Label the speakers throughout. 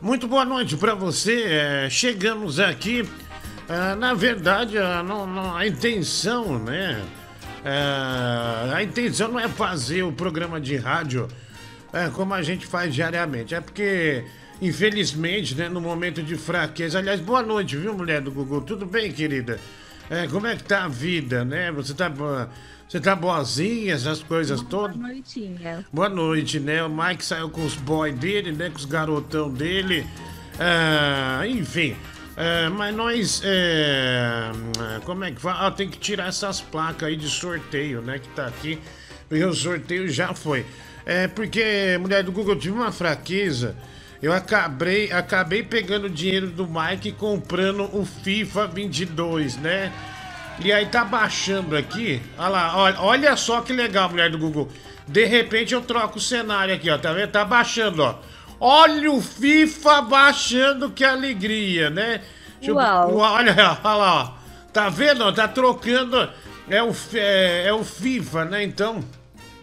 Speaker 1: Muito boa noite para você. É, chegamos aqui. É, na verdade, a, não, a intenção, né? É, a intenção não é fazer o programa de rádio é, como a gente faz diariamente. É porque, infelizmente, né, no momento de fraqueza. Aliás, boa noite, viu, mulher do Google? Tudo bem, querida? É, como é que tá a vida, né? Você tá? Você tá boazinha, essas coisas
Speaker 2: Boa
Speaker 1: todas?
Speaker 2: Boa noitinha.
Speaker 1: Boa noite, né? O Mike saiu com os boys dele, né? Com os garotão dele. Ah, enfim. Ah, mas nós. é, como é que fala? Ah, tem que tirar essas placas aí de sorteio, né? Que tá aqui. Porque o sorteio já foi. É porque, mulher do Google, eu tive uma fraqueza. Eu acabei, acabei pegando o dinheiro do Mike e comprando o FIFA 22, né? E aí tá baixando aqui. Olha lá, olha, olha só que legal, mulher do Google. De repente eu troco o cenário aqui, ó. Tá vendo? Tá baixando, ó. Olha o FIFA baixando, que alegria, né? Eu-
Speaker 2: Uau.
Speaker 1: olha, olha lá, ó. Tá vendo? ó? Tá trocando. É o, é, é o FIFA, né? Então,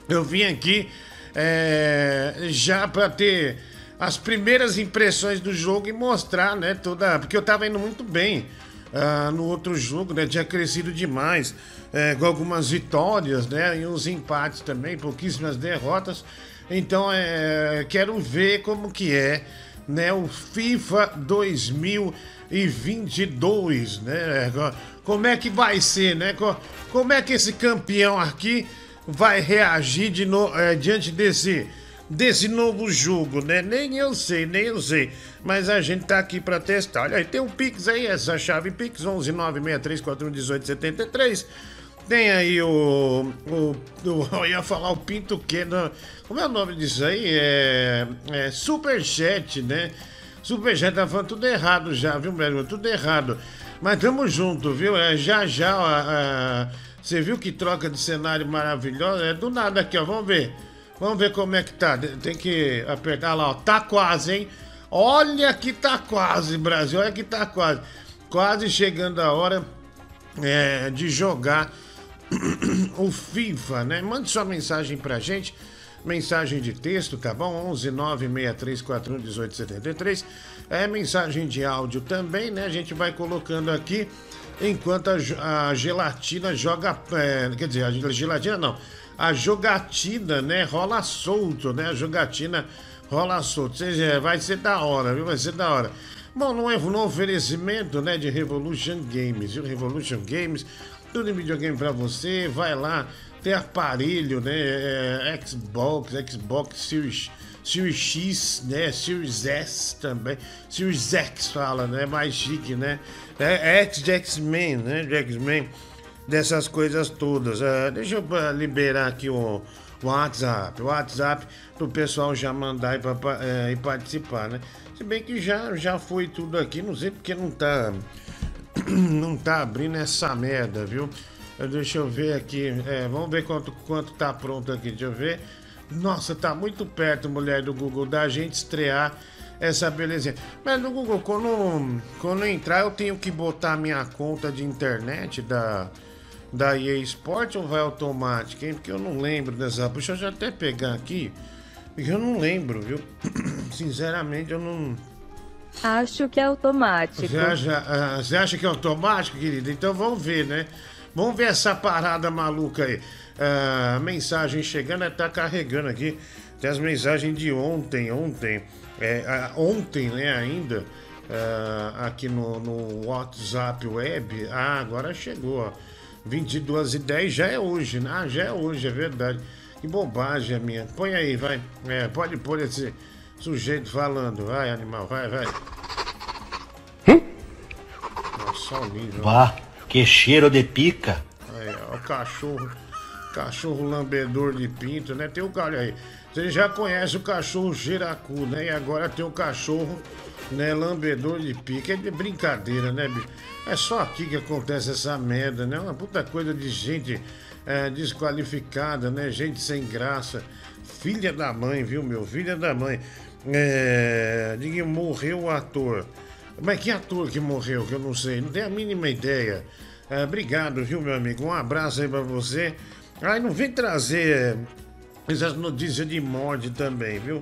Speaker 1: eu vim aqui é, já pra ter as primeiras impressões do jogo e mostrar, né? Toda. Porque eu tava indo muito bem ah, no outro jogo, né? Tinha crescido demais, é, com algumas vitórias, né? E uns empates também, pouquíssimas derrotas. Então, é, quero ver como que é, né? O FIFA 2022, né? Como é que vai ser, né? Co- Como é que esse campeão aqui vai reagir de no, eh, diante desse desse novo jogo, né? Nem eu sei, nem eu sei. Mas a gente tá aqui pra testar. Olha aí, tem um Pix aí, essa chave Pix 11963411873. Tem aí o, o, o- Eu ia falar o Pinto que Como é o nome disso aí? É. é Superchat, né? Superchat tá falando tudo errado já, viu, velho? Tudo errado. Mas tamo junto, viu? É, já já, ah, você viu que troca de cenário maravilhosa? É do nada aqui, ó. Vamos ver. Vamos ver como é que tá. Tem que apertar lá, ó. Tá quase, hein? Olha que tá quase, Brasil. Olha que tá quase. Quase chegando a hora é, de jogar o FIFA, né? Mande sua mensagem pra gente. Mensagem de texto, tá bom? 11 96341 1873. É mensagem de áudio também, né? A gente vai colocando aqui enquanto a, a gelatina joga. é, quer dizer, a gelatina não. A jogatina, né? Rola solto, né? A jogatina rola solto. Seja, vai ser da hora, viu? Vai ser da hora. Bom, no, no oferecimento né, de Revolution Games, viu? Revolution Games, tudo em videogame pra você, vai lá, tem aparelho, né? é, Xbox, Xbox Series, Series X, né? Series S também, Series X fala, né? Mais chique, né? É X de X-Men, né? De X-Men, dessas coisas todas. Ah, deixa eu ah, liberar aqui o, WhatsApp, o WhatsApp pro pessoal já mandar e, pra, eh, e participar, né? Se bem que já, já foi tudo aqui, não sei porque não tá não tá abrindo essa merda, viu? Eh, Deixa eu ver aqui. É, vamos ver quanto, quanto tá pronto aqui. Deixa eu ver. Nossa, tá muito perto, mulher do Google, da gente estrear essa belezinha. Mas no Google, quando, quando entrar, eu tenho que botar minha conta de internet da, da EA Sport ou vai automático, hein? Porque eu não lembro dessa. Deixa eu já até pegar aqui. Porque eu não lembro, viu? Sinceramente, eu não.
Speaker 2: Acho que é automático.
Speaker 1: Você acha, ah, você acha que é automático, querida? Então vamos ver, né? Vamos ver essa parada maluca aí. Ah, mensagem chegando, tá carregando aqui. Tem as mensagens de ontem, ontem. É, ah, ontem, né, ainda. aqui no, no WhatsApp web. Ah, agora chegou, ó. 22 e 10 já é hoje, né? Ah, já é hoje, é verdade. Que bobagem a minha. Põe aí, vai. É, pode pôr esse sujeito falando. Vai, animal, vai, vai. Nossa, olha o nível.
Speaker 3: Bah, que cheiro de pica.
Speaker 1: Aí, ó, o cachorro. Cachorro lambedor de pinto, né? Tem o cara aí. Você já conhece o cachorro giracu, né? E agora tem o cachorro, né? Lambedor de pica. É de brincadeira, né, bicho? É só aqui que acontece essa merda, né? Uma puta coisa de gente é, desqualificada, né? Gente sem graça. Filha da mãe, viu, meu? Filha da mãe. É. Morreu o ator. Mas que ator que morreu, que eu não sei, não tenho a mínima ideia. É, obrigado, viu, meu amigo? Um abraço aí pra você. Ai, não vem trazer essas notícias de morte também, viu?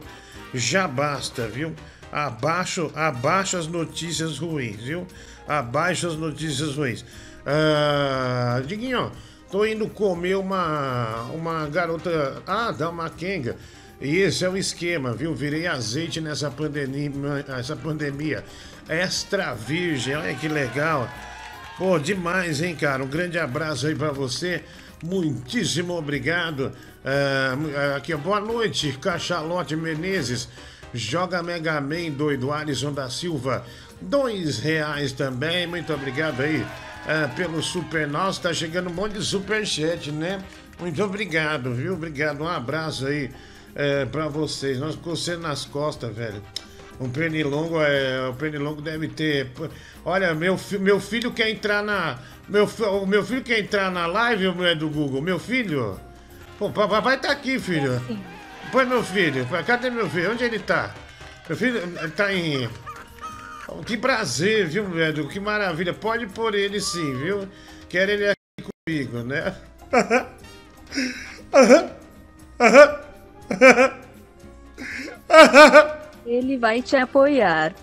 Speaker 1: Já basta, viu? Abaixo, abaixo as notícias ruins, viu? Abaixo as notícias ruins. Ah, Diguinho, tô indo comer uma, uma garota. Ah, da Maquenga. E esse é o esquema, viu? Virei azeite nessa pandemia, essa pandemia. Extra virgem, olha que legal. Pô, demais, hein, cara? Um grande abraço aí pra você. Muitíssimo obrigado. Ah, aqui, boa noite, Cachalote Menezes. Joga Mega Man doido, Alisson da Silva. Dois reais também, muito obrigado aí ah, pelo super. Nossa, tá chegando um monte de superchat, né? Muito obrigado, viu? Obrigado, um abraço aí é, pra vocês. Nós coçando nas costas, velho. Um pernilongo, é, o pernilongo deve ter. Olha, meu, meu filho quer entrar na. Meu, o meu filho quer entrar na live, é do Google? Meu filho? Pô, o papai tá aqui, filho. Põe meu filho. Cadê meu filho? Onde ele tá? Meu filho tá em. Que prazer, viu, velho? Que maravilha. Pode pôr ele sim, viu? Quero ele aqui comigo, né?
Speaker 2: Ele vai te apoiar.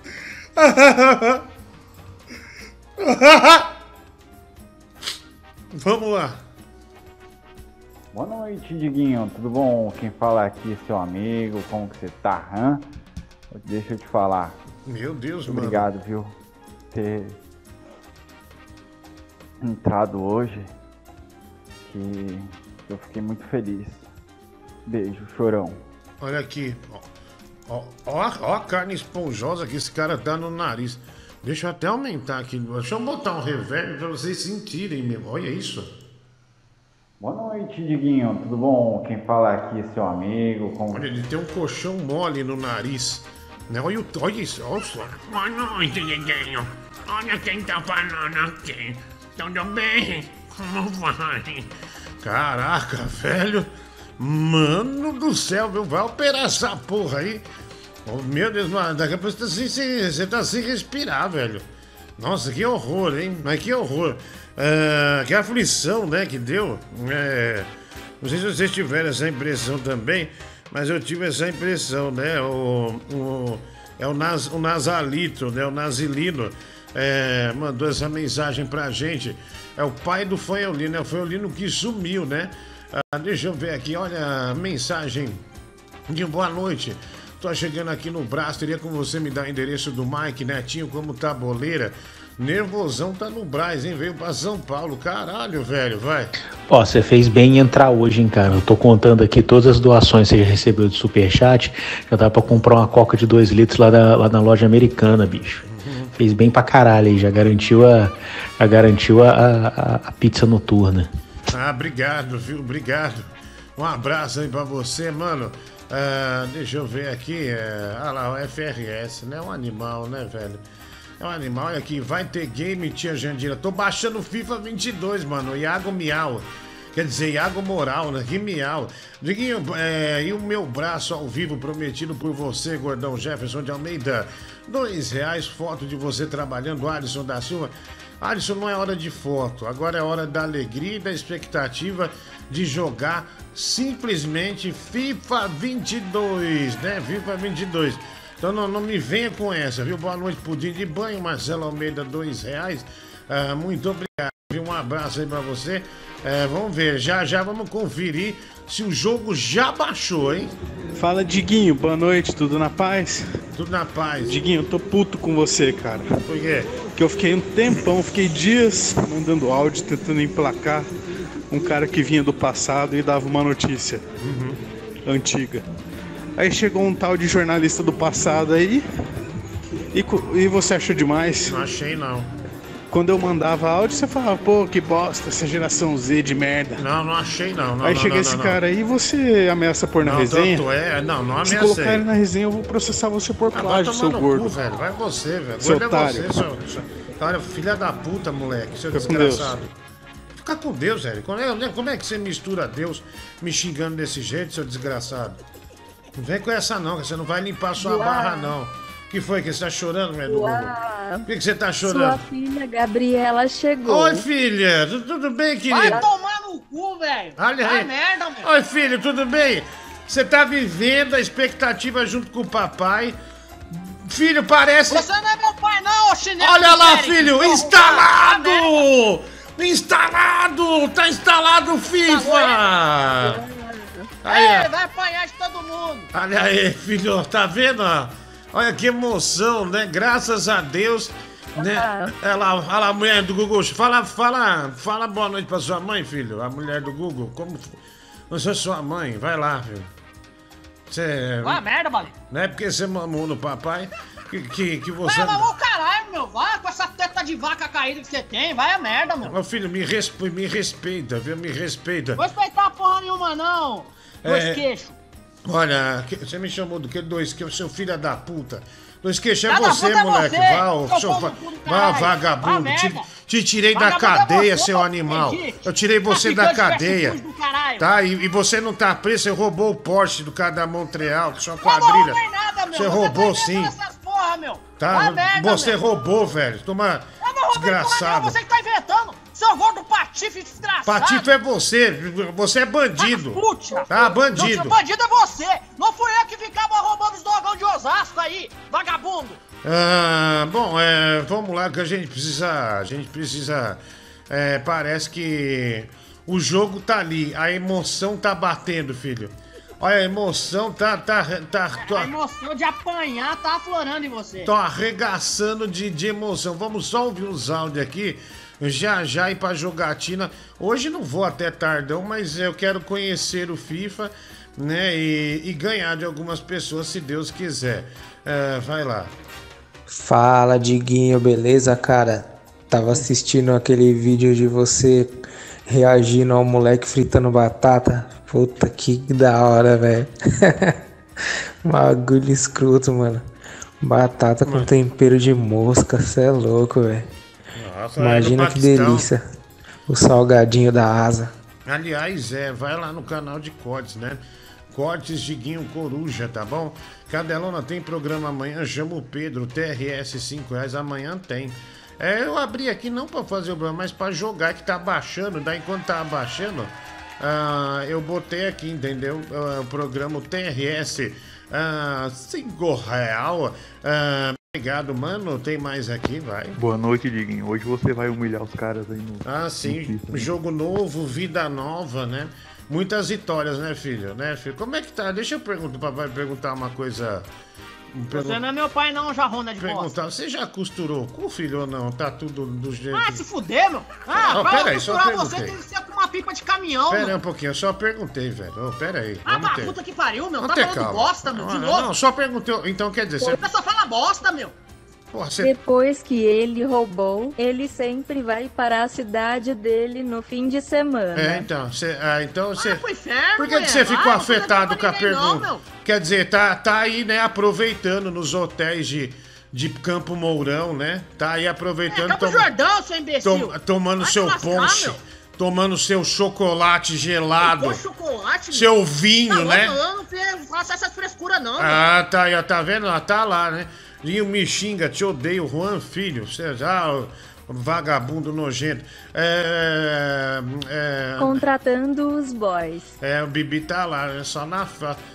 Speaker 1: Vamos lá.
Speaker 4: Boa noite, Diguinho. Tudo bom? Quem fala aqui é seu amigo. Como que você tá, hã? Deixa eu te falar.
Speaker 1: Meu Deus, mano.
Speaker 4: Obrigado, viu? Ter entrado hoje. Que eu fiquei muito feliz. Beijo, chorão.
Speaker 1: Olha aqui. Ó, ó, ó, a carne esponjosa que esse cara dá no nariz. Deixa eu até aumentar aqui. Deixa eu botar um reverb pra vocês sentirem mesmo. Olha isso.
Speaker 4: Boa noite, Diguinho. Tudo bom? Quem fala aqui é seu amigo. Como
Speaker 1: Olha, ele tem um colchão mole no nariz. Né? Olha, olha isso. Olha só.
Speaker 5: Boa noite, Diguinho. Olha quem tá falando aqui. Tudo bem? Como vai?
Speaker 1: Caraca, velho. Mano do céu, viu? Vai operar essa porra aí. Oh, meu Deus, mano, daqui a pouco você tá sem- você tá sem respirar, velho. Nossa, que horror, hein? Mas que horror. Ah, que aflição, né, que deu. É, não sei se vocês tiveram essa impressão também, mas eu tive essa impressão, né? O, o- é o, Nas, o Nasalito, né? O Nasilino é, mandou essa mensagem pra gente. É o pai do Fanholino, é o Fanholino que sumiu, né? Ah, deixa eu ver aqui, olha a mensagem de boa noite. Tô chegando aqui no braço, teria como você me dar o endereço do Mike Netinho como tabuleira? Nervosão tá no Braz, hein? Veio pra São Paulo. Caralho, velho, vai.
Speaker 6: Ó, você fez bem em entrar hoje, hein, cara. Eu tô contando aqui todas as doações que você já recebeu de superchat. Já dá pra comprar uma coca de 2 litros lá, da- lá na loja americana, bicho. Fez bem pra caralho aí, já garantiu a, já garantiu a, a, a pizza noturna.
Speaker 1: Ah, obrigado, viu? Obrigado. Um abraço aí pra você, mano. Ah, deixa eu ver aqui. É... Ah lá, o FRS, né? É um animal, né, velho? É um animal. Olha aqui, vai ter game, tia Jandira. Tô baixando FIFA 22, mano. Iago Miau. Quer dizer, Iago Moral, né? Que miau. Diguinho, é, e o meu braço ao vivo prometido por você, gordão Jefferson de Almeida. Dois reais, foto de você trabalhando, Alisson da Silva. Alisson, não é hora de foto, agora é hora da alegria e da expectativa de jogar simplesmente FIFA 22, né? FIFA 22. Então não, não me venha com essa, viu? Boa noite, pudim de banho, Marcelo Almeida, dois reais. Ah, muito obrigado, viu? Um abraço aí pra você. É, vamos ver, já já vamos conferir se o jogo já baixou, hein?
Speaker 7: Fala, Diguinho, boa noite, tudo na paz?
Speaker 1: Tudo na paz.
Speaker 7: Diguinho, eu tô puto com você, cara.
Speaker 1: Por quê?
Speaker 7: Porque eu fiquei um tempão, fiquei dias mandando áudio, tentando emplacar um cara que vinha do passado e dava uma notícia antiga. Aí chegou um tal de jornalista do passado aí. E, e você achou demais?
Speaker 1: Não achei não.
Speaker 7: Quando eu mandava áudio, você falava, pô, que bosta, essa geração Z de merda.
Speaker 1: Não, não achei não. não
Speaker 7: aí
Speaker 1: não,
Speaker 7: chega
Speaker 1: não,
Speaker 7: esse cara aí e você ameaça pôr na resenha.
Speaker 1: tanto é, não, não
Speaker 7: Se
Speaker 1: ameacei.
Speaker 7: colocar ele na resenha, eu vou processar você por
Speaker 1: Ah,
Speaker 7: plágio, seu gordo.
Speaker 1: Cu, velho. Vai você, velho.
Speaker 7: Seu
Speaker 1: Gordo é
Speaker 7: otário.
Speaker 1: você, seu, filha da puta, moleque, seu
Speaker 7: Fica
Speaker 1: desgraçado. Fica com Deus, velho. Como é, como é que você mistura Deus me xingando desse jeito, seu desgraçado? Não vem com essa não, que você não vai limpar sua
Speaker 2: Uau.
Speaker 1: barra, não. que foi? Que você tá chorando, velho? do. Por que, que você tá
Speaker 2: Sua
Speaker 1: chorando?
Speaker 2: filha Gabriela chegou.
Speaker 1: Oi, filha. Tu- Tudo bem,
Speaker 8: Vai
Speaker 1: querida?
Speaker 8: tomar no cu, velho!
Speaker 1: Olha
Speaker 8: Vai
Speaker 1: aí.
Speaker 8: merda, meu!
Speaker 1: Oi, filho, tudo bem? Você tá vivendo a expectativa junto com o papai Filho, parece.
Speaker 9: Você não é meu pai, não, ô chinelo.
Speaker 1: Olha lá,
Speaker 9: Eric,
Speaker 1: filho, instalado!
Speaker 9: arrombado,
Speaker 1: Instalado! Tá instalado o FIFA! Aí,
Speaker 9: Ei,
Speaker 1: ó.
Speaker 9: vai apanhar de todo mundo.
Speaker 1: olha aí, filho, tá vendo? Olha que emoção, né? Graças a Deus, né? Ela, olha lá, a mulher do Google, fala, fala, fala boa noite pra sua mãe, filho. A mulher do Google, como. Eu sou sua mãe, vai lá, filho. Você.
Speaker 9: Vai a merda, Bali.
Speaker 1: Não é porque você mamou no papai que, que, que você.
Speaker 9: Vai, mamou o caralho, meu. Vai com essa teta de vaca caída que você tem. Vai a merda, meu.
Speaker 1: Meu filho, me, respe... me respeita, viu? Me respeita.
Speaker 9: Vou respeitar porra nenhuma, não. Dois
Speaker 1: É.
Speaker 9: queixos.
Speaker 1: Olha, você me chamou do que dois que seu filho é da puta. Dois queixos é
Speaker 9: Filho da
Speaker 1: você,
Speaker 9: é
Speaker 1: moleque.
Speaker 9: você,
Speaker 1: Vá, ô,
Speaker 9: seu
Speaker 1: va... vá, vagabundo. Te, te tirei da
Speaker 9: Vagabundo é
Speaker 1: cadeia,
Speaker 9: você,
Speaker 1: seu animal. Eu tirei você da cadeia. Tá? E, e você não tá preso, você roubou o Porsche do cara da Montreal, sua
Speaker 9: Eu não
Speaker 1: quadrilha.
Speaker 9: roubei nada, meu.
Speaker 1: Você
Speaker 9: tá
Speaker 1: roubou
Speaker 9: inventando
Speaker 1: sim.
Speaker 9: Porra, meu.
Speaker 1: Tá?
Speaker 9: Merda,
Speaker 1: você
Speaker 9: meu.
Speaker 1: roubou, velho. Toma.
Speaker 9: Eu não roubei porra nenhuma,
Speaker 1: Desgraçado.
Speaker 9: você que tá inventando. Seu gordo patife desgraçado.
Speaker 1: Patife é você. Você é bandido.
Speaker 9: Puta.
Speaker 1: Tá,
Speaker 9: Não,
Speaker 1: bandido.
Speaker 9: seu bandido é você. Não fui eu que ficava roubando os dogão de Osasco aí, vagabundo.
Speaker 1: Ah, bom, é, vamos lá que a gente precisa. A gente precisa. é, parece que o jogo tá ali, a emoção tá batendo, filho. Olha, a emoção tá. tá, tá
Speaker 9: A emoção de apanhar tá aflorando em você.
Speaker 1: tô arregaçando de, de emoção. Vamos só ouvir os áudios aqui. Já já ir pra jogatina. Hoje não vou até tardão, mas eu quero conhecer o FIFA, né? E, e ganhar de algumas pessoas, se Deus quiser. É, vai lá.
Speaker 10: Fala, Diguinho, beleza, cara? Tava assistindo aquele vídeo de você reagindo ao moleque fritando batata. Puta que da hora, velho. Bagulho escroto, mano. Batata com tempero de mosca, cê é louco, velho.
Speaker 1: Nossa,
Speaker 10: Imagina que delícia. O salgadinho da asa.
Speaker 1: Aliás, é, vai lá no canal de cortes, né? Cortes Diguinho Coruja, tá bom? Cadelona tem programa amanhã, chama o Pedro, TRS 5 reais, amanhã tem. É, eu abri aqui não pra fazer o programa, mas pra jogar que tá baixando, daí enquanto tá baixando, ah, eu botei aqui, entendeu? Ah, o programa TRS 5 real. Ah, obrigado, mano. Tem mais aqui, vai.
Speaker 11: Boa noite, Diguinho. Hoje você vai humilhar os caras aí no.
Speaker 1: Ah, sim.
Speaker 11: né?
Speaker 1: Jogo novo, vida nova, né? Muitas vitórias, né, filho? Né, filho? Como é que tá? Deixa eu perguntar, papai, perguntar uma coisa.
Speaker 9: Você não é meu pai, não, jarrona de bosta.
Speaker 1: perguntar, você já costurou com o filho ou não? Tá tudo do jeito.
Speaker 9: Ah, se fuder, meu. Ah,
Speaker 1: Não,
Speaker 9: pra
Speaker 1: pera
Speaker 9: eu
Speaker 1: aí, só
Speaker 9: costurar você
Speaker 1: perguntei.
Speaker 9: tem que ser com uma pipa de caminhão,
Speaker 1: Pera aí um pouquinho, eu só perguntei, velho. Ô, pera aí.
Speaker 9: Ah, pra puta que pariu, meu.
Speaker 1: Vamos
Speaker 9: Tá falando
Speaker 1: calma.
Speaker 9: bosta, meu. De
Speaker 1: Não,
Speaker 9: novo.
Speaker 1: Não, só perguntei. Então quer dizer, você.
Speaker 9: Você só fala bosta, meu.
Speaker 1: Porra, você.
Speaker 2: Depois que ele roubou, ele sempre vai para a cidade dele no fim de semana.
Speaker 1: É, então, você. Ah, então você.
Speaker 9: Pro inferno,
Speaker 1: Por que, você ficou
Speaker 9: não precisa
Speaker 1: afetado com a
Speaker 9: não,
Speaker 1: pergunta?
Speaker 9: meu.
Speaker 1: Quer dizer, tá, tá aí, né, aproveitando nos hotéis de, de Campo Mourão, né? Tá aí
Speaker 9: É,
Speaker 1: aproveitando,
Speaker 9: Campo
Speaker 1: toma-
Speaker 9: Jordão, seu imbecil.
Speaker 1: tom- tomando
Speaker 9: Vai
Speaker 1: seu
Speaker 9: lascar,
Speaker 1: ponche,
Speaker 9: meu.
Speaker 1: tomando seu chocolate gelado,
Speaker 9: chocolate, meu.
Speaker 1: seu vinho,
Speaker 9: Tá
Speaker 1: né?
Speaker 9: louco, Eu não faço essas frescuras, não, meu.
Speaker 1: Ah, tá aí, tá vendo? Ah, tá lá, né? Linho me xinga, te odeio, Juan Filho. Você já, o vagabundo nojento. É. É.
Speaker 2: Contratando os boys.
Speaker 1: É, o Bibi tá lá, né? Só na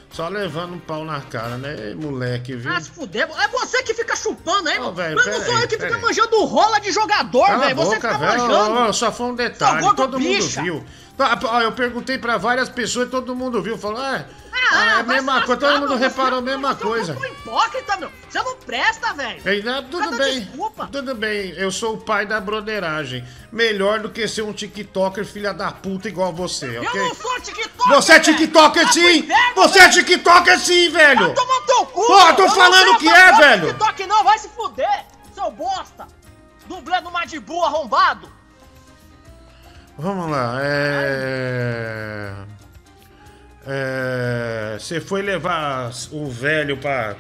Speaker 1: só levando um pau na cara, né? Ei, moleque, viu?
Speaker 9: Ah, se fuder. É você que fica chupando meu.
Speaker 1: velho,
Speaker 9: Mas não sou
Speaker 1: aí,
Speaker 9: eu que fica
Speaker 1: aí.
Speaker 9: manjando rola de jogador, velho. Você
Speaker 1: boca,
Speaker 9: fica
Speaker 1: velho.
Speaker 9: manjando.
Speaker 1: Ó, ó, só foi um detalhe, todo mundo
Speaker 9: bicha.
Speaker 1: viu. Tá, ó, eu perguntei pra várias pessoas e todo mundo viu. Falou, é,
Speaker 9: Ah,
Speaker 1: é a mesma coisa, todo mundo reparou a
Speaker 9: Você-
Speaker 1: mesma
Speaker 9: você
Speaker 1: coisa.
Speaker 9: É um hipócrita, meu. Você não presta, velho.
Speaker 1: Tudo
Speaker 9: Cada
Speaker 1: bem,
Speaker 9: desculpa.
Speaker 1: tudo bem, eu sou o pai da broderagem. Melhor do que ser um tiktoker filha da puta igual você, ok?
Speaker 9: Eu não sou TikTok.
Speaker 1: Você é tiktoker
Speaker 9: pro
Speaker 1: sim! Você é tiktoker sim, velho!
Speaker 9: No teu cu,
Speaker 1: Pô, tô falando que é,
Speaker 9: de
Speaker 1: velho.
Speaker 9: TikTok não, vai se fuder, seu bosta. Dublê do Madibu arrombado.
Speaker 1: Vamos lá, é. É. Você foi levar o velho pra.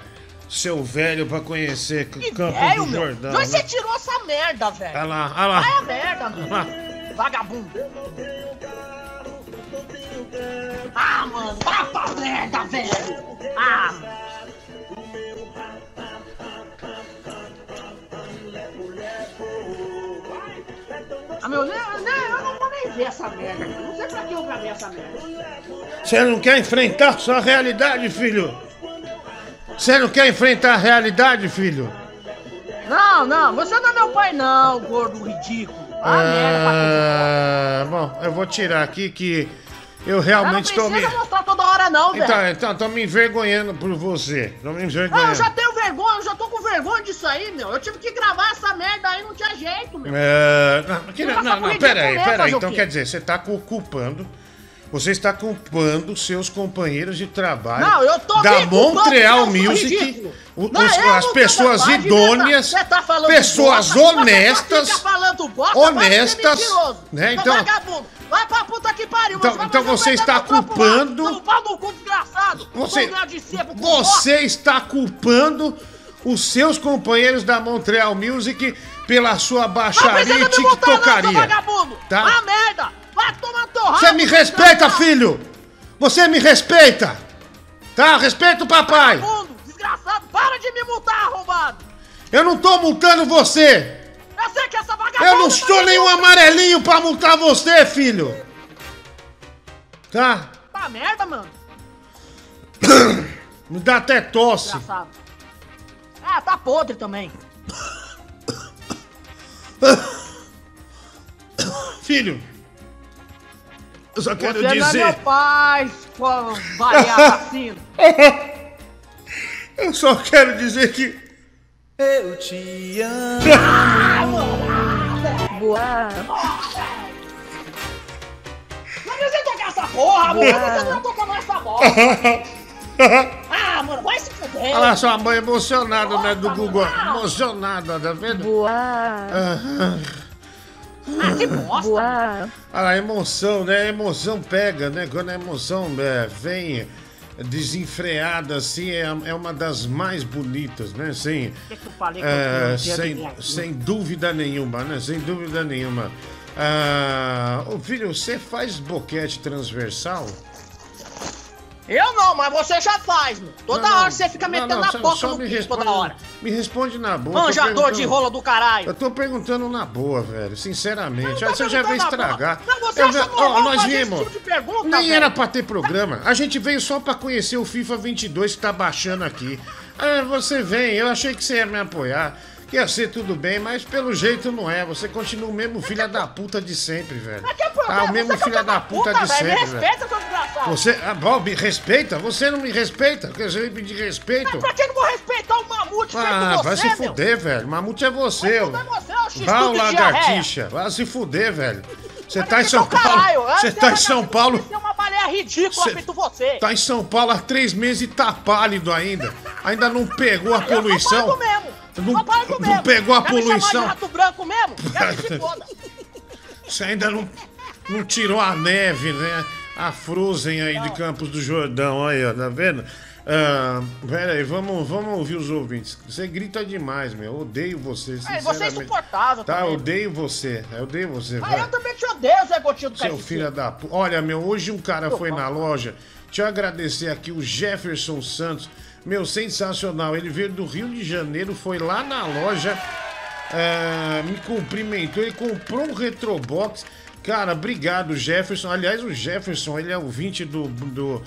Speaker 1: Seu velho pra conhecer
Speaker 9: Que
Speaker 1: Campo
Speaker 9: velho,
Speaker 1: do
Speaker 9: meu.
Speaker 1: Jordão. Né?
Speaker 9: você tirou essa merda, velho?
Speaker 1: Olha lá, olha lá.
Speaker 9: Vai a merda,
Speaker 1: lá.
Speaker 9: Vagabundo. Ah, mano, vai pra merda, velho. Ah, mano. Ah, meu, né, né, eu não vou nem ver essa merda. Não sei pra que eu gravei essa merda.
Speaker 1: Você não quer enfrentar sua realidade, filho? Você não quer enfrentar a realidade, filho?
Speaker 9: Não, não, você não é meu pai, não, gordo ridículo. Ah, merda,
Speaker 1: Ah, bom, eu vou tirar aqui que eu realmente
Speaker 9: não
Speaker 1: estou me.
Speaker 9: precisa mostrar toda hora, não, velho.
Speaker 1: Então, então, tô me envergonhando por você. Tô me
Speaker 9: Não, eu
Speaker 1: envergonhando.
Speaker 9: já tenho vergonha, eu já tô vergonha disso aí, meu. Eu tive que gravar essa merda aí, não tinha jeito, meu.
Speaker 1: É, não, não,
Speaker 9: Não,
Speaker 1: não,
Speaker 9: essa
Speaker 1: não,
Speaker 9: política
Speaker 1: pera aí,
Speaker 9: não é
Speaker 1: pera aí.
Speaker 9: fazer o
Speaker 1: Então quer dizer, você tá cu- culpando. Você está culpando seus companheiros de trabalho
Speaker 9: Não, eu tô
Speaker 1: da Montreal
Speaker 9: sou
Speaker 1: Music,
Speaker 9: Não,
Speaker 1: os-
Speaker 9: eu
Speaker 1: as pessoas idôneas.
Speaker 9: Você tá falando
Speaker 1: pessoas
Speaker 9: bosta, você
Speaker 1: honestas,
Speaker 9: fica falando bosta,
Speaker 1: honestas, né, então-
Speaker 9: vagabundo. Vai pra puta que pariu.
Speaker 1: Então-
Speaker 9: vai
Speaker 1: então você está culpando-
Speaker 9: cu.
Speaker 1: Você, você está culpando os seus companheiros da Montreal Music pela sua baixaria e tiktokaria. Tá?
Speaker 9: Ah, merda. Vai tomar torrada.
Speaker 1: Você me respeita, filho! Você me respeita! Tá? Respeita o papai!
Speaker 9: Vagabundo, desgraçado. Para de me multar, arrombado.
Speaker 1: Eu não tô multando você!
Speaker 9: Eu sei que essa vagabunda...
Speaker 1: Eu não sou nenhum amarelinho pra multar você, filho! Tá?
Speaker 9: Tá merda, mano.
Speaker 1: Me dá até tosse.
Speaker 9: Desgraçado. Ah, tá podre também.
Speaker 1: Filho, eu só quero
Speaker 9: Você não é meu
Speaker 1: dizer.
Speaker 9: pai, sua varia assassino.
Speaker 1: Eu só quero dizer que.
Speaker 11: Eu te
Speaker 2: Voar.
Speaker 9: Não precisa tocar essa porra, mano. Não precisa tocar mais essa bosta. Ah, mano, vai se fuder.
Speaker 1: Olha lá sua mãe emocionada, né? Do Google. Emocionada, tá vendo?
Speaker 2: Voar.
Speaker 1: Ah,
Speaker 9: Ah, que bosta.
Speaker 2: Voar.
Speaker 1: Olha lá, emoção, né? A emoção pega, né? Quando a emoção é, vem desenfreada assim, é, é uma das mais bonitas, né? Sem,
Speaker 9: O que que eu falei que eu
Speaker 1: é,
Speaker 9: de
Speaker 1: sem, sem dúvida nenhuma, né? Sem dúvida nenhuma. Ah, ô filho, você faz boquete transversal?
Speaker 9: Eu não, mas você já faz, mano. Toda
Speaker 1: Não, não.
Speaker 9: hora você fica
Speaker 1: Não,
Speaker 9: metendo
Speaker 1: não, só-
Speaker 9: boca
Speaker 1: só
Speaker 9: no
Speaker 1: me
Speaker 9: pinto
Speaker 1: responde-
Speaker 9: toda hora.
Speaker 1: Me responde na boa.
Speaker 9: Manjador de rola do caralho.
Speaker 1: Eu tô perguntando na boa, velho. Sinceramente.
Speaker 9: Não tô
Speaker 1: Você já veio estragar.
Speaker 9: boa. Não, você
Speaker 1: Eu
Speaker 9: acha
Speaker 1: ó, nós viemos.
Speaker 9: tipo de pergunta,
Speaker 1: Nem
Speaker 9: velho?
Speaker 1: era pra ter programa. A gente veio só pra conhecer o FIFA 22 que tá baixando aqui. Ah, você vem. Eu achei que você ia me apoiar. Que ia ser tudo bem, mas pelo jeito não é. Você continua o mesmo filho da puta de sempre, velho. Ah, o mesmo filho da puta de
Speaker 9: velho. Me
Speaker 1: sempre, velho.
Speaker 9: respeita, seu desgraçado.
Speaker 1: Você, ah, bom, me respeita? Você não me respeita? Quer dizer, me pedir respeito?
Speaker 9: Pra que eu não vou respeitar o mamute
Speaker 1: Ah,
Speaker 9: você,
Speaker 1: vai se
Speaker 9: meu?
Speaker 1: fuder, velho. Mamute é você.
Speaker 9: Vai você,
Speaker 1: Vá o
Speaker 9: de
Speaker 1: lagartixa. Vai se fuder, velho. Você tá em
Speaker 9: diarreia.
Speaker 1: São Paulo. Você tá em São Paulo.
Speaker 9: Você é uma baleia ridícula feito você.
Speaker 1: Tá em São Paulo há três meses e tá pálido ainda. Ainda não pegou a
Speaker 9: Eu
Speaker 1: poluição.
Speaker 9: pálido mesmo.
Speaker 1: Não-
Speaker 9: pálido
Speaker 1: não
Speaker 9: mesmo.
Speaker 1: pegou a
Speaker 9: Quer me
Speaker 1: poluição?
Speaker 9: de rato branco mesmo? Quero que se foda.
Speaker 1: Você ainda não, não tirou a neve, né? A Frozen aí de Campos do Jordão, aí, ó, tá vendo? Ah, pera aí, vamos, vamos ouvir os ouvintes. Você grita demais, meu. Eu odeio você, sinceramente.
Speaker 9: você é insuportável
Speaker 1: Tá,
Speaker 9: também.
Speaker 1: odeio você. Eu odeio você,
Speaker 9: Ah,
Speaker 1: vai.
Speaker 9: eu também te odeio, Zé Gotinho do
Speaker 1: Seu filho da puta. Olha, meu, hoje um cara foi na loja. Deixa eu agradecer aqui o Jefferson Santos. Meu, sensacional. Ele veio do Rio de Janeiro, foi lá na loja, é, me cumprimentou. Ele comprou um Retrobox. Cara, obrigado, Jefferson. Aliás, o Jefferson, ele é ouvinte do. do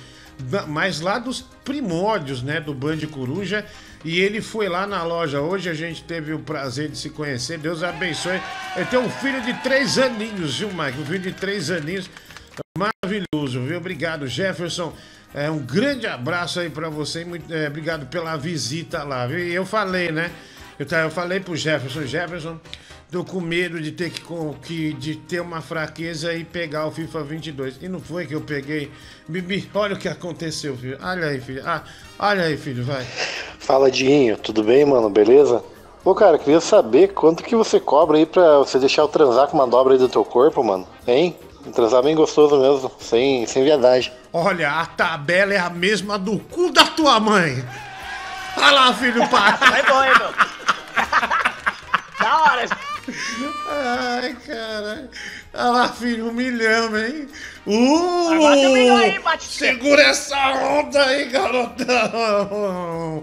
Speaker 1: mas lá dos primórdios, né, do Band Coruja. E ele foi lá na loja. Hoje a gente teve o prazer de se conhecer. Deus abençoe. Ele tem um filho de três aninhos, viu, Mike? Um filho de três aninhos. Maravilhoso, viu? Obrigado, Jefferson. É, um grande abraço aí pra você. Muito, é, obrigado pela visita lá? E eu falei, né? Eu, eu falei pro Jefferson, Jefferson, tô com medo de ter que, que- de ter uma fraqueza e pegar o FIFA 22. E não foi que eu peguei. Bibi, olha o que aconteceu, filho. Olha aí, filho. Ah, olha aí, filho, vai.
Speaker 12: Fala, Dinho, tudo bem, mano? Beleza? Pô, cara, queria saber quanto que você cobra aí pra você deixar eu transar com uma dobra aí do teu corpo, mano? Hein? Transar bem gostoso mesmo, sem, sem viadagem.
Speaker 1: Olha, a tabela é a mesma do cu da tua mãe. Olha lá, filho, para.
Speaker 9: Vai bom, hein, meu? da hora.
Speaker 1: Ai, caralho. Olha lá, filho, um milhão, hein? Uh!
Speaker 9: Agora tem um milhão aí,
Speaker 1: Segura essa onda aí, garotão!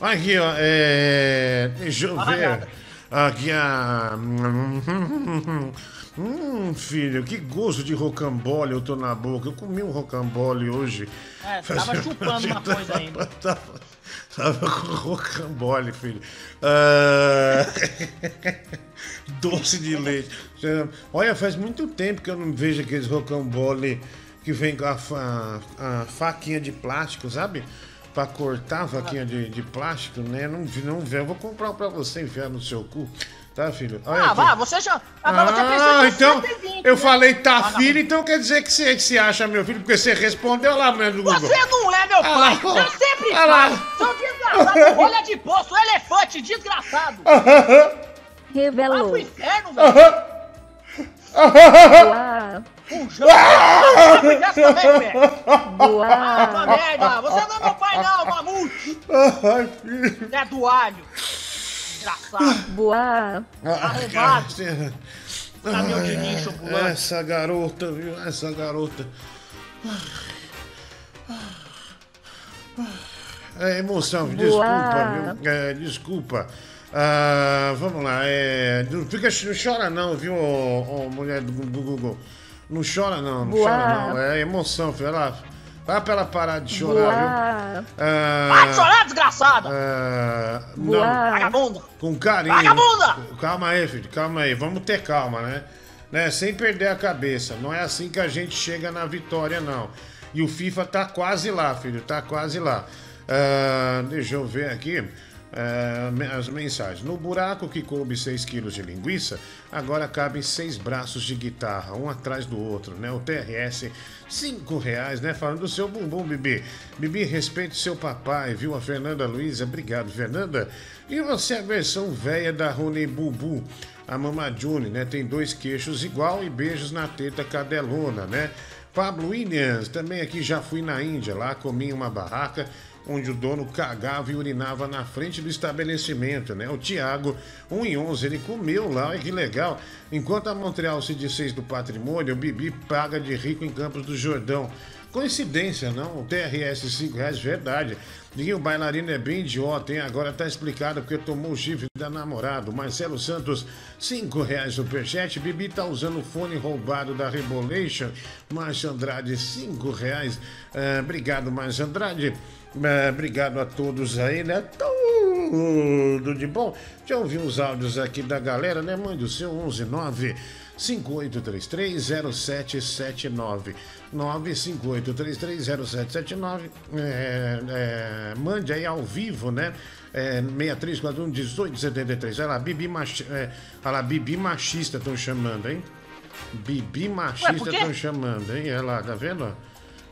Speaker 1: Aqui, ó, é. Deixa eu ver. Aqui a. Hum, filho, que gosto de rocambole eu tô na boca. Eu comi um rocambole hoje.
Speaker 9: É, você tava chupando uma coisa ainda.
Speaker 1: Tava, tava com rocambole, filho. Ah, Doce de leite. Olha, faz muito tempo que eu não vejo aqueles rocambole que vem com a, a faquinha de plástico, sabe? Pra cortar a faquinha de, de plástico, né? Não, vi- não vê. Eu vou comprar um pra você enfiar no seu cu. Tá, filho? Olha
Speaker 9: Ah,
Speaker 1: aqui.
Speaker 9: vá, você já. Agora você precisa
Speaker 1: Ah,
Speaker 9: de
Speaker 1: então
Speaker 9: 120,
Speaker 1: eu
Speaker 9: né?
Speaker 1: falei tá
Speaker 9: Vagabundo.
Speaker 1: filho, então quer dizer que você se acha meu filho, porque você respondeu lá no do Google.
Speaker 9: Você não é meu
Speaker 1: Ah lá,
Speaker 9: pai! Você sempre
Speaker 1: ah lá.
Speaker 9: fala! Seu desgraçado, rolha de poço, elefante, desgraçado!
Speaker 2: Revelou.
Speaker 9: Vai pro inferno, velho!
Speaker 2: Boa.
Speaker 9: Fujão! Vai dessa também, velho! Ah,
Speaker 2: Boa.
Speaker 9: tua merda! Você não é meu pai, não, mamute!
Speaker 1: Ai, filho.
Speaker 9: É do alho! Desgraçado!
Speaker 2: Boa.
Speaker 9: Arrombado. Caminhão de lixo ambulante.
Speaker 1: Essa garota, viu? Essa garota. É emoção, desculpa, viu? É, desculpa. Ah, vamos lá, é, não, fica, não chora não, viu, ô, ô, mulher do, do Google? Não chora não, não
Speaker 2: Boa.
Speaker 1: chora não. É emoção, filho. Ela, vai pra ela parar de chorar, viu?
Speaker 2: Boa.
Speaker 1: Ah,
Speaker 9: Vai chorar, desgraçada!
Speaker 1: ah, não.
Speaker 9: Vagabunda!
Speaker 1: com carinho.
Speaker 9: Vagabunda!
Speaker 1: Calma aí, filho, calma aí. Vamos ter calma, né? né? Sem perder a cabeça. Não é assim que a gente chega na vitória, não. E o FIFA tá quase lá, filho, tá quase lá. Ah, deixa eu ver aqui. Me- as mensagens. No buraco que coube 6 quilos de linguiça, agora cabem seis braços de guitarra, um atrás do outro, né? O TRS, 5 reais, né? Falando do seu bumbum, Bibi. Bibi, respeite seu papai, viu? A Fernanda Luiza, obrigado, Fernanda. E você é a versão velha da Rony Bubu, a Mama June, né? Tem dois queixos igual e beijos na teta cadelona, né? Pablo Williams, também aqui já fui na Índia, lá comi uma barraca onde o dono cagava e urinava na frente do estabelecimento, né? O Tiago, 1 em 11, ele comeu lá, olha que legal. Enquanto a Montreal se desfez do patrimônio, o Bibi paga de rico em Campos do Jordão. Coincidência, não? O TRS 5 reais, verdade. Diguinho, o bailarino é bem idiota, hein? Agora tá explicado porque tomou o chifre da namorada. Marcelo Santos, 5 reais superchat. Bibi tá usando o fone roubado da Rebolation. Márcio Andrade, 5 reais. Ah, obrigado, Márcio Andrade. Ah, obrigado a todos aí, né? Tudo de bom. Já ouvi uns áudios aqui da galera, né? Mande o seu 119 58330779 958330779 é, é, mande aí ao vivo, né? É, 6341 1873. Olha lá, Bibi, machi, é, olha lá, Bibi machista estão chamando, hein? Bibi machista estão chamando, hein? Olha lá, tá vendo?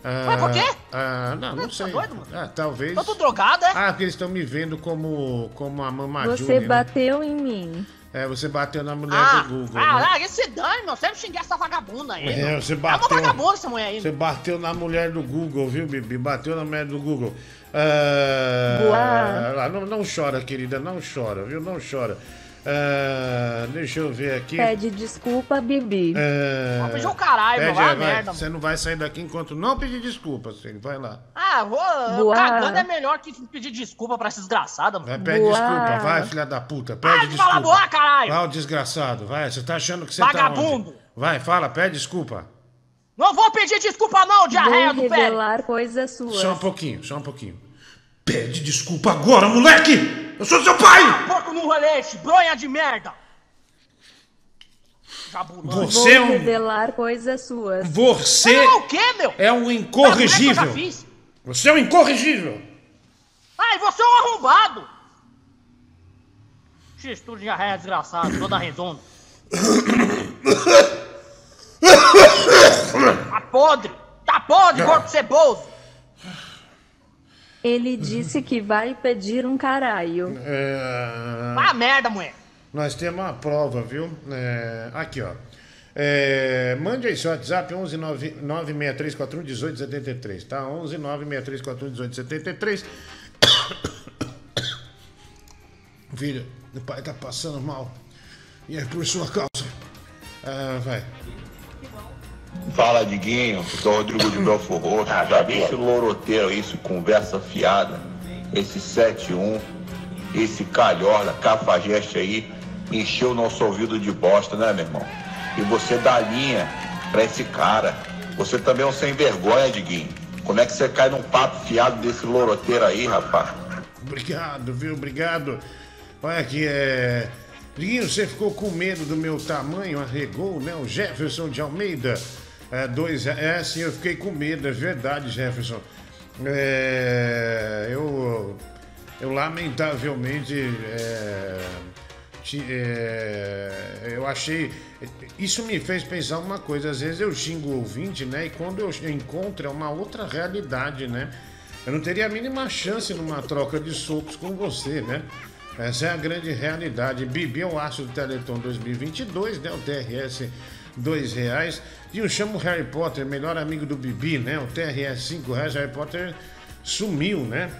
Speaker 1: Ah,
Speaker 9: Ué, por quê?
Speaker 1: ah, não, não
Speaker 9: Ué, tá
Speaker 1: sei.
Speaker 9: doido, mano?
Speaker 1: Ah, talvez.
Speaker 9: Tô tudo drogado, é?
Speaker 1: Ah, porque eles estão me vendo como, como a Mama
Speaker 2: Você
Speaker 1: Júnior, né?
Speaker 2: bateu em mim.
Speaker 1: É, você bateu na mulher
Speaker 9: Ah,
Speaker 1: do Google.
Speaker 9: ah,
Speaker 1: né?
Speaker 9: larga esse dano, meu. Sempre xinguei essa vagabunda aí.
Speaker 1: É,
Speaker 9: meu.
Speaker 1: você
Speaker 9: É uma
Speaker 1: bateu.
Speaker 9: vagabunda essa mulher aí.
Speaker 1: Você bateu na mulher do Google, viu, Bibi? Bateu na mulher do Google. Ah,
Speaker 2: Boa.
Speaker 1: lá, não, não chora, querida, não chora, viu? Não chora. Ah, deixa eu ver aqui.
Speaker 2: Pede desculpa, Bibi.
Speaker 1: Ah,
Speaker 9: Vou pedir o caralho,
Speaker 1: pede.
Speaker 9: Vai
Speaker 1: vai.
Speaker 9: merda.
Speaker 1: Você não vai sair daqui enquanto não pedir desculpa, filho. Vai lá.
Speaker 9: Ah, vou.
Speaker 2: Boa.
Speaker 9: Cagando é melhor que pedir desculpa pra essa desgraçada, mano.
Speaker 1: Vai, pede
Speaker 2: Boa.
Speaker 1: desculpa, vai, filha da puta. Pede
Speaker 9: Para de
Speaker 1: desculpa.
Speaker 9: falar boa, caralho!
Speaker 1: Vai, o desgraçado, vai. Você tá achando que você
Speaker 9: Vagabundo.
Speaker 1: tá onde? Vai, fala, pede desculpa.
Speaker 9: Não vou pedir desculpa, não, diarreia do pé.
Speaker 2: revelar coisas suas.
Speaker 1: Só um pouquinho, só um pouquinho. Pede desculpa agora, moleque! Eu sou seu pai!
Speaker 9: Porco no rolete, bronha de merda. Jabulante.
Speaker 1: Você é um.
Speaker 2: revelar coisas suas.
Speaker 1: Você
Speaker 9: Não, o quê, meu?
Speaker 1: é um
Speaker 9: é já
Speaker 1: incorrigível. Você é um incorrigível.
Speaker 9: Ai, você é um arrombado. X, tudo diarreia desgraçado, toda redonda. Tá podre! Tá podre, corpo ceboso!
Speaker 2: Ele disse que vai pedir um caralho.
Speaker 1: É,
Speaker 9: Ah, merda, mulher!
Speaker 1: Nós temos uma prova, viu? É, aqui, ó. É, mande aí seu WhatsApp 11 96341 1873, tá? 11 96341 1873. Filha, o pai tá passando mal. E é por sua causa. Ah, vai.
Speaker 13: Fala, Diguinho. Sou Rodrigo de Belfor Roxo. Já vi esse loroteiro aí, esse conversa fiada, esse 71, esse calhorda, cafajeste aí, encheu o nosso ouvido de bosta, né, meu irmão? e você dá linha pra esse cara. Você também é um sem vergonha, Diguinho. Como é que você cai num papo fiado desse loroteiro aí, rapaz?
Speaker 1: Obrigado, viu? Obrigado. Olha aqui, é. Diguinho, você ficou com medo do meu tamanho? Arregou, né? O Jefferson de Almeida. É, dois, é sim, eu fiquei com medo, é verdade, Jefferson. É, eu, eu lamentavelmente é, é, eu achei. Isso me fez pensar uma coisa. Às vezes eu xingo o ouvinte, né? E quando eu encontro é uma outra realidade, né? Eu não teria a mínima chance numa troca de socos com você, né? Essa é a grande realidade. Bibi é o aço do Teleton 2022, né? O TRS dois reais. E eu chamo Harry Potter, melhor amigo do Bibi, né? O TRS 5 reais. Harry Potter sumiu, né?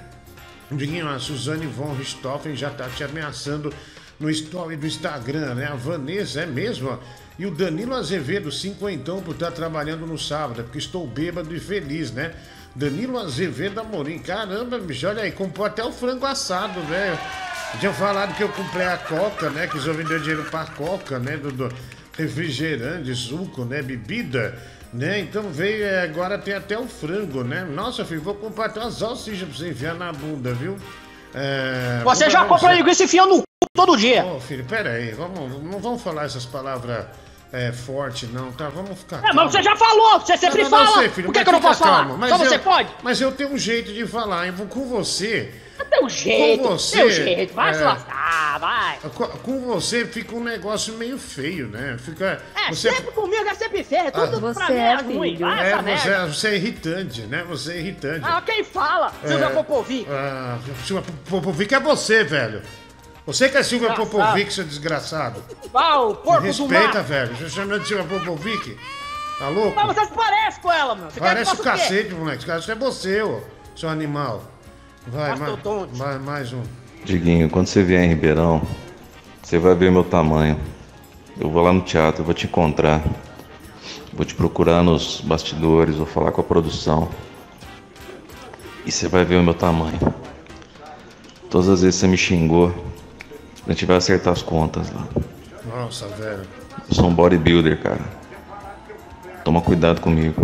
Speaker 1: Diguinho, a Suzane von Richthofen já tá te ameaçando no story do Instagram, né? A Vanessa, é mesmo? ó. E o Danilo Azevedo, cinquentão, por estar trabalhando no sábado, é porque estou bêbado e feliz, né? Danilo Azevedo Amorim, caramba, bicho, olha aí, comprou até o frango assado, né? Tinha falado que eu comprei a coca, né? Que os homens deu dinheiro pra coca, né? Do refrigerante, suco, né? Bebida, né? Então veio, é, agora tem até o frango, né? Nossa, filho, vou comprar até uma salsicha pra você enfiar na bunda, viu? É,
Speaker 8: Você já
Speaker 1: pra
Speaker 8: compra linguiça enfiando no cu todo dia.
Speaker 1: Ô, filho, pera aí, vamos, não vamos falar essas palavras é, fortes, não, tá? Vamos ficar.
Speaker 8: É, mas você já falou, você sempre
Speaker 1: Não, não, não
Speaker 8: fala.
Speaker 1: sei, filho,
Speaker 8: Por que, que eu não posso falar?
Speaker 1: calmo, mas
Speaker 8: Só
Speaker 1: eu-
Speaker 8: você pode?
Speaker 1: Mas eu tenho um jeito de falar, hein? Com você.
Speaker 8: Teu jeito,
Speaker 1: com você,
Speaker 8: teu jeito. Vai se
Speaker 1: é,
Speaker 8: lascar, vai.
Speaker 1: Com, com você fica um negócio meio feio, né? Fica.
Speaker 8: É,
Speaker 1: você,
Speaker 8: sempre comigo é sempre feio. Tudo
Speaker 2: Você
Speaker 8: pra mim
Speaker 2: é
Speaker 8: é ruim. Vai
Speaker 1: é, você,
Speaker 8: merda.
Speaker 1: você é irritante, né? Você é irritante.
Speaker 8: Ah, quem fala? Silvia Popovic.
Speaker 1: Ah, Silvia Popovic é você, velho. Você que é Silvia
Speaker 8: Desgraçado.
Speaker 1: Popovic, seu desgraçado.
Speaker 8: Ah, o
Speaker 1: Me
Speaker 8: porco do
Speaker 1: respeita,
Speaker 8: mar.
Speaker 1: velho. Você chama de Silvia Popovic? Tá louco?
Speaker 8: Mas você se parece com ela, meu. Você quer
Speaker 1: Parece o cacete, moleque. Esse cara é você, ô, seu animal. Vai, mais,
Speaker 8: Mastodonte.
Speaker 1: vai, mais um.
Speaker 14: Diguinho, quando você vier em Ribeirão, você vai ver meu tamanho. Eu vou lá no teatro, eu vou te encontrar. Vou te procurar nos bastidores, vou falar com a produção. E você vai ver o meu tamanho. Todas as vezes que você me xingou, a gente vai acertar as contas lá.
Speaker 1: Nossa, velho.
Speaker 14: Eu sou um bodybuilder, cara. Toma cuidado comigo.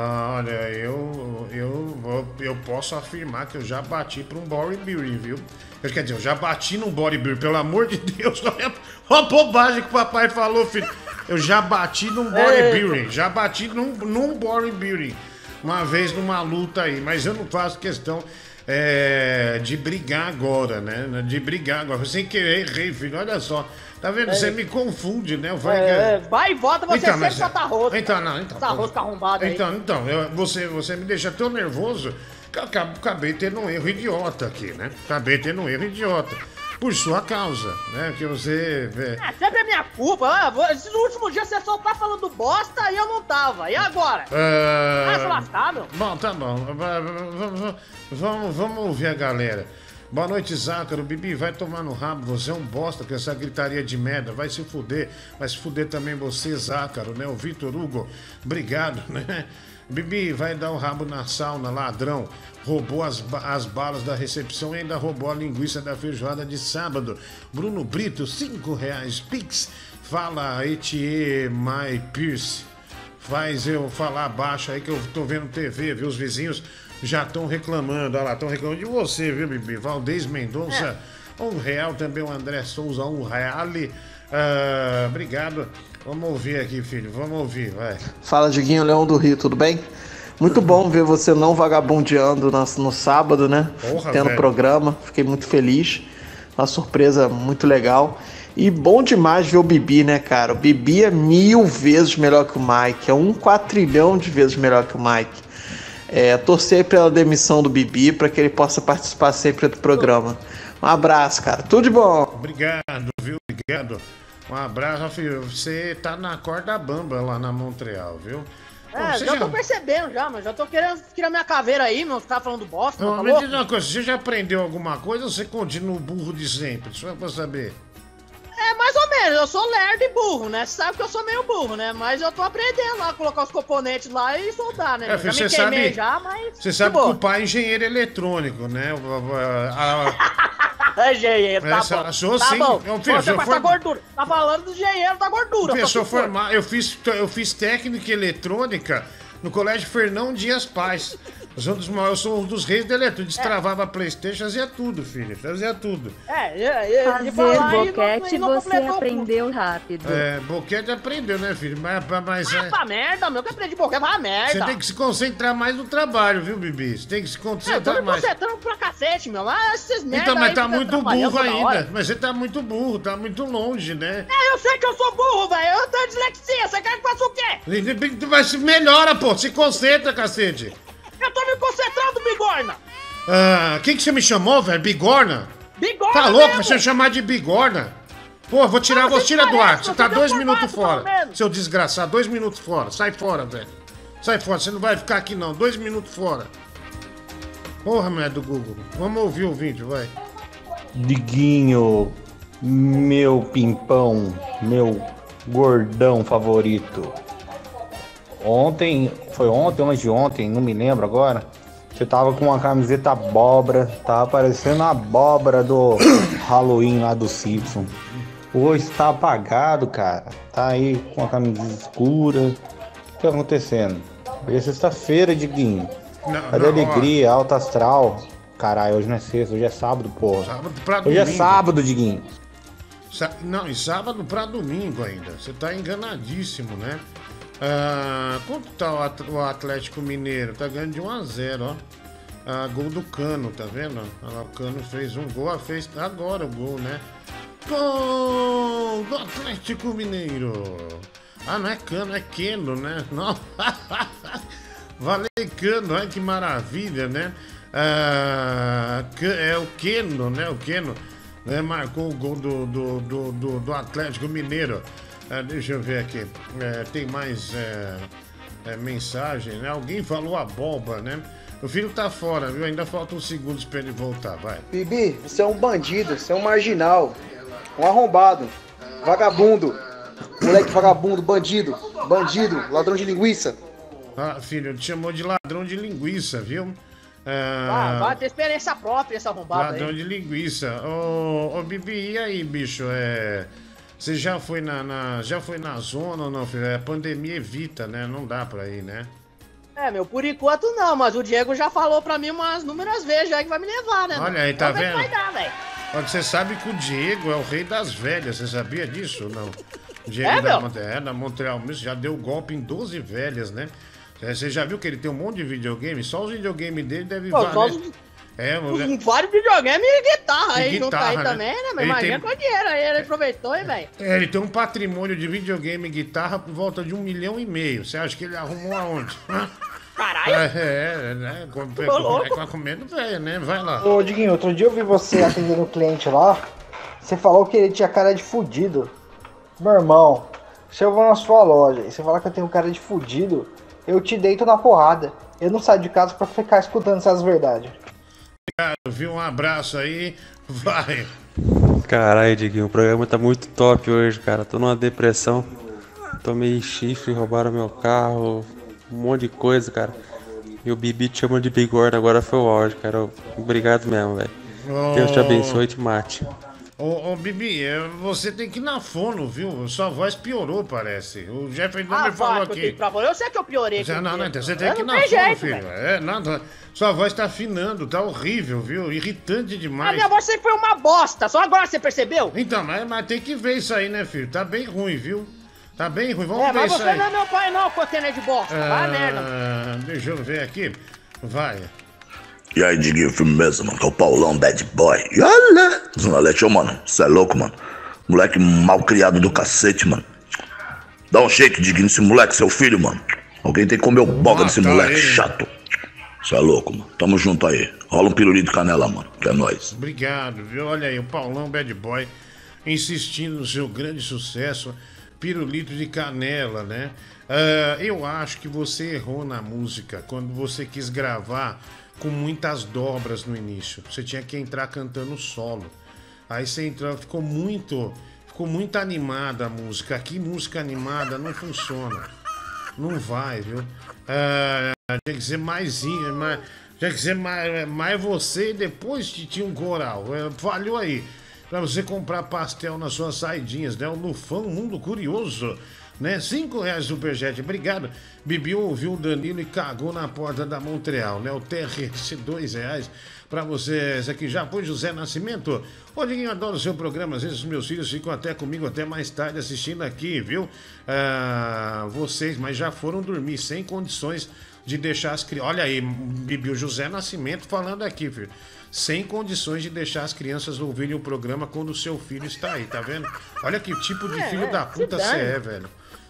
Speaker 1: Ah, olha, eu, eu, eu posso afirmar que eu já bati pra um bodybuilding, viu? Eu, quer dizer, eu já bati num bodybuilding, pelo amor de Deus. Olha olha a bobagem que o papai falou, filho. Eu já bati num bodybuilding, já bati num, num bodybuilding. Uma vez numa luta aí, mas eu não faço questão é, de brigar agora, né? De brigar agora. Sem querer, errei, filho. Olha só. Tá vendo? Você me confunde, né? Vai,
Speaker 8: É, vai e volta, você
Speaker 1: Então,
Speaker 8: sempre
Speaker 1: mas-
Speaker 8: só tá rosto.
Speaker 1: Então, não, então.
Speaker 8: Tá rosto arrombado aí.
Speaker 1: Então, então, eu- você, você me deixa tão nervoso que eu acabo- acabei tendo um erro idiota aqui, né? Acabei tendo um erro idiota. Por sua causa, né? Que você. é,
Speaker 8: É, sempre é minha culpa. Ah, vou- esse- no último dia você só tá falando bosta e eu não tava. E agora?
Speaker 1: é,
Speaker 8: Vai se lascar, meu.
Speaker 1: Bom, tá bom. Va- va- va- va- Vamos, vamos ouvir a galera. Boa noite, Zácaro. Bibi, vai tomar no rabo. Você é um bosta com essa gritaria de merda. Vai se fuder. Vai se fuder também você, Zácaro, né? O Vitor Hugo. Obrigado, né? Bibi, vai dar o rabo na sauna, ladrão. Roubou as, as balas da recepção e ainda roubou a linguiça da feijoada de sábado. Bruno Brito, cinco reais. Pix. Fala, Etier My Pierce. Faz eu falar baixo aí que eu tô vendo TV, viu? Os vizinhos já estão reclamando. Olha lá, estão reclamando de você, viu, Bibi? Valdez Mendonça, um real. Também o André Souza, um real. Ah, obrigado. Vamos ouvir aqui, filho. Vamos ouvir, vai.
Speaker 15: Fala, Diguinho Leão do Rio, tudo bem? Muito bom ver você não vagabundeando no, no sábado, né?
Speaker 1: Porra,
Speaker 15: Tendo
Speaker 1: velho.
Speaker 15: programa, fiquei muito feliz. Uma surpresa muito legal. E bom demais ver o Bibi, né, cara? O Bibi é mil vezes melhor que o Mike, é um quatrilhão de vezes melhor que o Mike. É, torcer pela demissão do Bibi para que ele possa participar sempre do programa. Um abraço, cara. Tudo de bom.
Speaker 1: Obrigado, viu? Obrigado. Um abraço, filho. Você tá na corda bamba lá na Montreal, viu?
Speaker 8: É,
Speaker 1: Você
Speaker 8: já
Speaker 1: já-
Speaker 8: tô percebendo já, mas já tô querendo tirar minha caveira aí, meu. Você tá falando bosta,
Speaker 1: Não,
Speaker 8: não, tá
Speaker 1: me
Speaker 8: louco?
Speaker 1: diz uma coisa, você já aprendeu alguma coisa ou você continua o burro de sempre? Só pra saber.
Speaker 8: É, mais ou menos, eu sou lerdo e burro, né? Você sabe que eu sou meio burro, né? Mas eu tô aprendendo lá, colocar os componentes lá e soldar, né?
Speaker 1: É,
Speaker 8: já me
Speaker 1: você
Speaker 8: queimei
Speaker 1: sabe-
Speaker 8: já, mas...
Speaker 1: Você sabe que o pai é engenheiro eletrônico, né? A- a-
Speaker 9: É engenheiro, tá
Speaker 1: Essa-
Speaker 9: bom.
Speaker 1: sou
Speaker 9: tá
Speaker 1: sim.
Speaker 9: bom.
Speaker 1: Eu, filho,
Speaker 9: Você
Speaker 1: for-
Speaker 9: gordura. Tá falando do engenheiro da gordura.
Speaker 1: Professor
Speaker 9: só se for.
Speaker 1: formado, eu fiz, eu fiz técnica eletrônica no Colégio Fernão Dias Paz. Eu sou um dos maiores, eu sou um dos reis da eletrônica. Destravava Playstation, fazia tudo, filho. Fazia tudo.
Speaker 9: É, é, é, de
Speaker 2: Fazer
Speaker 9: falar aí,
Speaker 2: boquete
Speaker 9: não- não
Speaker 2: você aprendeu rápido.
Speaker 1: É, boquete aprendeu, né, filho? Mas, mas é,
Speaker 9: Pra merda, meu, que aprendi boquete, vai merda.
Speaker 1: você tem que se concentrar mais no trabalho, viu, Bibi? Você tem que se
Speaker 9: É, eu tô
Speaker 1: concentrar mais.
Speaker 9: concentrando pra cacete, meu. Mas esses merda
Speaker 1: Então, mas
Speaker 9: aí
Speaker 1: tá muito burro ainda. Mas você tá muito burro, tá muito longe, né?
Speaker 9: É, eu sei que eu sou burro, velho. Eu tenho dislexia. Você quer que eu faça o quê?
Speaker 1: Mas melhora, pô. Se concentra, cacete.
Speaker 9: Eu tô me concentrando, bigorna.
Speaker 1: Ah, quem que você me chamou, velho? Bigorna?
Speaker 9: Bigorna
Speaker 1: Tá louco?
Speaker 9: mesmo.
Speaker 1: Você me chamar de bigorna? Pô, vou tirar,
Speaker 9: Ah,
Speaker 1: vou
Speaker 9: você
Speaker 1: tirar do ar. Você tá dois minutos fora. Seu desgraçado, dois minutos fora. Sai fora, velho. Sai fora, você não vai ficar aqui não. Dois minutos fora. Porra, mulher do Google. Vamos ouvir o vídeo, vai.
Speaker 16: Diguinho, meu pimpão, meu gordão favorito. Ontem, foi ontem antes de ontem, não me lembro agora. Você tava com uma camiseta abóbora, tava parecendo a abóbora do Halloween lá do Simpson. Hoje tá apagado, cara. Tá aí com a camisa escura. O que tá acontecendo? Hoje é sexta-feira, Diguinho.
Speaker 1: Não,
Speaker 16: Cadê
Speaker 1: não,
Speaker 16: alegria, alta astral? Caralho, hoje não é sexta, hoje é sábado, porra.
Speaker 1: Sábado pra
Speaker 16: Hoje é
Speaker 1: domingo.
Speaker 16: sábado, Diguinho.
Speaker 1: Sa- Não, e sábado pra domingo ainda. Você tá enganadíssimo, né? Ah, quanto tá o At- o Atlético Mineiro? Tá ganhando de 1 a 0 ó. Ah, gol do Cano, tá vendo? O Cano fez um gol, ah, fez agora o gol, né? Gol do Atlético Mineiro. Ah, não é Cano, é Keno, né? Não. Valeu, Cano, olha que maravilha, né? Ah, é o Keno, né? O Keno né? marcou o gol do, do, do, do- do Atlético Mineiro. Ah, deixa eu ver aqui. É, tem mais é, é, mensagem, né? Alguém falou abóbora, né? O filho tá fora, viu? Ainda faltam segundos pra ele voltar, vai.
Speaker 17: Bibi, você é um bandido, você é um marginal, um arrombado, vagabundo, moleque vagabundo, bandido, bandido, ladrão de linguiça.
Speaker 1: Ah, filho, te chamou de ladrão de linguiça, viu?
Speaker 9: Ah,
Speaker 1: Ah,
Speaker 9: vai ter experiência própria essa arrombada
Speaker 1: Ladrão
Speaker 9: aí.
Speaker 1: de linguiça. Ô, ô, Bibi, e aí, bicho? É. Você já foi na, na- já foi na zona ou não, filho? É pandemia evita, né? Não dá pra ir, né?
Speaker 9: É, meu, por enquanto não, mas o Diego já falou pra mim umas númeras vezes já que vai me levar, né?
Speaker 1: Olha
Speaker 9: meu?
Speaker 1: aí, tá
Speaker 9: Vamos ver o que
Speaker 1: vendo?
Speaker 9: Vai dar, velho.
Speaker 1: Você sabe que o Diego é o rei das velhas, você sabia disso ou não? O Diego
Speaker 9: É,
Speaker 1: da,
Speaker 9: meu?
Speaker 1: É, da Montreal Music já deu golpe em 12 velhas, né? É, Você já viu que ele tem um monte de videogame? Só os videogames dele devem valer.
Speaker 9: os-
Speaker 1: É,
Speaker 9: Os-
Speaker 1: mulher.
Speaker 9: Vários videogames e guitarra
Speaker 1: E
Speaker 9: aí junto
Speaker 1: guitarra,
Speaker 9: aí
Speaker 1: né?
Speaker 9: também, né? Mas
Speaker 1: Ele
Speaker 9: imagina
Speaker 1: tem-
Speaker 9: com dinheiro aí, ele aproveitou, hein, velho?
Speaker 1: É, ele tem um patrimônio de videogame e guitarra por volta de um milhão e meio. Você acha que ele arrumou aonde?
Speaker 9: Caralho!
Speaker 1: É, é, né? Com-
Speaker 17: Tô louco.
Speaker 1: com- comendo velho, né? Vai lá.
Speaker 17: Ô, Diguinho, outro dia eu vi você atendendo o cliente lá, você falou que ele tinha cara de fudido. Meu irmão, se eu vou na sua loja e você falar que eu tenho cara de fudido, eu te deito na porrada. Eu não saio de casa pra ficar escutando essas verdades.
Speaker 1: Obrigado, viu? Um abraço aí. Vai.
Speaker 18: Caralho, Diguinho, o programa tá muito top hoje, cara. Tô numa depressão. Tomei chifre, roubaram meu carro, um monte de coisa, cara. E o Bibi te chama de bigorna, agora foi o áudio, cara. Obrigado mesmo, velho. Deus te abençoe e te mate.
Speaker 1: Ô, ô, Bibi, é, você tem que ir na fono, viu? Sua voz piorou, parece. O Jefferson
Speaker 9: Ah,
Speaker 1: me falou
Speaker 9: vai, eu
Speaker 1: aqui.
Speaker 9: falar. Eu sei que eu piorei.
Speaker 1: Você, não, não, você tem
Speaker 9: Eu
Speaker 1: que ir
Speaker 9: não
Speaker 1: na fono,
Speaker 9: jeito,
Speaker 1: filho.
Speaker 9: velho.
Speaker 1: É, nada. Sua voz tá afinando, tá horrível, viu? Irritante
Speaker 9: A
Speaker 1: demais.
Speaker 9: minha voz sempre foi uma bosta, só agora você percebeu?
Speaker 1: Então, mas, mas tem que ver isso aí, né, filho? Tá bem ruim, viu? Tá bem ruim. Vamos
Speaker 9: É,
Speaker 1: ver
Speaker 9: mas
Speaker 1: isso
Speaker 9: você
Speaker 1: aí.
Speaker 9: não é meu pai não, container de bosta. Vai a merda.
Speaker 1: Ah, deixa eu ver aqui. Vai.
Speaker 19: E aí, Diguinho, firmeza, mano, que é o Paulão Bad Boy. E olha! Zona Leste, ô, mano, cê é louco, mano. Moleque mal criado do cacete, mano. Dá um shake, Diguinho, nesse moleque, seu filho, mano. Alguém tem que comer o boga desse moleque
Speaker 1: ele.
Speaker 19: chato. Cê é louco, mano. Tamo junto aí. Rola um pirulito de canela, mano, que é nóis.
Speaker 1: Obrigado, viu? Olha aí, o Paulão Bad Boy insistindo no seu grande sucesso, Pirulito de Canela, né? Ah, eu acho que você errou na música quando você quis gravar com muitas dobras no início. Você tinha que entrar cantando solo. Aí você entrou, ficou muito, ficou muito animada a música. Aqui música animada não funciona. Não vai, viu? Ah, tem que ser mais, mais Tinha que ser mais, mais você e depois Titinho Coral. É, falhou aí. Pra você comprar pastel nas suas saidinhas, né? O Lufão Mundo Curioso. Né? Cinco reais superjet, obrigado. Bibi ouviu o Danilo e cagou na porta da Montreal, né? O TRS, dois reais pra você. Esse aqui já foi José Nascimento. Ô, Diguinho, adoro o seu programa. Às vezes os meus filhos ficam até comigo até mais tarde assistindo aqui, viu? Ah, vocês, mas já foram dormir sem condições de deixar as crianças. Olha aí, Bibi, o José Nascimento falando aqui, filho. Sem condições de deixar as crianças ouvirem o programa quando o seu filho está aí, tá vendo? Olha que tipo de
Speaker 8: É,
Speaker 1: filho da
Speaker 8: se
Speaker 1: puta você é, velho.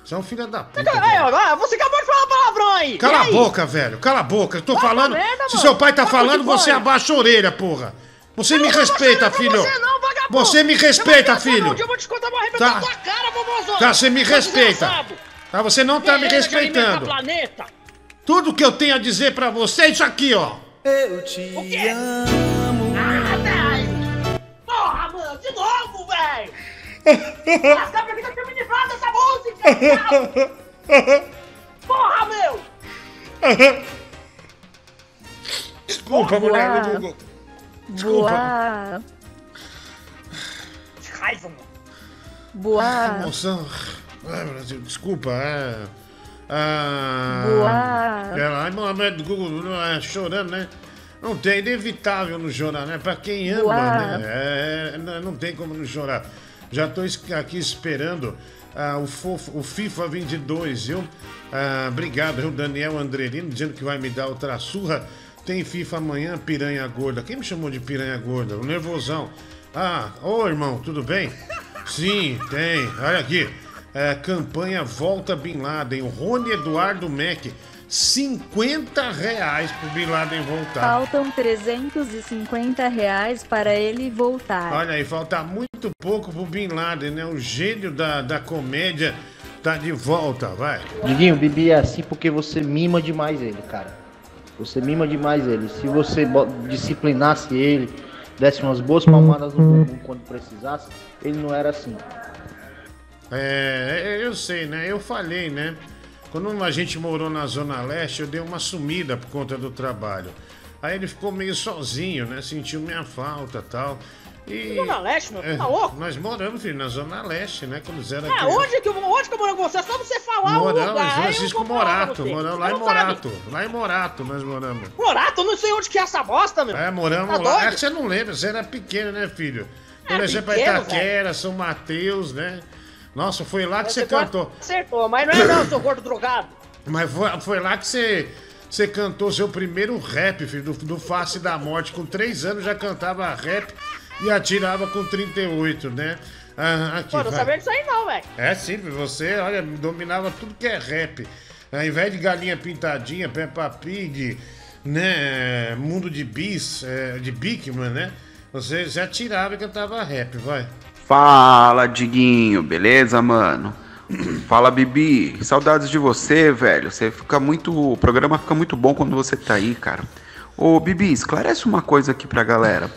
Speaker 1: Você é um filho da puta.
Speaker 8: Aí,
Speaker 1: velho.
Speaker 8: ó, você acabou de falar palavrão aí. E
Speaker 1: Cala a
Speaker 8: aí?
Speaker 1: boca, velho. Cala a boca. Eu tô
Speaker 8: Vai
Speaker 1: falando.
Speaker 8: merda,
Speaker 1: Se
Speaker 8: mano.
Speaker 1: seu pai tá falando, você abaixa a orelha, porra. Você me
Speaker 8: Eu não vou
Speaker 1: respeita,
Speaker 8: baixar
Speaker 1: filho.
Speaker 8: Você, não, vagabundo.
Speaker 1: Você me
Speaker 8: Eu
Speaker 1: respeita,
Speaker 8: vou
Speaker 1: filho.
Speaker 8: Eu vou te contar uma
Speaker 1: Tá.
Speaker 8: tua cara, vovôzão.
Speaker 1: Tá, você me
Speaker 8: Seu
Speaker 1: respeita. Tá, você não tá me
Speaker 8: Beleza,
Speaker 1: respeitando.
Speaker 8: planeta.
Speaker 1: Tudo que eu tenho a dizer pra você é isso aqui, ó.
Speaker 20: Eu te
Speaker 8: O quê? Ah, Lascar pra que eu me livrado dessa música. Porra, meu.
Speaker 1: Desculpa, mulher
Speaker 2: Boa.
Speaker 1: do Google. Desculpa.
Speaker 2: Boa.
Speaker 8: Que raiva, mano.
Speaker 2: Boa.
Speaker 1: Emoção. Ai, Brasil, desculpa. É. Ah.
Speaker 2: Boa.
Speaker 1: Ela, ai, mulher do Google é, chorando, né? Não tem, é inevitável não chorar, né? Pra quem ama,
Speaker 2: Boa.
Speaker 1: né? É, não tem como não chorar. Já tô es- aqui esperando ah, o, fofo- o FIFA 22, viu? Ah, obrigado, viu? Daniel Andrelino dizendo que vai me dar outra surra. Tem FIFA amanhã, piranha gorda. Quem me chamou de piranha gorda? O nervosão. Ah, ô irmão, tudo bem? Sim, tem. Olha aqui. É, campanha Volta Bin Laden. O Rony Eduardo Mac. 50 reais pro Bin Laden voltar.
Speaker 2: Faltam 350 reais para ele voltar.
Speaker 1: Olha aí, falta muito pouco pro Bin Laden, né? O gênio da, da comédia tá de volta, vai.
Speaker 21: Diguinho, o Bibi é assim porque você mima demais ele, cara. Você mima demais ele. Se você disciplinasse ele, desse umas boas palmadas no bumbum quando precisasse, ele não era assim.
Speaker 1: É, eu sei, né? Eu falei, né? Quando a gente morou na Zona Leste, eu dei uma sumida por conta do trabalho. Aí ele ficou meio sozinho, né? Sentiu minha falta e tal. E.
Speaker 8: Zona Leste, meu,
Speaker 1: É,
Speaker 8: tá louco?
Speaker 1: Nós moramos, filho, na Zona Leste, né? Quando eles eram
Speaker 8: É, onde que, eu- onde que eu moro com você? É só você falar o
Speaker 1: Moramos,
Speaker 8: lugar.
Speaker 1: em
Speaker 8: aí eu
Speaker 1: Francisco Morato. Moramos lá em
Speaker 8: não sabe.
Speaker 1: Morato. Lá em Morato nós moramos.
Speaker 8: Morato, eu não sei onde que é essa bosta, meu.
Speaker 1: É, moramos
Speaker 8: Tá
Speaker 1: lá. É que você não lembra, você era pequeno, né, filho? Pra
Speaker 8: pequeno,
Speaker 1: Itaquera, São Mateus, né? Nossa, foi lá que você
Speaker 8: quase
Speaker 1: cantou.
Speaker 8: Acertou, mas não é não, seu gordo drogado.
Speaker 1: Mas foi, foi lá que você, você cantou seu primeiro rap, filho, do, do Face da Morte. Com três anos já cantava rap e atirava com 38, né? Ah, aqui,
Speaker 8: Pô, não
Speaker 1: vai.
Speaker 8: sabia disso aí não, velho.
Speaker 1: É sim, você, olha, dominava tudo que é rap. Ao invés de galinha pintadinha, Peppa Pig, né? Mundo de bis, é, de Bigman, né? Você já tirava e cantava rap, vai.
Speaker 22: Fala, Diguinho, beleza, mano? Fala, Bibi. Saudades de você, velho. Você fica muito. O programa fica muito bom quando você tá aí, cara. Ô, Bibi, esclarece uma coisa aqui pra galera.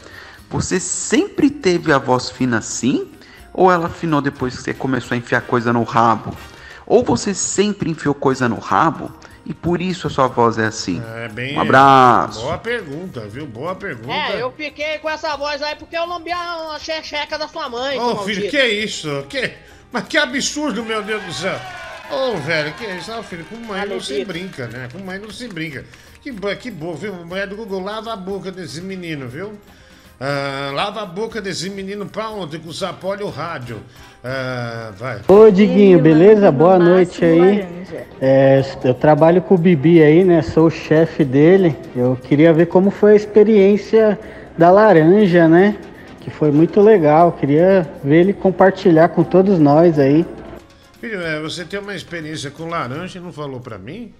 Speaker 22: Você sempre teve a voz fina assim? Ou ela afinou depois que você começou a enfiar coisa no rabo? Ou você sempre enfiou coisa no rabo e por isso a sua voz é assim?
Speaker 1: É bem.
Speaker 22: Um abraço.
Speaker 1: Boa pergunta, viu? Boa pergunta.
Speaker 8: É, eu fiquei com essa voz aí porque eu lambi a a checheca da sua mãe.
Speaker 1: Ô,
Speaker 8: seu
Speaker 1: filho,
Speaker 8: maldito.
Speaker 1: que isso? Que... Mas que absurdo, meu Deus do céu. Ô, velho, que isso? Ah, filho, com mãe não se brinca, né? Com mãe não se brinca. Que, que boa, viu? Mulher do Google, lava a boca desse menino, viu? Ah, lava a boca desse menino pra ontem com o Zapolho Rádio. Ah, vai.
Speaker 23: Ô Diguinho, beleza? Boa noite aí. É, eu trabalho com o Bibi aí, né? Sou o chefe dele. Eu queria ver como foi a experiência da laranja, né? Que foi muito legal. Queria ver ele compartilhar com todos nós aí.
Speaker 1: Filho, é, você tem uma experiência com laranja e não falou pra mim?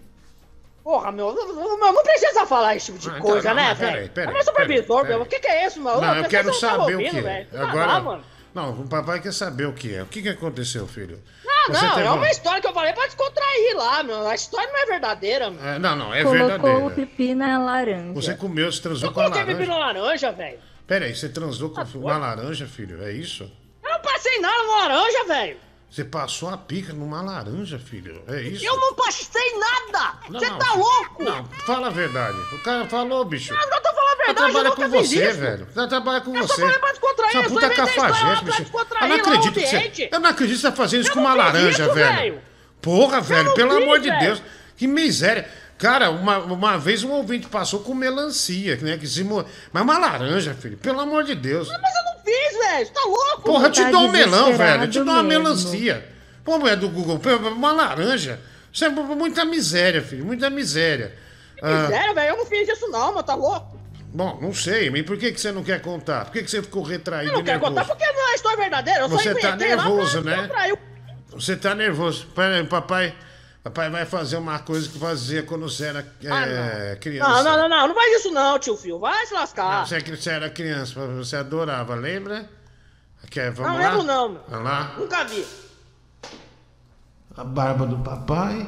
Speaker 8: Porra, meu, meu, não precisa falar esse tipo de
Speaker 1: Ah, então,
Speaker 8: coisa,
Speaker 1: não,
Speaker 8: né,
Speaker 1: mas peraí,
Speaker 8: velho?
Speaker 1: peraí,
Speaker 8: É meu supervisor,
Speaker 1: peraí,
Speaker 8: meu. O que que é isso, meu?
Speaker 1: Não, eu
Speaker 8: pensei
Speaker 1: quero
Speaker 8: que tava
Speaker 1: saber o
Speaker 8: ouvindo,
Speaker 1: que
Speaker 8: velho. Ah,
Speaker 1: Agora.
Speaker 8: lá, mano.
Speaker 1: Não, o papai quer saber o que é. O que, que aconteceu, filho?
Speaker 8: Ah,
Speaker 1: Você
Speaker 8: não,
Speaker 1: teve
Speaker 8: é
Speaker 1: um-
Speaker 8: uma história que eu falei pra descontrair lá, meu. A história não é verdadeira, meu.
Speaker 1: É, não, não, é
Speaker 2: Colocou o
Speaker 1: verdadeira.
Speaker 2: pipi na laranja.
Speaker 1: Você comeu, você transou
Speaker 8: Eu
Speaker 1: com a
Speaker 8: coloquei pipi
Speaker 1: laranja.
Speaker 8: na laranja, velho.
Speaker 1: Pera aí, você transou
Speaker 8: Tá
Speaker 1: com uma laranja, filho? É isso?
Speaker 8: Eu não passei nada na laranja, velho.
Speaker 1: Você passou a pica numa laranja, filho. É isso?
Speaker 8: Eu não passei nada! Você tá louco!
Speaker 1: Não, fala a verdade. O cara falou, bicho.
Speaker 8: Eu não tô falando a verdade, eu
Speaker 1: trabalha
Speaker 8: nunca
Speaker 1: com você, velho. Ela trabalha com
Speaker 8: Eu
Speaker 1: você.
Speaker 8: falei pra descontrair, eu só
Speaker 1: puta cafajeste, bicho. Eu não acredito que você. Eu não acredito que você tá fazendo isso com uma laranja,
Speaker 8: isso,
Speaker 1: velho.
Speaker 8: velho.
Speaker 1: Porra, velho, pelo
Speaker 8: fiz,
Speaker 1: amor de
Speaker 8: velho.
Speaker 1: Deus. Que miséria. Cara, uma, uma vez um ouvinte passou com melancia, né? Que se mo... Mas uma laranja, filho. Pelo amor de Deus.
Speaker 8: Mas eu não fiz, velho! Você tá louco?
Speaker 1: Porra, eu te
Speaker 2: Tá
Speaker 1: dou um melão, velho. Eu te dou uma
Speaker 2: mesmo.
Speaker 1: melancia. Pô, mulher do Google, pô, uma laranja. Isso é muita miséria, filho. Muita miséria. Ah,
Speaker 8: Sério, velho? Eu não fiz isso não, mano. Tá louco?
Speaker 1: bom, não sei, mas por que, que você não quer contar? Por que, que você ficou retraído
Speaker 8: Eu não quero
Speaker 1: nervoso?
Speaker 8: contar porque não é história verdadeira. Eu
Speaker 1: Você
Speaker 8: só
Speaker 1: tá
Speaker 8: lá
Speaker 1: nervoso,
Speaker 8: pra
Speaker 1: né? Você tá nervoso. Pera aí, papai. Papai vai fazer uma coisa que fazia quando você era é, criança.
Speaker 8: Ah, Não, não, não, não. Não faz isso não, tio Fio. Vai se lascar.
Speaker 1: Não, Você, você era criança, você adorava, lembra? Quer, vamos
Speaker 8: Não
Speaker 1: lá?
Speaker 8: lembro não, meu.
Speaker 1: Vamos lá?
Speaker 8: Nunca vi.
Speaker 1: A barba do papai.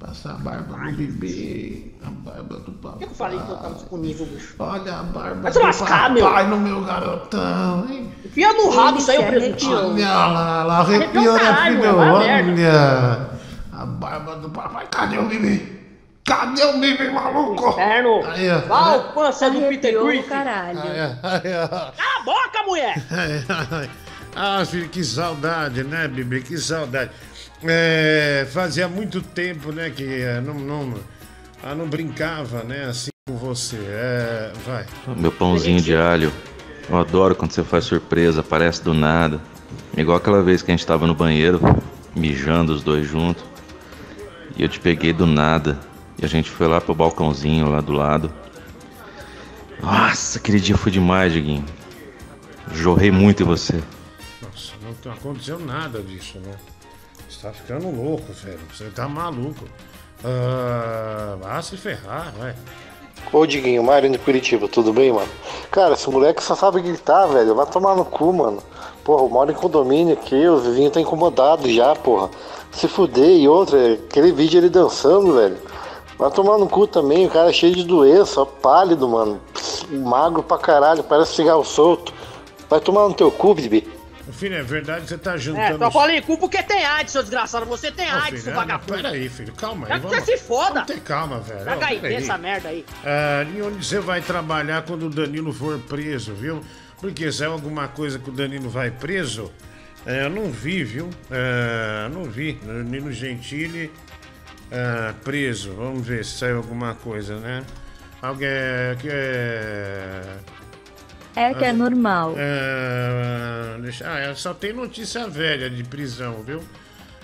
Speaker 1: Passar a barba no bebê. A barba do papai.
Speaker 8: Por que eu falei que eu tava disponível, bicho?
Speaker 1: Olha a barba
Speaker 8: Vai se
Speaker 1: do
Speaker 8: lascar,
Speaker 1: papai
Speaker 8: meu.
Speaker 1: no meu garotão, hein?
Speaker 8: Enfia no rabo isso aí,
Speaker 2: Ele
Speaker 8: presuntinho.
Speaker 1: Olha lá, lá
Speaker 8: Arrepiou
Speaker 1: arrepiou,
Speaker 8: o
Speaker 1: né,
Speaker 8: caralho,
Speaker 1: filho?
Speaker 8: vai a merda.
Speaker 1: Olha. A barba do papai. Cadê o bebê? Cadê o bebê, maluco?
Speaker 8: Inferno.
Speaker 1: Aí, ó.
Speaker 8: Vai, o pança do Peter
Speaker 2: caralho.
Speaker 1: Aí. Aí, ó.
Speaker 8: Cala a boca, mulher.
Speaker 1: Ah, filho, que saudade, né, Bibi? Que saudade. É, fazia muito tempo, né, que é, não, não, ah, não brincava, né, assim com você. É, vai.
Speaker 14: Meu pãozinho de alho. Eu adoro quando você faz surpresa, aparece do nada. Igual aquela vez que a gente tava no banheiro, mijando os dois juntos. E eu te peguei do nada. E a gente foi lá pro balcãozinho lá do lado. Nossa, aquele dia foi demais, Diguinho. Jorrei muito em você.
Speaker 1: Nossa, não aconteceu nada disso, né? Você tá ficando louco, velho. Você tá maluco. Ah, vá se ferrar, vai.
Speaker 12: Ô Diguinho, Mário de Curitiba, tudo bem, mano? Cara, esse moleque só sabe gritar, velho. Vai tomar no cu, mano. Porra, eu moro em condomínio aqui, o vizinho tá incomodado já, porra. Se fuder e outra, aquele vídeo ele dançando, velho. Vai tomar no cu também, o cara é cheio de doença, ó, pálido, mano. Pss, magro pra caralho, parece cigarro solto. Vai tomar no teu cu, Bibi.
Speaker 1: Filho, é verdade, você tá
Speaker 8: É,
Speaker 1: juntando.
Speaker 8: só falei cu porque tem AIDS, seu desgraçado. Você tem AIDS,
Speaker 1: filho,
Speaker 8: seu
Speaker 1: ah,
Speaker 8: vagabundo.
Speaker 1: Pera aí, filho, calma aí.
Speaker 8: Quero que
Speaker 1: Vamos,
Speaker 8: você se foda.
Speaker 1: vamos ter calma, velho. Pera aí.
Speaker 8: essa merda aí.
Speaker 1: Ah, e onde você vai trabalhar quando o Danilo for preso, viu? Porque se é alguma coisa que o Danilo vai preso, é, eu não vi, viu? É, não vi. Danilo Gentili ah, preso. Vamos ver se saiu alguma coisa, né? Alguém que é.
Speaker 2: É que é normal.
Speaker 1: É, deixa- ah, é, só tem notícia velha de prisão, viu?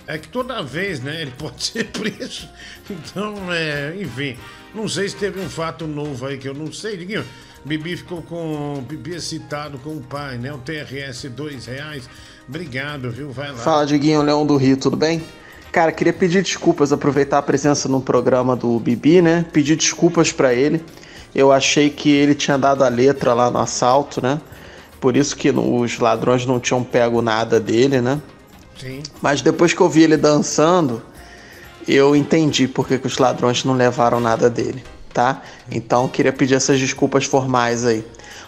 Speaker 1: É que toda vez, né, ele pode ser preso. Então, é, enfim. Não sei se teve um fato novo aí que eu não sei, Diguinho. Bibi ficou com. Bibi excitado com o pai, né? O TRS, dois reais. Obrigado, viu? Vai lá.
Speaker 15: Fala, Diguinho, Leão do Rio, tudo bem? Cara, queria pedir desculpas, aproveitar a presença no programa do Bibi, né? Pedir desculpas pra ele. Eu achei que ele tinha dado a letra lá no assalto, né? Por isso que os ladrões não tinham pego nada dele, né?
Speaker 1: Sim.
Speaker 15: Mas depois que eu vi ele dançando, eu entendi por que, que os ladrões não levaram nada dele, tá? Então queria pedir essas desculpas formais aí.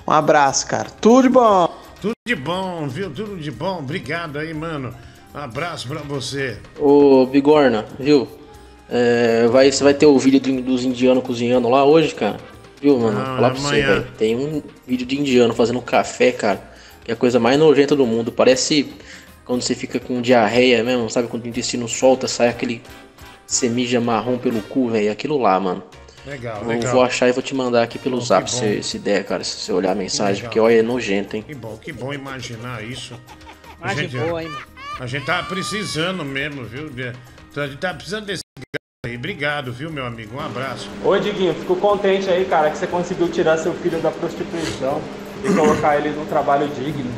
Speaker 15: Um abraço, cara. Tudo de bom!
Speaker 1: Tudo de bom, viu? Tudo de bom. Obrigado aí, mano. Abraço pra você.
Speaker 24: Ô, Bigorna, viu? É, vai, você vai ter o vídeo do- dos indianos cozinhando lá hoje, cara? Viu, mano? Falar pra você, velho. Tem um vídeo de indiano fazendo café, cara. Que é a coisa mais nojenta do mundo. Parece quando você fica com diarreia mesmo, sabe? Quando o intestino solta, sai aquele semija marrom pelo cu, velho. Aquilo lá, mano.
Speaker 1: Legal,
Speaker 24: Eu
Speaker 1: legal.
Speaker 24: vou achar e vou te mandar aqui pelo
Speaker 1: Bom,
Speaker 24: zap se, se der, cara. Se você olhar a mensagem, porque olha, é nojento, hein?
Speaker 1: Que bom, que bom imaginar isso. A
Speaker 8: Imagem
Speaker 1: gente,
Speaker 8: boa, hein,
Speaker 1: a gente tá precisando mesmo, viu? A gente tá precisando desse aí. Obrigado, viu, meu amigo? Um abraço.
Speaker 25: Ô Diguinho, fico contente aí, cara, que você conseguiu tirar seu filho da prostituição e colocar ele num trabalho digno.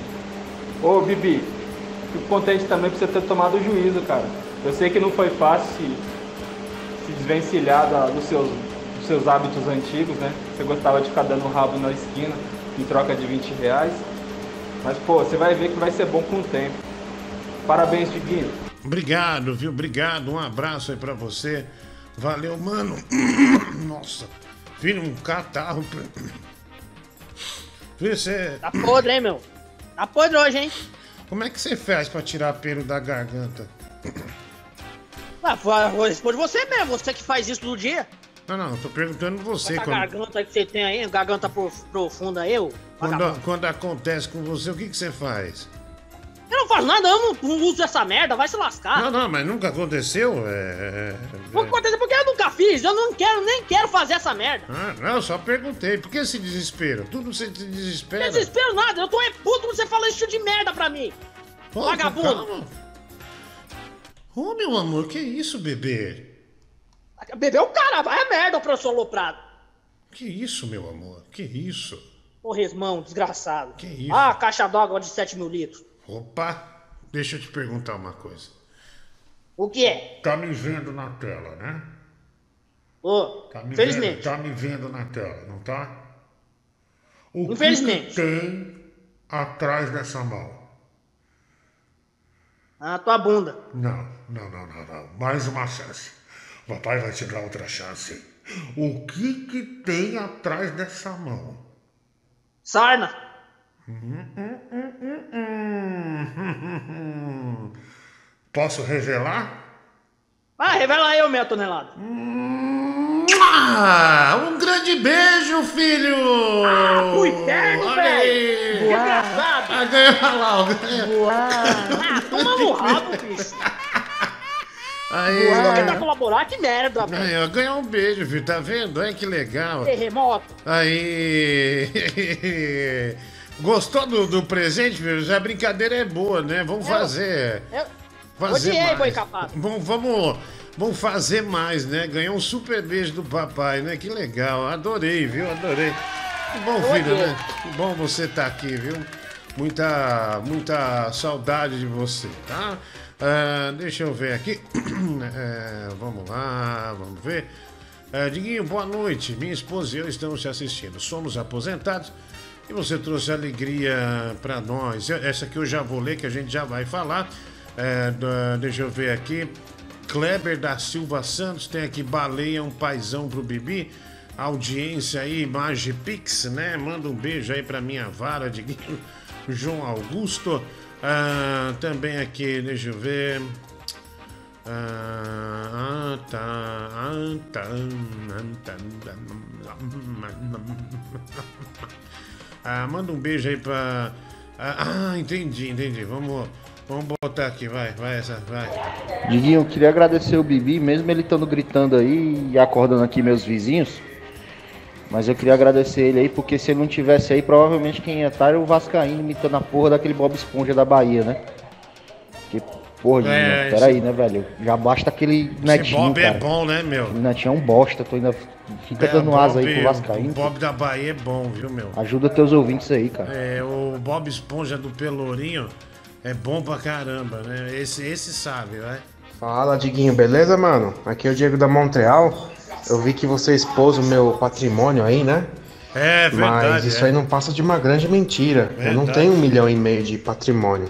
Speaker 25: Ô Bibi, fico contente também por você ter tomado o juízo, cara. Eu sei que não foi fácil se, se desvencilhar da- dos, seus, seus hábitos antigos, né? Você gostava de ficar dando rabo na esquina em troca de 20 reais. Mas, pô, você vai ver que vai ser bom com o tempo. Parabéns, Diguinho.
Speaker 1: Obrigado, viu? Obrigado. Um abraço aí pra você. Valeu, mano. Nossa. Filho, um catarro. Filho, você.
Speaker 8: Tá podre, hein, meu? Tá podre hoje, hein?
Speaker 1: Como é que você faz pra tirar pelo da garganta?
Speaker 8: Ah, responde você mesmo, você que faz isso todo dia.
Speaker 1: Não, não, eu tô perguntando você.
Speaker 8: Essa
Speaker 1: Quando,
Speaker 8: garganta que você tem aí, garganta prof- profunda eu.
Speaker 1: quando, quando acontece com você, o que, que você faz?
Speaker 8: Eu não faço nada, eu não, não uso essa merda, vai se lascar.
Speaker 1: Não, não, mas nunca aconteceu? É.
Speaker 8: Não acontece porque eu nunca fiz, eu não quero, nem quero fazer essa merda.
Speaker 1: Ah, não, só perguntei. Por que esse desespero? Tudo você se desespera.
Speaker 8: Desespero nada, eu tô é puto você fala isso de merda pra mim.
Speaker 1: Pô,
Speaker 8: Vagabundo.
Speaker 1: Ô, meu amor, que isso, bebê?
Speaker 8: Bebeu o cara, vai a merda, professor Loprado.
Speaker 1: Que isso, meu amor? Que isso?
Speaker 8: Ô resmão, desgraçado. Que
Speaker 1: isso?
Speaker 8: Ah, caixa d'água de 7 mil litros.
Speaker 1: Opa, deixa eu te perguntar uma coisa.
Speaker 8: O que é?
Speaker 1: Tá me vendo na tela, né?
Speaker 8: Ô,
Speaker 1: Tá me
Speaker 8: felizmente.
Speaker 1: Vendo, tá me vendo na tela, não tá? O
Speaker 8: Infelizmente.
Speaker 1: que, tem atrás dessa mão?
Speaker 8: Ah, tua bunda.
Speaker 1: Não, não, não, não, não. Mais uma chance. Papai vai te dar outra chance. O que que tem atrás dessa mão?
Speaker 8: Sarna.
Speaker 1: Posso revelar?
Speaker 8: Ah, revela aí, ô meia tonelada.
Speaker 1: Um grande beijo, filho!
Speaker 8: Ah, pro inferno, velho! Desgraçado!
Speaker 1: Ganha lá, ganha.
Speaker 8: Ah, toma no rabo, bicho!
Speaker 1: Aí,
Speaker 8: Não tentar colaborar, que merda, velho!
Speaker 1: Aí, ó, ganhou um beijo, filho, tá vendo? Olha que legal.
Speaker 8: Terremoto!
Speaker 1: Aí. Gostou do, do presente? Já a brincadeira é boa, né? Vamos fazer.
Speaker 8: Eu
Speaker 1: Fazer
Speaker 8: odiei,
Speaker 1: mais.
Speaker 8: boi capado.
Speaker 1: Vamos, vamos, vamos fazer mais, né? Ganhou um super beijo do papai, né? Que legal. Adorei, viu? Adorei. Que bom,
Speaker 8: Eu
Speaker 1: filho,
Speaker 8: odiei.
Speaker 1: né? Que bom você estar aqui, viu? Muita, muita saudade de você, tá? Ah, deixa eu ver aqui. É, vamos lá, vamos ver. Ah, Diguinho, boa noite. Minha esposa e eu estamos te assistindo. Somos aposentados e você trouxe alegria para nós. Essa aqui eu já vou ler, que a gente já vai falar. É, deixa eu ver aqui. Kleber da Silva Santos tem aqui baleia, um paizão pro Bibi. Audiência aí, Magipix, né? Manda um beijo aí pra minha vara de João Augusto. Ah, também aqui, deixa eu ver. Ah, ah, tá. Ah, tá. Ah, tá. Ah, manda um beijo aí pra. Ah, entendi, entendi. Vamos, vamos botar aqui, vai, vai essa, vai.
Speaker 21: Diguinho, eu queria agradecer o Bibi, mesmo ele estando gritando aí e acordando aqui meus vizinhos. Mas eu queria agradecer ele aí, porque se ele não tivesse aí, provavelmente quem ia estar era o Vascaíno imitando a porra daquele Bob Esponja da Bahia, né? Que, porra,
Speaker 1: É,
Speaker 21: peraí, né, velho? Já basta aquele
Speaker 1: Esse
Speaker 21: netinho,
Speaker 1: Bob é
Speaker 21: cara.
Speaker 1: bom, né, meu?
Speaker 21: O netinho é um bosta, tu ainda fica
Speaker 1: É,
Speaker 21: dando
Speaker 1: o
Speaker 21: asa aí
Speaker 1: Bob-
Speaker 21: pro Vascaíno.
Speaker 1: O Bob da Bahia é bom, viu, meu?
Speaker 21: Ajuda teus ouvintes aí, cara.
Speaker 1: É, o Bob Esponja do Pelourinho é bom pra caramba, né? Esse, esse sabe, vai.
Speaker 26: Fala, Diguinho, beleza, mano? Aqui é o Diego da Montreal. Eu vi que você expôs o meu patrimônio aí, né?
Speaker 1: É verdade.
Speaker 26: Mas isso
Speaker 1: é.
Speaker 26: aí não passa de uma grande mentira. Eu não
Speaker 1: Verdade.
Speaker 26: tenho um milhão e meio de patrimônio.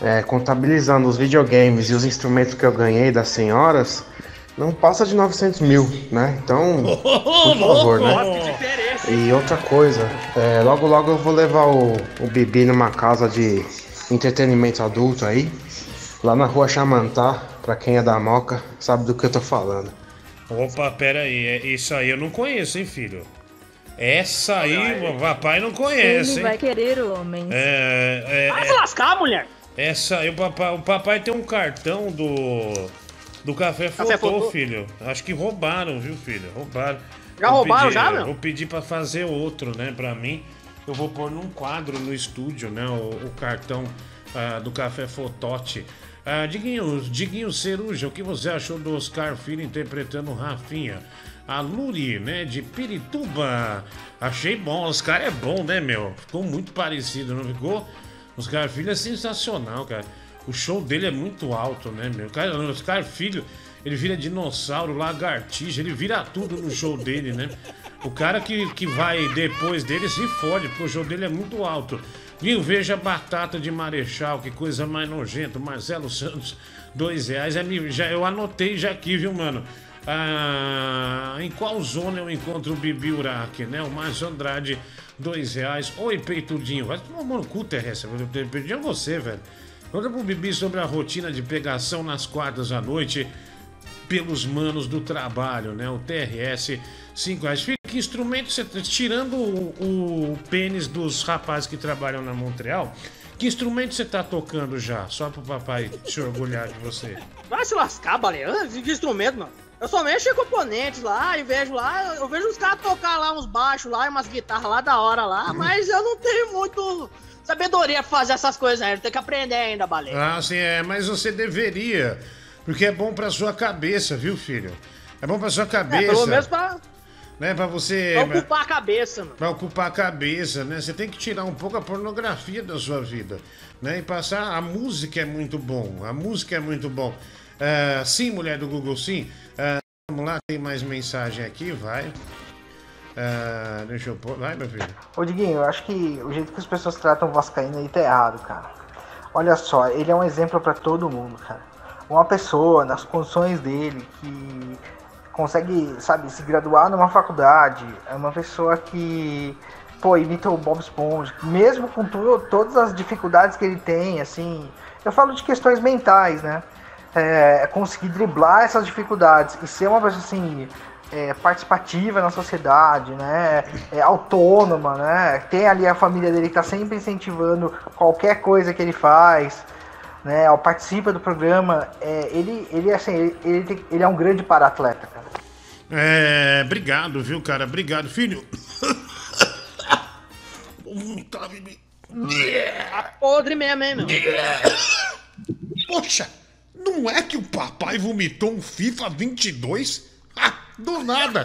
Speaker 26: É, contabilizando os videogames e os instrumentos que eu ganhei das senhoras, não passa de 900 mil, né? Então, por favor, né? E outra coisa, é, logo logo eu vou levar o, o Bibi numa casa de entretenimento adulto aí, lá na rua Chamantá, pra quem é da Moca, sabe do que eu tô falando.
Speaker 1: Opa, pera aí. é- Isso aí eu não conheço, hein, filho? Essa aí, o papai não conhece,
Speaker 2: Ele
Speaker 1: hein?
Speaker 2: vai querer homens.
Speaker 1: É, é,
Speaker 8: Vai
Speaker 1: é-
Speaker 8: se lascar, mulher!
Speaker 1: Essa aí, o papai, o papai tem um cartão do. Do Café
Speaker 8: Café Fotô?
Speaker 1: filho. Acho que roubaram, viu, filho? Roubaram.
Speaker 8: Já
Speaker 1: Vou
Speaker 8: roubaram
Speaker 1: pedir-
Speaker 8: já, meu?
Speaker 1: Vou pedir pra fazer outro, né, pra mim. Eu vou pôr num quadro no estúdio, né, o, o cartão ah, do Café Fotote. Ah, Diguinho, Ceruja, o que você achou do Oscar Filho interpretando Rafinha? A Luri, né, de Pirituba. Achei bom, Oscar é bom, né, meu? Ficou muito parecido, não ficou? Oscar Filho é sensacional, cara. O show dele é muito alto, né, meu? Cara, Oscar Filho, ele vira dinossauro, lagartixa, ele vira tudo no show dele, né? O cara que, que vai depois dele se fode, porque o show dele é muito alto. Viu? Veja batata de Marechal, que coisa mais nojenta. Marcelo Santos, dois reais. É, já, eu anotei já aqui, viu, mano? Ah, em qual zona eu encontro o Bibi Uraque, né? O Márcio Andrade dois reais. Oi, Peitudinho. Vai tomar no cu, terrestre. Peitudinho é você, velho. Conta pro Bibi sobre a rotina de pegação nas quartas à noite pelos manos do trabalho, né? O TRS, 5 reais. Que instrumento você tirando o, o pênis dos rapazes que trabalham na Montreal? Que instrumento você tá tocando já? Só pro papai se orgulhar de você.
Speaker 8: Vai se lascar, baleia. De instrumento, mano. Eu só mexo em componentes lá e vejo lá, eu vejo os caras tocar lá uns baixos lá e umas guitarras lá da hora lá, mas eu não tenho muito sabedoria pra fazer essas coisas ainda. Tem que aprender ainda, baleia.
Speaker 1: Ah, sim, é, mas você deveria. Porque é bom pra sua cabeça, viu, filho? É bom pra sua cabeça.
Speaker 8: É, pelo menos pra,
Speaker 1: Né, pra você.
Speaker 8: pra ocupar a cabeça, mano.
Speaker 1: Pra ocupar a cabeça, né? Você tem que tirar um pouco a pornografia da sua vida, né? E passar. A música é muito bom. A música é muito bom. Ah, sim, mulher do Google, sim. Ah, vamos lá, tem mais mensagem aqui, vai. Ah, deixa eu pôr. Vai, meu filho.
Speaker 17: Ô Diguinho, eu acho que o jeito que as pessoas tratam o Vascaíno aí tá errado, cara. Olha só, ele é um exemplo pra todo mundo, cara. Uma pessoa nas condições dele que consegue, sabe, se graduar numa faculdade, é uma pessoa que, pô, imita o Bob Esponja, mesmo com tu- todas as dificuldades que ele tem, assim, eu falo de questões mentais, né? É, conseguir driblar essas dificuldades e ser uma pessoa assim é, participativa na sociedade, né? É, autônoma, né? Tem ali a família dele que tá sempre incentivando qualquer coisa que ele faz, né? Participa do programa. É, ele, ele, assim, ele, ele, tem- ele é um grande para-atleta.
Speaker 1: É, obrigado, viu, cara? Obrigado, filho. Tá, Bibi.
Speaker 8: Tá podre mesmo, hein, meu?
Speaker 1: Poxa, não é que o papai vomitou um FIFA 22? Ah, do nada.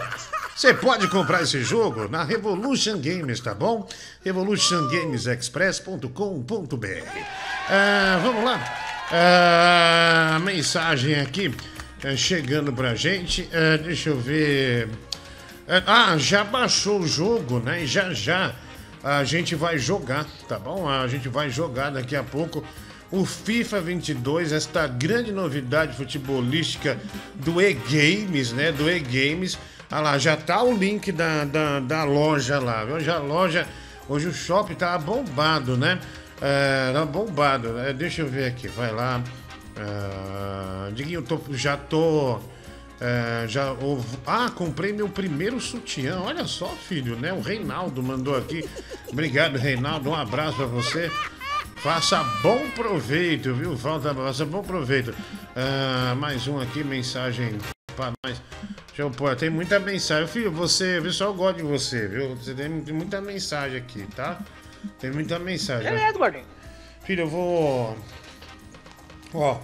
Speaker 1: Você pode comprar esse jogo na Revolution Games, tá bom? revolutiongamesexpress.com.br Ah, Vamos lá. Ah, mensagem aqui eh, chegando pra gente. Ah, deixa eu ver. Ah, já baixou o jogo, né? Já já a gente vai jogar, tá bom? A gente vai jogar daqui a pouco o FIFA 22, esta grande novidade futebolística do E-Games, né? Do E-Games. Ah lá, já tá o link da, da, da loja lá, viu? Já a loja, hoje o shopping tá bombado, né? É, tá bombado, né? Deixa eu ver aqui, vai lá. Ah, Diguinho, tô- já tô. é, já Ah, comprei meu primeiro sutiã. Olha só, filho, né? O Reinaldo mandou aqui. Obrigado, Reinaldo. Um abraço pra você. Faça bom proveito, viu? Falta, faça bom proveito. Ah, mais um aqui, mensagem para nós. Deixa eu pôr, tem muita mensagem. Filho, você, o pessoal gosta de você, viu? Você tem muita mensagem aqui, tá? Tem muita mensagem.
Speaker 8: Beleza, gordinho.
Speaker 1: Filho, eu vou. Ó,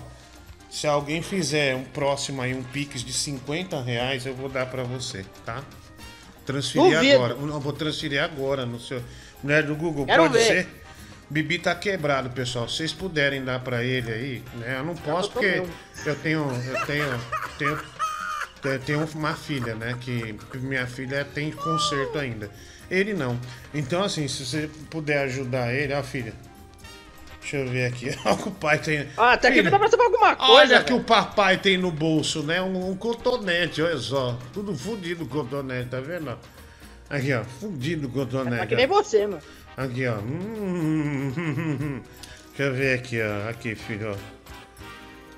Speaker 1: se alguém fizer um próximo aí, um Pix de 50 reais, eu vou dar pra você, tá? Transferir
Speaker 8: Duvido.
Speaker 1: agora. Não, eu vou transferir agora no seu. Mulher do Google,
Speaker 8: Quero
Speaker 1: pode
Speaker 8: ver.
Speaker 1: ser? Bibi tá quebrado, pessoal. Se vocês puderem dar pra ele aí, né? Eu não posso
Speaker 8: tô
Speaker 1: porque eu tenho. Eu tenho. tenho eu tenho uma filha, né? Que minha filha tem conserto ainda. Ele não. Então, assim, se você puder ajudar ele, ó, filha. Deixa eu ver aqui. Olha o que o pai tem.
Speaker 8: Ah, até que
Speaker 1: Filha,
Speaker 8: dá pra saber alguma coisa.
Speaker 1: Olha que o papai tem no bolso, né? Um, um cotonete, olha só. Tudo fudido o cotonete, tá vendo? Aqui, ó. Fudido o cotonete.
Speaker 8: Tá que nem você, mano.
Speaker 1: Aqui, ó. Hum, Deixa eu ver aqui, ó. Aqui, filho, ó.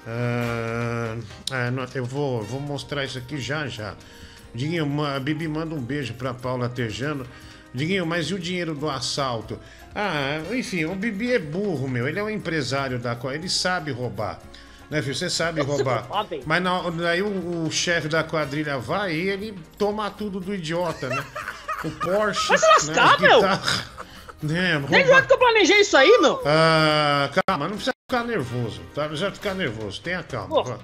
Speaker 1: Ah, ah, não, eu vou, vou mostrar isso aqui já já. Diguinho, ma- a Bibi manda um beijo pra Paula Tejano. Diguinho, mas e o dinheiro do assalto? Ah, enfim, o Bibi é burro, meu. Ele é um empresário da qual ele sabe roubar. Né, filho? Você sabe roubar. Mas na- daí o, o chefe da quadrilha vai e ele toma tudo do idiota, né? O Porsche.
Speaker 8: Vai se lascar,
Speaker 1: né,
Speaker 8: meu!
Speaker 1: Né,
Speaker 8: jogo que eu planejei isso aí, meu.
Speaker 1: ah, calma, não precisa ficar nervoso, tá? Não precisa ficar nervoso, tenha calma.
Speaker 8: Porra.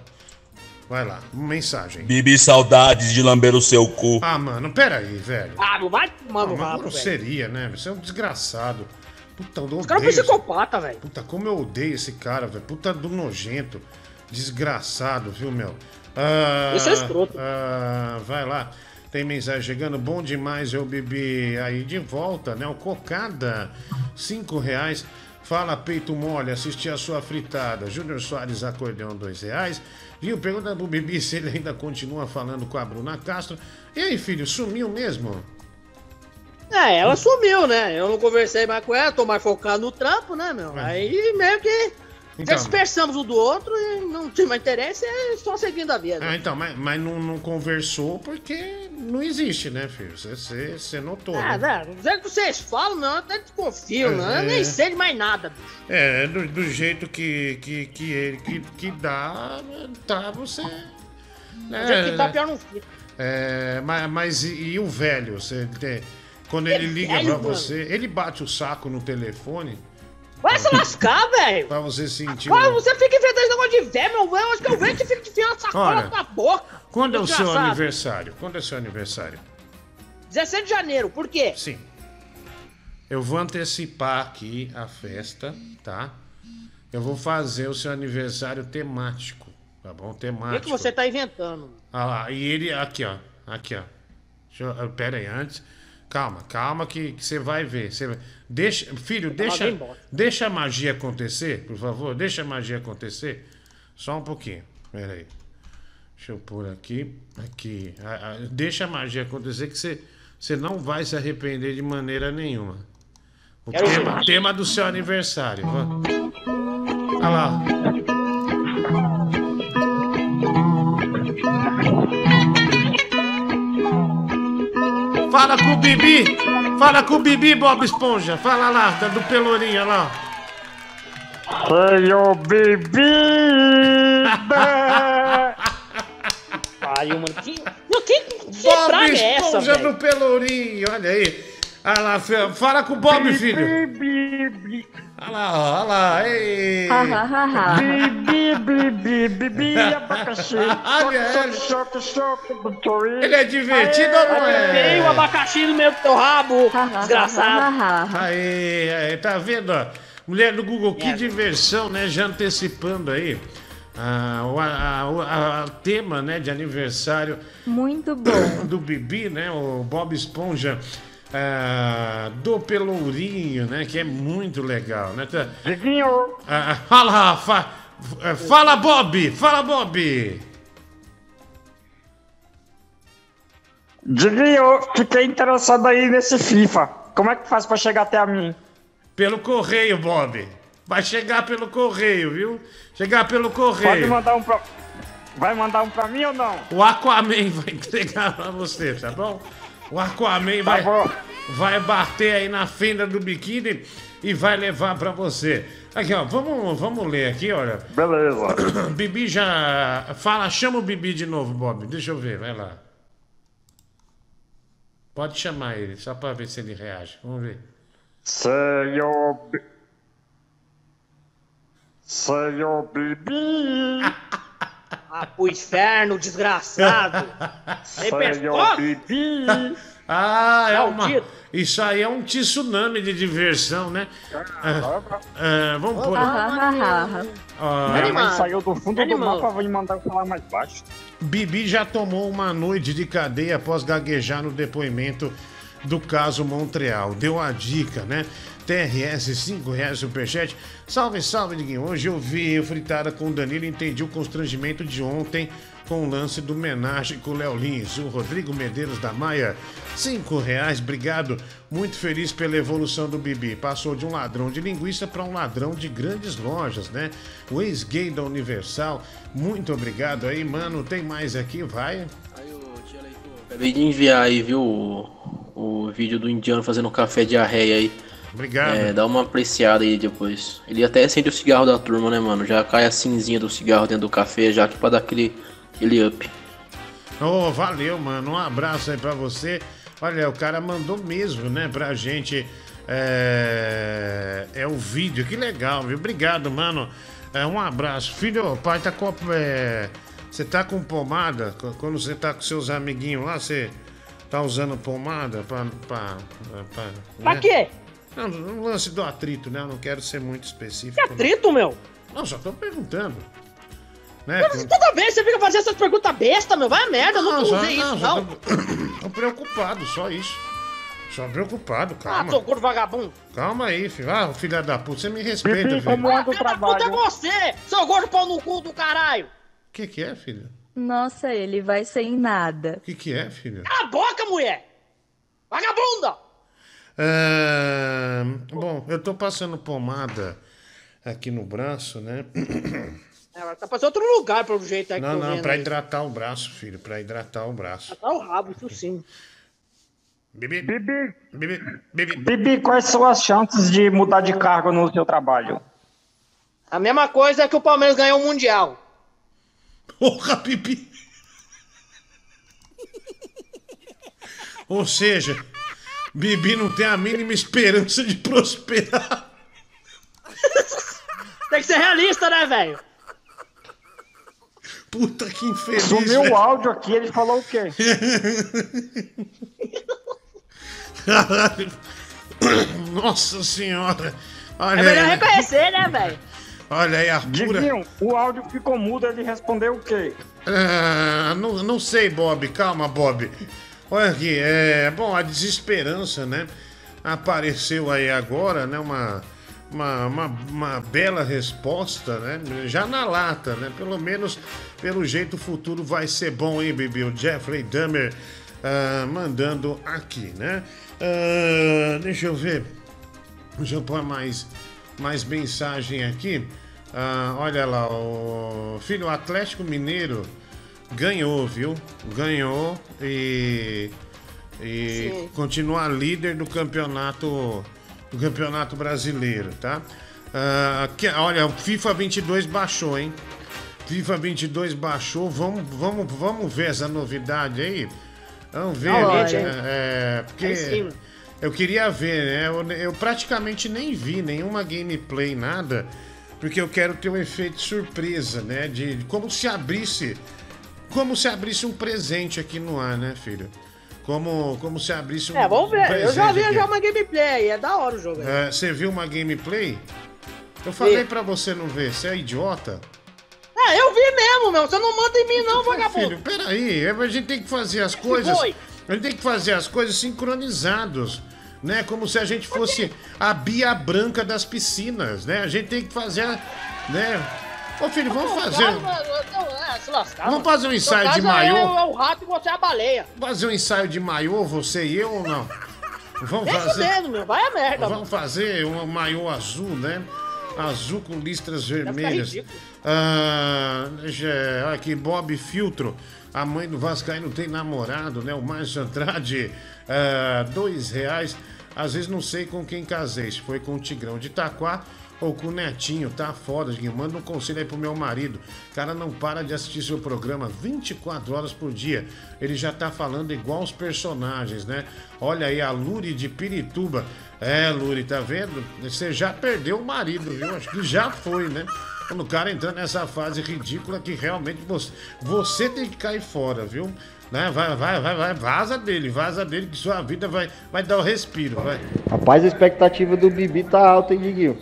Speaker 1: Vai. Lá, mensagem.
Speaker 19: Bibi, saudades de lamber o seu cu.
Speaker 1: Ah, mano, pera aí, velho.
Speaker 8: Ah, não vai tomar
Speaker 1: Ah,
Speaker 8: no
Speaker 1: mas
Speaker 8: rabo,
Speaker 1: grosseria, né? Você é um desgraçado. Puta, eu odeio.
Speaker 8: Os caras são
Speaker 1: esse-
Speaker 8: psicopata, velho.
Speaker 1: Puta, como eu odeio esse cara, velho. Puta do nojento. Desgraçado, viu, meu? Ah,
Speaker 8: Esse é escroto.
Speaker 1: ah, vai lá. Tem mensagem chegando. Bom demais, eu bebi aí de volta, né? O Cocada, cinco reais. Fala, peito mole, assisti a sua fritada. Júnior Soares, acordeão, dois reais. Viu? Pergunta pro Bibi se ele ainda continua falando com a Bruna Castro. E aí, filho, sumiu mesmo?
Speaker 9: É, ela sumiu, né? Eu não conversei mais com ela, tô mais focado no trampo, né, meu? Aí meio que
Speaker 1: Então.
Speaker 9: dispersamos um do outro e não tinha mais interesse, é só seguindo a vida.
Speaker 1: Ah, então, mas, mas não, não conversou porque não existe, né, filho? Você- notou.
Speaker 9: Ah,
Speaker 1: né?
Speaker 9: né? Do jeito que vocês falam, não, eu até desconfio, né?
Speaker 1: É.
Speaker 9: Eu nem sei de mais nada. bicho.
Speaker 1: É, do, do jeito que, que, que ele que, que dá, tá você.
Speaker 9: Do jeito que tá, pior não fica.
Speaker 1: É, mas, mas e, e o velho? Você tem- quando ele liga
Speaker 9: velho,
Speaker 1: pra
Speaker 9: mano?
Speaker 1: você, ele bate o saco no telefone
Speaker 9: Vai se lascar, velho!
Speaker 1: pra você sentir. O-
Speaker 9: você fica inventando esse negócio de velho, meu velho, acho que eu vejo que fica enfiando essa
Speaker 1: Olha,
Speaker 9: na boca.
Speaker 1: Quando é o seu aniversário? Quando é o seu aniversário?
Speaker 9: 17 de janeiro, por quê?
Speaker 1: Sim. Eu vou antecipar aqui a festa, tá? Eu vou fazer o seu aniversário temático, tá bom?
Speaker 9: O que,
Speaker 1: Temático.
Speaker 9: que você tá inventando?
Speaker 1: Ah lá, e ele, aqui ó, aqui ó. Deixa eu, pera aí, antes. Calma, calma que, você vai ver. Vai- deixa, filho, deixa, deixa a magia acontecer, por favor. Deixa a magia acontecer. Só um pouquinho. Pera aí. Deixa eu pôr aqui. Aqui. Deixa a magia acontecer que você, você não vai se arrepender de maneira nenhuma. O
Speaker 9: Quero
Speaker 1: tema, tema do seu aniversário. Olha lá. Fala com o Bibi! Fala com o Bibi, Bob Esponja! Fala lá, tá do Pelourinho, olha lá.
Speaker 23: Senhor Bibi!
Speaker 9: Ai, mano, que, que, que
Speaker 1: Bob
Speaker 9: praga é essa,
Speaker 1: Esponja
Speaker 9: velho?
Speaker 1: do Pelourinho, olha aí. Olha lá, fala com o Bob, filho. Olha lá, ó, olha lá. Ei.
Speaker 23: Bibi, bibi, bibi, abacaxi.
Speaker 1: Olha ele.
Speaker 23: Choque, choque, choque,
Speaker 1: Ele é divertido ou não é?
Speaker 9: Tem o abacaxi no meio do teu rabo, desgraçado.
Speaker 1: Aí, aí, tá vendo? ó? Mulher do Google, que diversão, né? Já antecipando aí. ah, o a- a- o a- a tema né, de aniversário
Speaker 2: Muito bom.
Speaker 1: do Bibi, né? O Bob Esponja ah, do Pelourinho, né? Que é muito legal, né? Tá- Ah, ah, fala, fa- fala Bob, fala Bob.
Speaker 23: Diguinho, fiquei interessado aí nesse FIFA. Como é que faz pra chegar até a mim?
Speaker 1: Pelo correio, Bob. Vai chegar pelo correio, viu? Chegar pelo correio.
Speaker 23: Pode mandar um pra... Vai mandar um pra mim ou não?
Speaker 1: O Aquaman vai entregar pra você, tá bom? O Aquaman vai, vai bater aí na fenda do biquíni e vai levar pra você. Aqui, ó, vamos, vamos ler aqui, olha.
Speaker 23: Beleza.
Speaker 1: Bibi já. Fala, chama o Bibi de novo, Bob. Deixa eu ver, vai lá. Pode chamar ele, só pra ver se ele reage. Vamos ver.
Speaker 23: Senhor... Senhor Bibi...
Speaker 9: Ah, pro inferno, desgraçado. Pescoço.
Speaker 23: Bibi...
Speaker 1: Ah, é uma. Isso aí é um tsunami de diversão, né? Ah, ah, vamos pôr.
Speaker 23: Minha
Speaker 1: Ah,
Speaker 23: mãe saiu do fundo do
Speaker 9: Animal.
Speaker 23: mapa, vou mandar falar mais baixo.
Speaker 1: Bibi já tomou uma noite de cadeia após gaguejar no depoimento do caso Montreal. Deu a dica, né? TRS, 5 reais superchat. Salve, salve, Diguinho. Hoje eu vi fritada com o Danilo e entendi o constrangimento de ontem com o lance do homenagem com o Léo Lins. O Rodrigo Medeiros da Maia, 5 reais, obrigado. Muito feliz pela evolução do Bibi. Passou de um ladrão de linguiça para um ladrão de grandes lojas, né? O ex-gay da Universal. Muito obrigado aí, mano. Tem mais aqui, vai.
Speaker 24: Acabei de enviar aí, viu, o, o vídeo do indiano fazendo café de arreia aí.
Speaker 1: Obrigado.
Speaker 24: É, dá uma apreciada aí depois. Ele até acende o cigarro da turma, né, mano? Já cai a cinzinha do cigarro dentro do café, já que pra dar aquele, aquele up.
Speaker 1: Ô, valeu, mano. Um abraço aí pra você. Olha, o cara mandou mesmo, né, pra gente. É, é o vídeo, que legal, viu? Obrigado, mano. É, um abraço. Filho, o pai tá com. é, você tá com pomada? Qu- Quando você tá com seus amiguinhos lá, você tá usando pomada pra. pra, pra,
Speaker 9: Pra
Speaker 1: né?
Speaker 9: quê?
Speaker 1: Não, no lance do atrito, né? Eu não quero ser muito específico.
Speaker 9: Que atrito, meu?
Speaker 1: Não, só tô perguntando. Né?
Speaker 9: Mas Toda vez você fica fazendo essas perguntas besta, meu. Vai a merda, eu nunca
Speaker 1: só-
Speaker 9: usei isso,
Speaker 1: só
Speaker 9: não.
Speaker 1: Tô, tô preocupado, só isso. Só preocupado,
Speaker 9: Ah,
Speaker 1: calma.
Speaker 9: seu gordo vagabundo.
Speaker 1: Calma aí, filho. Ah, filha da puta, você me respeita, filho.
Speaker 9: Ah, filho da puta é você, seu gordo pau no cu do caralho.
Speaker 1: O que que é, filho?
Speaker 2: Nossa, ele vai sem nada.
Speaker 1: O que que é, filho?
Speaker 9: Cala a boca, mulher. Vagabunda.
Speaker 1: Ah, bom, eu tô passando pomada aqui no braço, né?
Speaker 9: É, ela tá passando outro lugar, pelo jeito
Speaker 1: Não, não, pra
Speaker 9: aí.
Speaker 1: hidratar o braço, filho, pra hidratar o braço.
Speaker 9: Tá o rabo, isso sim.
Speaker 1: Bibi.
Speaker 27: Bibi.
Speaker 1: Bibi. Bibi.
Speaker 27: Bibi, quais são as chances de mudar de cargo no seu trabalho?
Speaker 9: A mesma coisa é que o Palmeiras ganhou o Mundial.
Speaker 1: Porra, Bibi! Ou seja, Bibi não tem a mínima esperança de prosperar.
Speaker 9: Tem que ser realista, né, velho?
Speaker 1: Puta que infeliz.
Speaker 27: Sumiu o áudio aqui, ele falou o quê?
Speaker 1: Caralho. Nossa senhora. Olha
Speaker 9: É melhor
Speaker 1: aí.
Speaker 9: reconhecer, né, velho?
Speaker 1: Olha aí, Arthur.
Speaker 27: Diguinho, o áudio ficou mudo, ele respondeu o quê?
Speaker 1: Ah, não, não sei, Bob. Calma, Bob. Olha aqui, é. Bom, a desesperança, né? Apareceu aí agora, né? Uma, uma, uma, uma bela resposta, né? Já na lata, né? Pelo menos, pelo jeito, o futuro vai ser bom, hein, Bibi? O Jeffrey Dahmer ah, mandando aqui, né? Ah, deixa eu ver. Deixa eu pôr mais, mais mensagem aqui. Ah, olha lá, o filho Atlético Mineiro ganhou, viu? Ganhou e, e
Speaker 9: Sim.
Speaker 1: continua líder do campeonato do campeonato brasileiro, tá? Que- olha, o FIFA 22 baixou, hein? FIFA 22 baixou. Vamos, vamos, vamos ver essa novidade aí. Vamos ver, né? É, porque eu queria ver, né? Eu, eu praticamente nem vi nenhuma gameplay, nada, porque eu quero ter um efeito surpresa, né? De, de como se abrisse. Como se abrisse um presente aqui no ar, né, filho? Como, como se abrisse um.
Speaker 9: É, vamos ver. Eu já vi
Speaker 1: presente
Speaker 9: já
Speaker 1: aqui.
Speaker 9: uma gameplay é da hora o jogo.
Speaker 1: É, você viu uma gameplay? Eu falei pra você não ver, você é idiota?
Speaker 9: Ah, eu vi mesmo, meu. Você não manda em mim, não,
Speaker 1: Filho,
Speaker 9: vagabundo.
Speaker 1: peraí, a gente tem que fazer as coisas. A gente tem que fazer as coisas sincronizados. Né? Como se a gente fosse a Bia Branca das piscinas, né? A gente tem que fazer. Né? Ô filho, vamos fazer.
Speaker 9: É,
Speaker 1: Vamos fazer um ensaio de maiô?
Speaker 9: É o, é o rato e você é a baleia.
Speaker 1: Fazer um ensaio de maiô, você e eu ou não? Vamos
Speaker 9: Nem
Speaker 1: fazer.
Speaker 9: fudendo, meu. Vai a merda, mano.
Speaker 1: Vamos fazer um maiô azul, né? Azul com listras vermelhas. Ah, aqui, Bob Filtro. A mãe do Vascaíno tem namorado, né? O Márcio Andrade, ah, dois reais. Às vezes não sei com quem casei, se foi com o Tigrão de Itaquá ou com o Netinho, tá foda, Diguinho. Manda um conselho aí pro meu marido. O cara não para de assistir seu programa 24 horas por dia. Ele já tá falando igual os personagens, né? Olha aí, a Luri de Pirituba. É, Luri, tá vendo? Você já perdeu o marido, viu? Acho que já foi, né? Quando o cara entrando nessa fase ridícula que realmente você, você tem que cair fora, viu? Né? Vai, vai, vai, vai, vaza dele, vaza dele, que sua vida vai, vai dar o respiro, vai.
Speaker 21: Rapaz, a expectativa do Bibi tá alta, hein, Diguinho?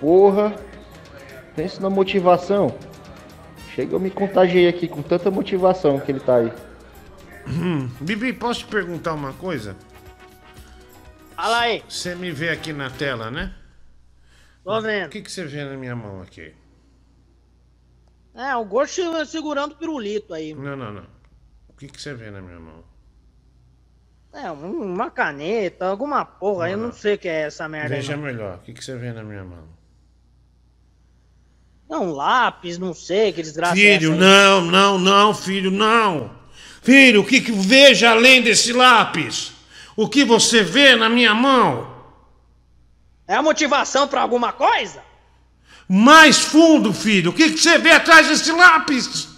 Speaker 21: Porra, pensa na motivação. Chega, eu me contagiei aqui com tanta motivação que ele tá aí.
Speaker 1: Hum, Bibi, posso te perguntar uma coisa?
Speaker 9: Fala aí.
Speaker 1: Você me vê aqui na tela, né?
Speaker 9: Tô vendo.
Speaker 1: O que, que você vê na minha mão aqui?
Speaker 9: É, o Gordo segurando o pirulito aí.
Speaker 1: Não, não, não. O que, que você vê na minha mão?
Speaker 9: É, um- uma caneta, alguma porra. eu não sei o que é essa merda. aí,
Speaker 1: Veja
Speaker 9: não.
Speaker 1: melhor. O que, que você vê na minha mão?
Speaker 9: Não, um lápis, não sei, que desgraça é
Speaker 1: Filho,
Speaker 9: aí.
Speaker 1: não, não, não, filho, não. Filho, o que, que veja além desse lápis? O que você vê na minha mão?
Speaker 9: É a motivação pra alguma coisa?
Speaker 1: Mais fundo, filho. O que, que você vê atrás desse lápis?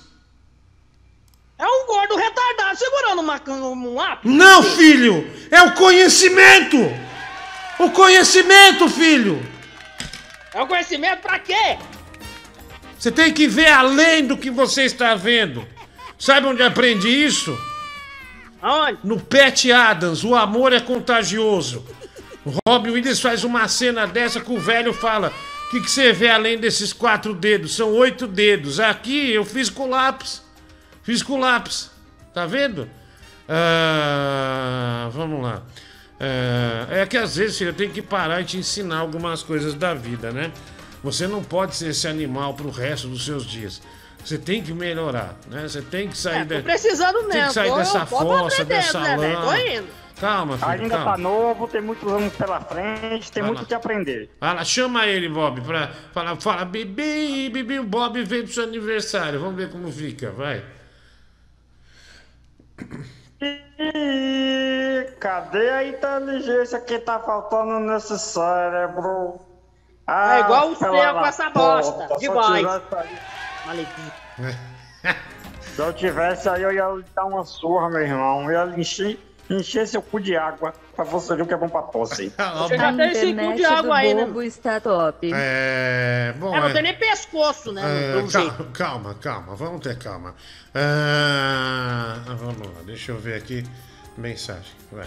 Speaker 9: É um gordo retardado segurando uma, um lápis.
Speaker 1: Não, filho! É o conhecimento! O conhecimento, filho!
Speaker 9: É o conhecimento pra quê?
Speaker 1: Você tem que ver além do que você está vendo. Sabe onde aprendi isso?
Speaker 9: Aonde?
Speaker 1: No Pat Adams, o amor é contagioso. O Robin Williams faz uma cena dessa que o velho fala: O que, que você vê além desses quatro dedos? São oito dedos. Aqui eu fiz com lápis. Fiz com lápis. Tá vendo? Ah, vamos lá. Ah, é que às vezes eu tenho que parar e te ensinar algumas coisas da vida, né? Você não pode ser esse animal pro resto dos seus dias. Você tem que melhorar, né? Você tem que sair
Speaker 9: É,
Speaker 1: da-
Speaker 9: precisando
Speaker 1: Tem
Speaker 9: mesmo.
Speaker 1: que sair
Speaker 9: tô-
Speaker 1: dessa fossa,
Speaker 9: aprendendo,
Speaker 1: dessa
Speaker 9: né,
Speaker 1: lama.
Speaker 9: Tô indo.
Speaker 1: Calma, filho,
Speaker 27: Ainda
Speaker 1: calma.
Speaker 27: tá novo, tem muitos anos pela frente, tem
Speaker 1: Vai
Speaker 27: muito o que aprender.
Speaker 1: Fala, chama ele, Bob, pra falar, fala, Bibi, Bibi, o Bob veio pro seu aniversário. Vamos ver como fica, vai.
Speaker 27: Ih, cadê a inteligência que tá faltando nesse cérebro? Ah,
Speaker 9: É igual o seu com essa bosta.
Speaker 27: aí-
Speaker 9: Maldito.
Speaker 27: Se eu tivesse aí, eu ia lhe dar uma surra, meu irmão. Eu ia encher, encher seu cu de água pra você ver o que é bom pra tosse.
Speaker 9: Você já tem esse cu de água aí, né?
Speaker 2: bobo está top.
Speaker 1: É. Bom,
Speaker 9: É, não
Speaker 1: é-
Speaker 9: tem nem pescoço, né?
Speaker 1: é, calma, calma, calma, vamos ter calma. Ah, vamos lá, deixa eu ver aqui. Mensagem, vai.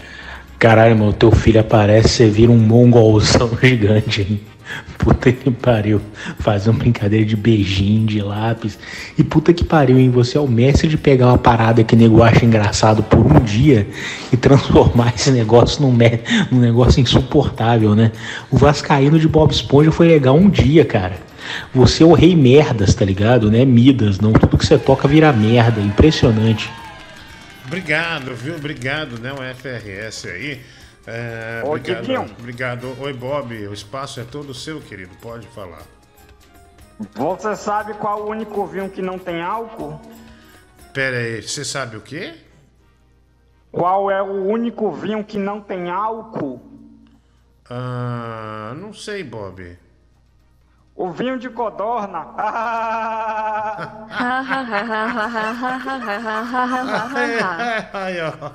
Speaker 6: Caralho, meu, teu filho aparece, você vira um mongolzão gigante, hein? Puta que pariu. Fazendo brincadeira de beijinho, de lápis. E puta que pariu, hein? Você é o mestre de pegar uma parada que nego acha engraçado por um dia e transformar esse negócio num, me- num negócio insuportável, né? O Vascaíno de Bob Esponja foi legal um dia, cara. Você é o rei merdas, tá ligado? Né? Midas, não. Tudo que você toca vira merda. Impressionante.
Speaker 1: Obrigado, viu? Obrigado, né? O FRS aí. É,
Speaker 27: Ô,
Speaker 1: obrigado, obrigado. Oi, Bob. O espaço é todo seu, querido. Pode falar.
Speaker 27: Você sabe qual o único vinho que não tem álcool?
Speaker 1: Pera aí, você sabe o quê?
Speaker 27: Qual é o único vinho que não tem álcool?
Speaker 1: Ah, não sei, Bob.
Speaker 27: O vinho de codorna.
Speaker 1: Aí, ó.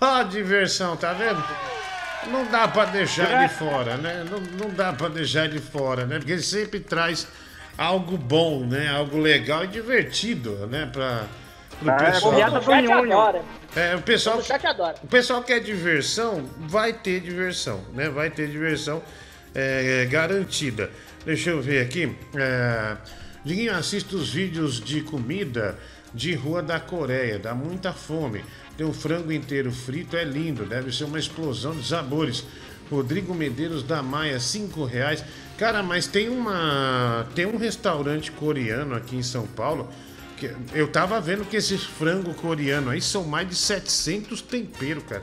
Speaker 1: Ó a diversão, tá vendo? Não dá pra deixar ele fora, né? Não, não dá pra deixar ele fora, né? Porque ele sempre traz algo bom, né? Algo legal e divertido, né? Pra, pro
Speaker 27: É,
Speaker 1: pessoal.
Speaker 27: piada do
Speaker 9: chat
Speaker 27: Nhonho.
Speaker 9: adora.
Speaker 1: É, o pessoal,
Speaker 9: O chat adora.
Speaker 1: o pessoal quer diversão, vai ter diversão, né? Vai ter diversão é, garantida. Deixa eu ver aqui. É, Diguinho, assista os vídeos de comida de rua da Coreia, dá muita fome. Tem um frango inteiro frito, é lindo, deve ser uma explosão de sabores. Rodrigo Medeiros da Maia, cinco reais. Cara, mas tem uma. Tem um restaurante coreano aqui em São Paulo. que eu tava vendo que esses frango coreano aí são mais de 700 temperos, cara.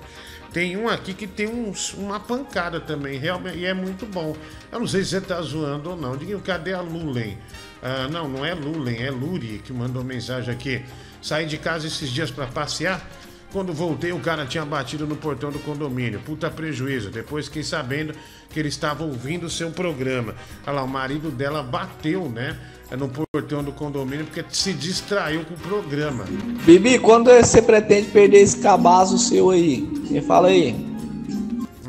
Speaker 1: Tem um aqui que tem uns, uma pancada também, realmente, e é muito bom. Eu não sei se você tá zoando ou não. Diguinho, cadê a Lulen? Ah, não, não é Lulen, é Luri que mandou mensagem aqui. Saí de casa esses dias pra passear. Quando voltei, o cara tinha batido no portão do condomínio. Puta prejuízo. Depois fiquei sabendo que ele estava ouvindo o seu programa. Olha lá, o marido dela bateu, né? No portão do condomínio porque se distraiu com o programa.
Speaker 24: Bibi, quando você pretende perder esse cabaço seu aí? Me fala aí.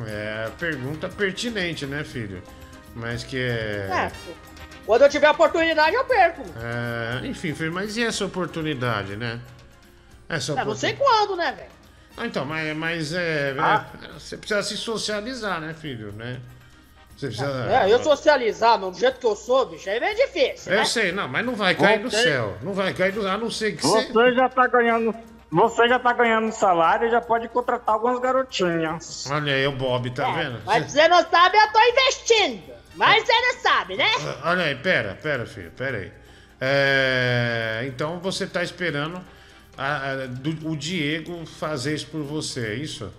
Speaker 1: É, pergunta pertinente, né, filho? Mas que é.
Speaker 9: É, quando eu tiver oportunidade, eu perco.
Speaker 1: é, enfim, filho, mas e essa oportunidade, né? Essa
Speaker 9: É, não sei
Speaker 1: oportunidade.
Speaker 9: quando, né, velho?
Speaker 1: Ah, então, mas, mas é,
Speaker 9: Ah.
Speaker 1: é, Você precisa se socializar, né, filho? Né? Você precisa.
Speaker 9: É, eu socializar, meu, do jeito que eu sou, bicho, aí é difícil, né?
Speaker 1: Eu sei, não, mas não vai cair do
Speaker 27: Você-
Speaker 1: céu. Não vai cair do céu, a não ser que você.
Speaker 27: Você já tá ganhando. Você já tá ganhando salário e já pode contratar algumas garotinhas.
Speaker 1: Olha aí o Bob, tá vendo?
Speaker 9: Mas você não sabe, eu tô investindo. Mas você não sabe, né?
Speaker 1: Olha aí, pera, pera, filho, pera aí. É, então você tá esperando a- a- do- o Diego fazer isso por você, é isso?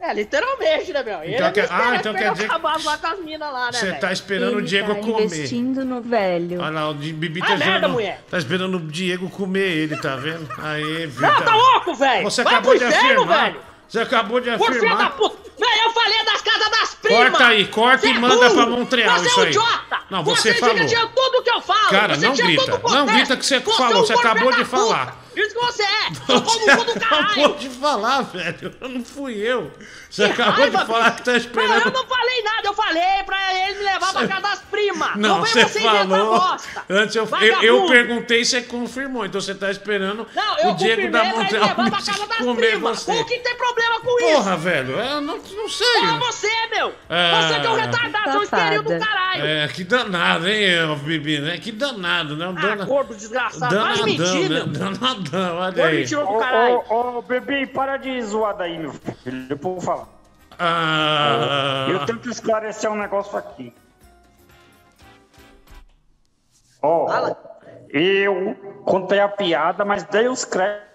Speaker 9: É, literalmente, né, meu? Ele
Speaker 1: Então quer-
Speaker 9: espera
Speaker 1: ah, então quer dizer-
Speaker 9: acabar lá com as minas lá, né,
Speaker 1: Você tá esperando o
Speaker 2: Ele
Speaker 1: Diego
Speaker 2: tá
Speaker 1: comer.
Speaker 2: investindo no velho.
Speaker 1: Olha lá, o Bibi
Speaker 9: Ah,
Speaker 1: tá
Speaker 9: merda,
Speaker 1: esperando,
Speaker 9: mulher.
Speaker 1: tá esperando o Diego comer ele, tá vendo? Aí, viu?
Speaker 9: Não, tá louco, velho?
Speaker 1: Você
Speaker 9: Vai
Speaker 1: acabou
Speaker 9: pro
Speaker 1: de
Speaker 9: inferno,
Speaker 1: afirmar.
Speaker 9: velho.
Speaker 1: Você acabou de
Speaker 9: Por filho da
Speaker 1: afirmar.
Speaker 9: puta! Velho, eu falei das casas das primas!
Speaker 1: Corta aí, corta
Speaker 9: Você
Speaker 1: e
Speaker 9: é
Speaker 1: manda
Speaker 9: burro!
Speaker 1: pra Montreal
Speaker 9: você
Speaker 1: isso
Speaker 9: é um
Speaker 1: aí.
Speaker 9: idiota!
Speaker 1: Não, você falou.
Speaker 9: dividia tudo que eu falo!
Speaker 1: Cara,
Speaker 9: você
Speaker 1: não
Speaker 9: tinha
Speaker 1: grita.
Speaker 9: o
Speaker 1: Não grita que você
Speaker 9: é
Speaker 1: falou,
Speaker 9: um
Speaker 1: você acabou de
Speaker 9: da puta.
Speaker 1: falar.
Speaker 9: Isso que você é! Eu como do caralho!
Speaker 1: Acabou de falar, velho. Não fui eu. Você
Speaker 9: Que
Speaker 1: acabou
Speaker 9: raiva,
Speaker 1: de falar que tá
Speaker 9: Não, eu
Speaker 1: esperando.
Speaker 9: não falei nada, eu falei pra ele me levar pra casa das primas!
Speaker 1: Não,
Speaker 9: vem
Speaker 1: você
Speaker 9: você
Speaker 1: falou.
Speaker 9: bosta!
Speaker 1: Antes eu, eu, eu perguntei e você confirmou. Então você tá esperando
Speaker 9: Não, eu
Speaker 1: o Diego da Montreal
Speaker 9: levar pra casa das
Speaker 1: comer
Speaker 9: primas!
Speaker 1: você.
Speaker 9: O que tem problema com isso?
Speaker 1: Porra, velho, eu não, não sei.
Speaker 9: Porra, você, meu!
Speaker 1: Ah.
Speaker 9: Você que é um retardado, seu estéreo do caralho!
Speaker 1: É, que danado, hein, Bibi, né? Que danado, né? Um
Speaker 9: Ah,
Speaker 1: dana-
Speaker 9: gordo desgraçado, vai
Speaker 1: Danadão,
Speaker 9: mentir,
Speaker 1: né?
Speaker 9: meu!
Speaker 1: Danadão, olha aí.
Speaker 27: Ô,
Speaker 9: caralho!
Speaker 27: ô, ô, bebê, para de zoar daí, meu filho, por favor.
Speaker 1: Ah,
Speaker 27: Eu tenho que esclarecer um negócio aqui. Ó, eu contei a piada, mas dei os créditos.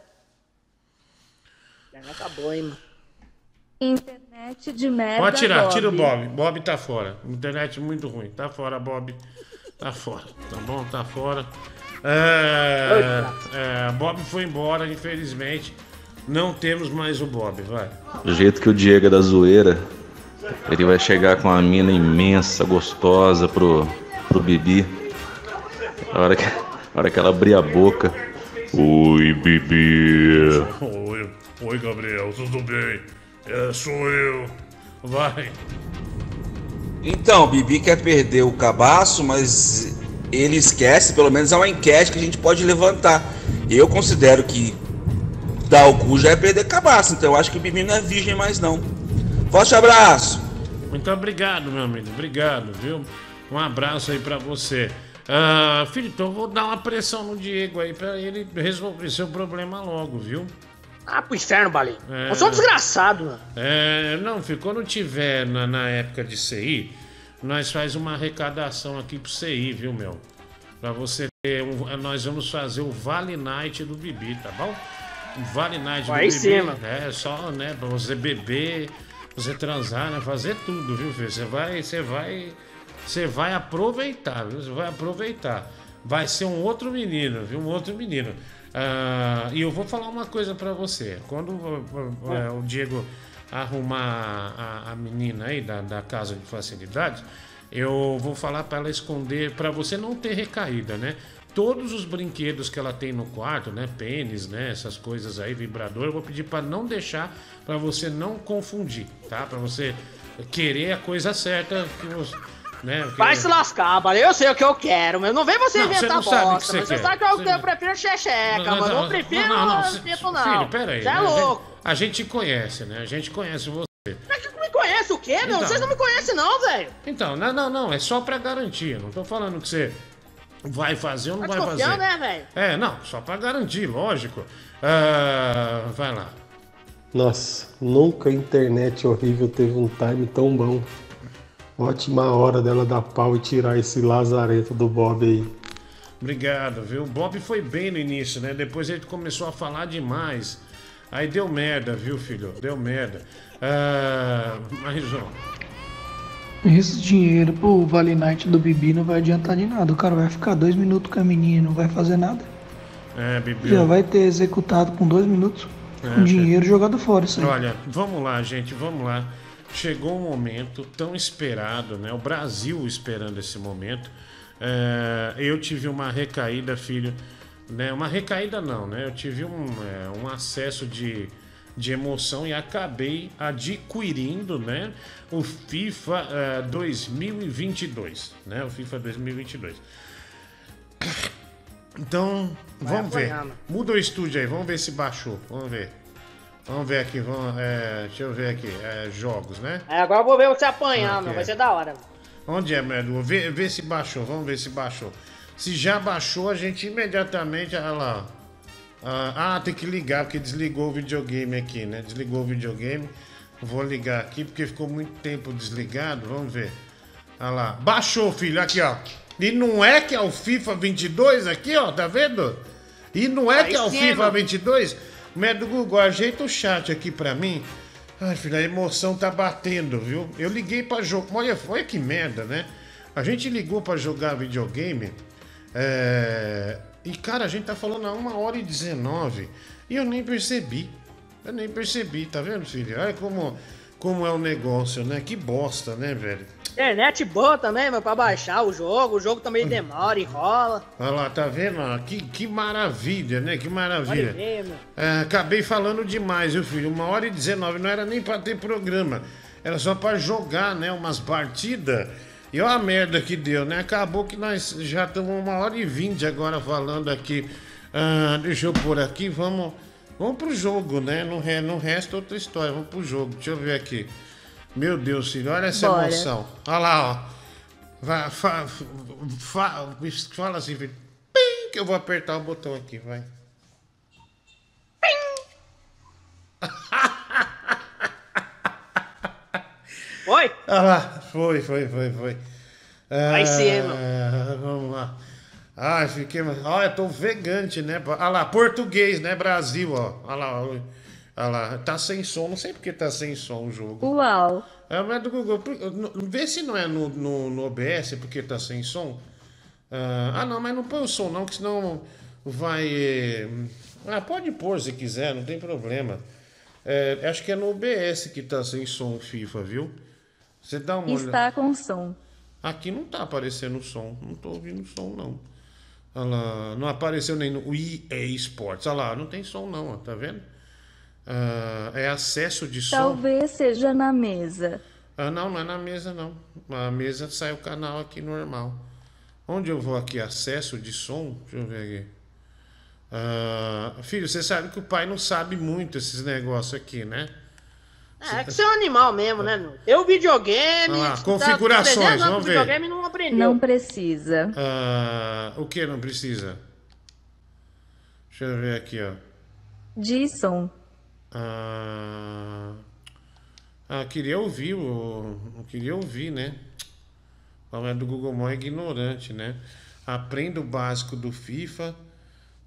Speaker 9: Acabou, hein, mano.
Speaker 2: Internet de merda.
Speaker 1: Pode tirar,
Speaker 2: Bob.
Speaker 1: tira o Bob. Bob tá fora. Internet muito ruim. Tá fora, Bob. Tá fora. Tá bom? Tá fora. É, é, Bob foi embora, infelizmente. Não temos mais o Bob, vai.
Speaker 14: Do jeito que o Diego é da zoeira, ele vai chegar com uma mina imensa, gostosa pro, pro Bibi. A hora que, a hora que ela abrir a boca. Oi, Bibi.
Speaker 1: Oi, oi, Gabriel, tudo bem? É, sou eu. Vai.
Speaker 28: Então, Bibi quer perder o cabaço, mas ele esquece, pelo menos é uma enquete que a gente pode levantar. Eu considero que dar o cu já é perder cabaço, então eu acho que o Bibi não é virgem mais não. Forte abraço!
Speaker 1: Muito obrigado, meu amigo. Obrigado, viu? Um abraço aí pra você. Filho, então eu vou dar uma pressão no Diego aí pra ele resolver seu problema logo, viu?
Speaker 9: Ah, pro inferno, Balinho.
Speaker 1: É.
Speaker 9: Eu sou um desgraçado, mano.
Speaker 1: É, não, filho, quando tiver na, na época de CI, nós faz uma arrecadação aqui pro CI, viu, meu? Pra você ter um, nós vamos fazer o Vale Night do Bibi, tá bom? O Vale Night
Speaker 9: Vai
Speaker 1: do Bibi.
Speaker 9: cima.
Speaker 1: É, só, né, pra você beber, você transar, né, fazer tudo, viu, filho? Você vai, você vai, você vai aproveitar, viu? Você vai aproveitar. Vai ser um outro menino, viu? Um outro menino. Ah, e eu vou falar uma coisa pra você. Quando uh, o Diego arrumar a, a menina aí da, da casa de facilidades, eu vou falar pra ela esconder, pra você não ter recaída, né? Todos os brinquedos que ela tem no quarto, né? Pênis, né? Essas coisas aí, vibrador, eu vou pedir pra não deixar, pra você não confundir, tá? Pra você querer a coisa certa que você, né? que-
Speaker 9: Vai se lascar, Balinho. Eu sei o que eu quero, mas não vem você
Speaker 1: Não, você
Speaker 9: inventar
Speaker 1: que
Speaker 9: bosta.
Speaker 1: você
Speaker 9: você sabe que eu,
Speaker 1: Você-
Speaker 9: eu prefiro xexeca,
Speaker 1: Não, não,
Speaker 9: mano.
Speaker 1: Não,
Speaker 9: prefiro
Speaker 1: não, não,
Speaker 9: não, tipo, não.
Speaker 1: Filho, pera aí.
Speaker 9: Você é
Speaker 1: né?
Speaker 9: Louco.
Speaker 1: A gente conhece, né? A gente conhece você.
Speaker 9: Não me conhece o quê, meu?
Speaker 1: Então.
Speaker 9: Vocês não me conhecem, não, velho.
Speaker 1: Então, não, não, não. É só pra garantir. Não tô falando que você vai fazer ou não
Speaker 9: Tá
Speaker 1: vai fazer.
Speaker 9: né, velho?
Speaker 1: É, não, só pra garantir, lógico. Ah, vai lá.
Speaker 29: Nossa, nunca a internet horrível teve um time tão bom. Ótima hora dela dar pau e tirar esse lazarento do Bob aí.
Speaker 1: Obrigado, viu? O Bob foi bem no início, né? Depois ele começou a falar demais. Aí deu merda, viu, filho? Deu merda. Ah, mas, ó.
Speaker 30: Esse dinheiro pro Vale Night do Bibi não vai adiantar de nada. O cara vai ficar dois minutos com a menina, não vai fazer nada.
Speaker 1: É, Bibi.
Speaker 30: Já vai ter executado com dois minutos.
Speaker 1: É,
Speaker 30: com dinheiro jogado fora, isso aí.
Speaker 1: Olha, vamos lá, gente, vamos lá. Chegou um momento tão esperado, né? O Brasil esperando esse momento. É, eu tive uma recaída, filho. Né? Uma recaída não, né? Eu tive um, é, um acesso de, de emoção e acabei adquirindo, né? O FIFA é, 2022, né? O FIFA 2022. Então,
Speaker 9: Vai
Speaker 1: vamos ver.
Speaker 9: mano.
Speaker 1: Muda o estúdio aí, vamos ver se baixou. Vamos ver. Vamos ver aqui, vamos, é, deixa eu ver aqui. é, jogos, né?
Speaker 9: Aí agora eu vou ver você apanhar,
Speaker 1: Ah,
Speaker 9: meu.
Speaker 1: que
Speaker 9: Vai
Speaker 1: é.
Speaker 9: ser da hora.
Speaker 1: Onde é, Medu? Vê, vê se baixou, vamos ver se baixou. Se já baixou, a gente imediatamente. Olha lá. Ah, ah, tem que ligar, porque desligou o videogame aqui, né? Desligou o videogame. Vou ligar aqui, porque ficou muito tempo desligado. Vamos ver. Olha lá. Baixou, filho, aqui, ó. E não é que é o FIFA 22 aqui, ó, tá vendo? E não é
Speaker 9: Aí
Speaker 1: que é o
Speaker 9: sim,
Speaker 1: FIFA
Speaker 9: mano.
Speaker 1: 22? Medo Google, ajeita o chat aqui pra mim. Ai, filho, a emoção tá batendo, viu? Eu liguei pra jogar. Olha, olha que merda, né? A gente ligou pra jogar videogame. É, E, cara, a gente tá falando a 1 hora e 19. E eu nem percebi. Eu nem percebi, tá vendo, filho? Olha como, como é o negócio, né? Que bosta, né, velho?
Speaker 9: Internet boa também, meu, pra baixar o jogo. O jogo também demora, enrola.
Speaker 1: Olha lá, tá vendo? Que, que maravilha, né? Que maravilha.
Speaker 9: ver.
Speaker 1: É, acabei falando demais, viu, filho? Uma hora e 19, não era nem pra ter programa. Era só pra jogar, né? Umas partidas. E olha a merda que deu, né? Acabou que nós já estamos uma hora e vinte agora falando aqui. Ah, deixa eu pôr aqui, vamos. Vamos pro jogo, né? No, re, no resto, outra história. Vamos pro jogo. Deixa eu ver aqui. Meu Deus, filho, olha essa
Speaker 2: Bora.
Speaker 1: emoção. Olha lá, ó. Vai, fa, fa, fala assim, filho. Pim, que eu vou apertar o botão aqui, vai.
Speaker 9: Oi?
Speaker 1: Ah lá, foi, foi, foi, foi.
Speaker 9: Vai ser, mano.
Speaker 1: Ah, Vamos lá. Ai, fiquei. Olha, eu tô vegante, né? Olha lá, português, né? Brasil, ó. Olha lá. ó. Olha lá, tá sem som, não sei porque tá sem som o jogo.
Speaker 2: Uau.
Speaker 1: É, mas do Google, vê se não é no, no, no OBS porque tá sem som. Ah, ah, não, mas não põe o som não, que senão vai. eh, Ah, pode pôr se quiser, não tem problema. É, acho que é no OBS que tá sem som o FIFA, viu? Você dá uma olhada.
Speaker 2: Está com som.
Speaker 1: Aqui não tá aparecendo som, não tô ouvindo som não. Olha lá, não apareceu nem no EA Sports. Olha lá, não tem som não, ó, tá vendo? Ah, é acesso de som.
Speaker 2: Talvez seja na mesa.
Speaker 1: Ah, não, não é na mesa não. Na mesa sai o canal aqui normal. Onde eu vou aqui? Acesso de som? Deixa eu ver aqui. Ah, filho, você sabe que o pai não sabe muito esses negócios aqui, né?
Speaker 9: É, é que você é um animal mesmo, né, meu? Eu videogame. Tá-
Speaker 1: configurações,
Speaker 9: tá
Speaker 1: vamos ver.
Speaker 9: videogame não aprendeu.
Speaker 2: Não precisa.
Speaker 1: Ah, o que não precisa? Deixa eu ver aqui, ó.
Speaker 2: De som.
Speaker 1: Ah, ah, queria ouvir, o, eu queria ouvir, né? O é do Google Mó é ignorante, né? Aprenda o básico do FIFA.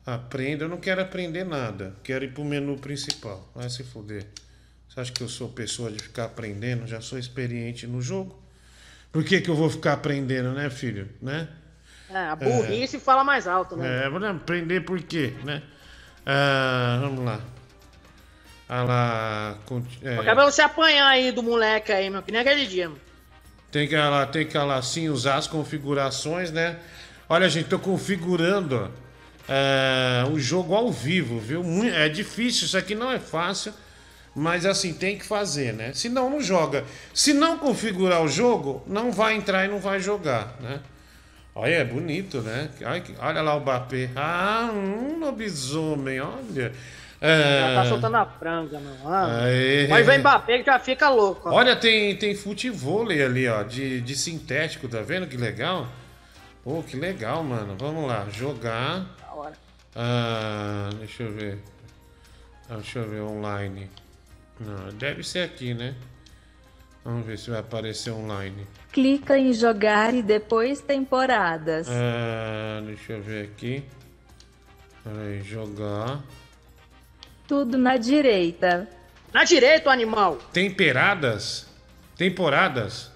Speaker 1: Aprenda. Eu não quero aprender nada. Quero ir pro menu principal. Vai se fuder. Você acha que eu sou pessoa de ficar aprendendo? Já sou experiente no jogo. Por que, que eu vou ficar aprendendo, né, filho? Né?
Speaker 9: É, a burrice fala mais alto, né?
Speaker 1: É, vou aprender por quê, né? Ah, vamos lá. Ah lá. é,
Speaker 9: ver você apanhar aí do moleque aí, meu, que nem aquele dia, mano.
Speaker 1: tem que lá, tem que lá sim usar as configurações, né? Olha, gente, tô configurando é, o jogo ao vivo, viu? É difícil, isso aqui não é fácil, mas assim, tem que fazer, né? Senão não joga. Se não configurar o jogo, não vai entrar e não vai jogar, né? Olha, é bonito, né? Olha lá o Bapê. Ah, um lobisomem, olha. É,
Speaker 9: Já tá soltando a franga, meu. Ah,
Speaker 1: Aê.
Speaker 9: Mas vem Mbappé que já fica louco. ó.
Speaker 1: Olha, tem, tem futevôlei ali, ó, de, de sintético, tá vendo que legal? Pô, que legal, mano. Vamos lá, jogar.
Speaker 9: Da hora.
Speaker 1: Ah, deixa eu ver. Ah, deixa eu ver, online. Não, deve ser aqui, né? Vamos ver se vai aparecer online.
Speaker 2: Clica em jogar e depois temporadas.
Speaker 1: Ah, deixa eu ver aqui. Peraí, jogar.
Speaker 2: Tudo na direita.
Speaker 9: Na direita, o animal.
Speaker 1: Temperadas? Temporadas?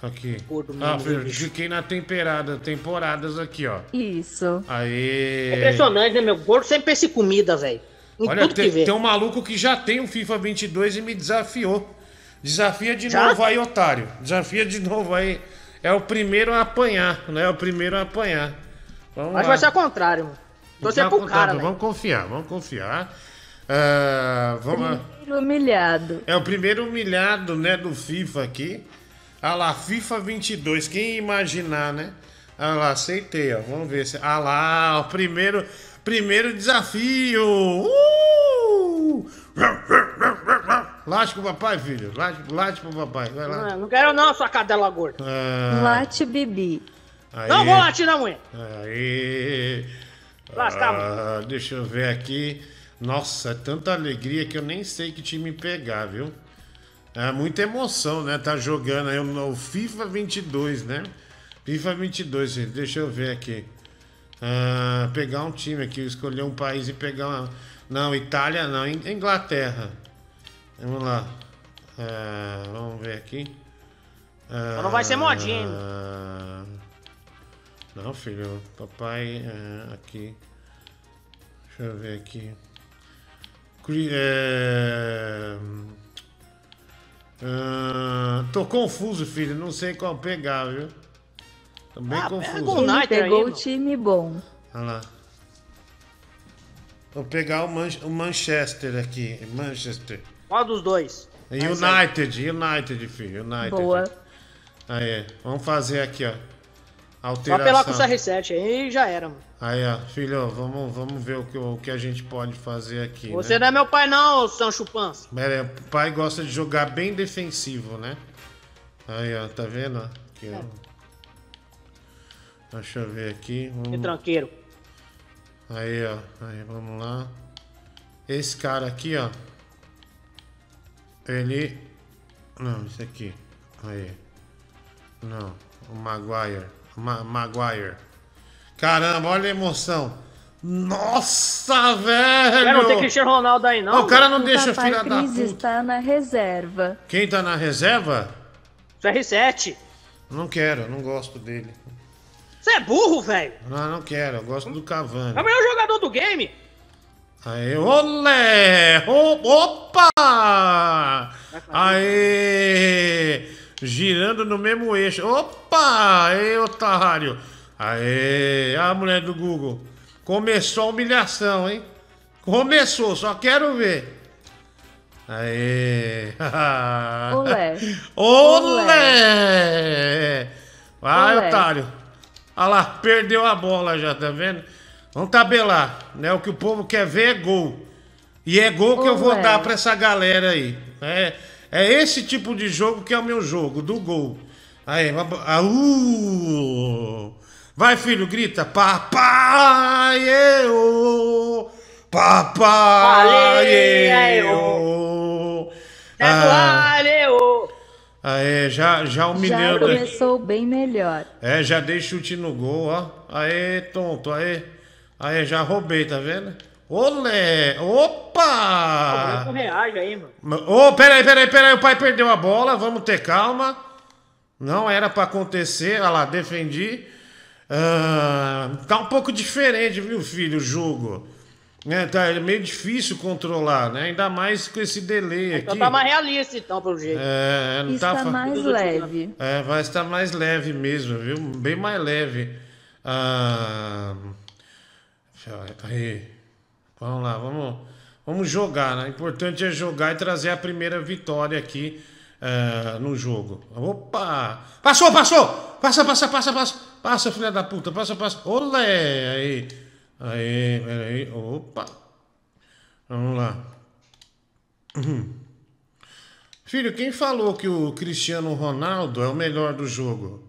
Speaker 1: Aqui. Ah, cliquei na temperada, temporadas aqui, ó.
Speaker 2: Isso.
Speaker 1: Aê.
Speaker 9: É impressionante, né, meu? Gordo sempre pensa em comida, velho. Em
Speaker 1: Olha,
Speaker 9: tudo que
Speaker 1: tem,
Speaker 9: vê.
Speaker 1: tem um maluco que já tem o FIFA 22 e me desafiou. Desafia de
Speaker 9: Já?
Speaker 1: novo aí, otário. Desafia de novo aí. É o primeiro a apanhar, né? É o primeiro a apanhar. Vamos
Speaker 9: Acho que
Speaker 1: lá.
Speaker 9: vai ser ao contrário, mano. Torcer pro cara,
Speaker 1: Vamos
Speaker 9: velho.
Speaker 1: confiar, vamos confiar. Ah, vamos...
Speaker 2: Primeiro humilhado.
Speaker 1: É o primeiro humilhado, né, do FIFA aqui. Ah lá, FIFA 22, quem ia imaginar, né? Ah lá, aceitei, ó. Vamos ver se. Ah lá, o primeiro, primeiro desafio. Uh! Late pro papai, filho. Late, late pro papai. Vai lá.
Speaker 9: Não, não quero não, sua cadela gorda.
Speaker 1: Ah,
Speaker 2: Late Bibi.
Speaker 1: aí.
Speaker 9: Não vou latir na mulher.
Speaker 1: Aí. Ah, deixa eu ver aqui. Nossa, é tanta alegria que eu nem sei que time pegar, viu? É muita emoção, né? Tá jogando aí o FIFA 22, né? FIFA 22, gente. Deixa eu ver aqui. Ah, pegar um time aqui, escolher um país e pegar uma. Não, Itália não, In- Inglaterra. Vamos lá. Ah, vamos ver aqui.
Speaker 9: Só não vai ser modinha, hein?
Speaker 1: Ah, Não, filho. Papai. aqui. Deixa eu ver aqui. É, ah, tô confuso, filho. Não sei qual pegar, viu? Tô bem
Speaker 9: Ah,
Speaker 1: confuso.
Speaker 9: pega o
Speaker 2: Ele
Speaker 9: United aí,
Speaker 2: pegou o time bom.
Speaker 1: Olha lá. Vou pegar o, Man- o Manchester aqui. Manchester.
Speaker 9: Qual dos dois?
Speaker 1: United, United, filho. United.
Speaker 2: Boa.
Speaker 1: Aí, vamos fazer aqui, ó.
Speaker 9: Vou apelar com o
Speaker 1: Alteração.
Speaker 9: CR7 aí e já era, mano.
Speaker 1: Aí, ó, filho, vamos, vamos ver o que, o que a gente pode fazer aqui.
Speaker 9: Você
Speaker 1: né?
Speaker 9: não é meu pai não, Sancho Pança.
Speaker 1: Pera aí, o pai gosta de jogar bem defensivo, né? Aí, ó, tá vendo? Aqui, ó. Deixa eu ver aqui.
Speaker 9: Que
Speaker 1: Vamos...
Speaker 9: tranqueiro.
Speaker 1: Aí, ó. Aí, vamos lá. Esse cara aqui, ó. Ele. Não, esse aqui. Aí. Não. O Maguire. Ma Maguire. Caramba, olha a emoção. Nossa, velho!
Speaker 9: Quer não ter Cristiano Ronaldo aí, não?
Speaker 1: O cara não
Speaker 2: O
Speaker 1: deixa
Speaker 2: papai
Speaker 1: filha da
Speaker 2: Cris
Speaker 1: puta.
Speaker 2: está na reserva.
Speaker 1: Quem tá na reserva?
Speaker 9: CR7.
Speaker 1: Não quero, não gosto dele.
Speaker 9: Você é burro, velho.
Speaker 1: Não, não quero, eu gosto do Cavani.
Speaker 9: É o melhor jogador do game.
Speaker 1: Aê, olé! Opa! Aê! Girando no mesmo eixo. Opa! Aê, otário! Aê! A mulher do Google. Começou a humilhação, hein? Começou, só quero ver. Aê!
Speaker 2: Olé.
Speaker 1: Olé! Vai,
Speaker 2: Olé.
Speaker 1: otário. Olha lá, perdeu a bola já, tá vendo? Vamos tabelar, né? O que o povo quer ver é gol. E é gol que eu vou dar pra essa galera aí. É, é esse tipo de jogo que é o meu jogo, do gol. Aí, vai- ah, uh. vai filho, grita. Papai, eu. Papai, eu. Ah,
Speaker 9: Valeu!
Speaker 1: Aê, já, já
Speaker 2: Já
Speaker 1: humilhando aqui.
Speaker 2: começou bem melhor.
Speaker 1: É, já dei chute no gol, ó. Aê, tonto, aê. Aê, já roubei, tá vendo? Olé! Opa!
Speaker 9: Com reage aí, mano.
Speaker 1: Ô, peraí, peraí, peraí, o pai perdeu a bola, vamos ter calma. Não era pra acontecer, olha lá, defendi. Ah, tá um pouco diferente, viu, filho, o jogo. É, tá meio difícil controlar, né? Ainda mais com esse delay aqui.
Speaker 9: Então tá mais realista, então, pelo jeito.
Speaker 1: É, não
Speaker 2: Está
Speaker 1: tá fa-
Speaker 2: mais leve.
Speaker 1: É, vai estar mais leve mesmo, viu? Bem mais leve. Ah, aí. Vamos lá, vamos, vamos jogar, né? O importante é jogar e trazer a primeira vitória aqui ah, no jogo. Opa! Passou, passou! Passa, passa, passa, passa! Passa, filha da puta, passa, passa. Olé! Aí, aí, peraí. Opa! Vamos lá. Uhum. Filho, quem falou que o Cristiano Ronaldo é o melhor do jogo?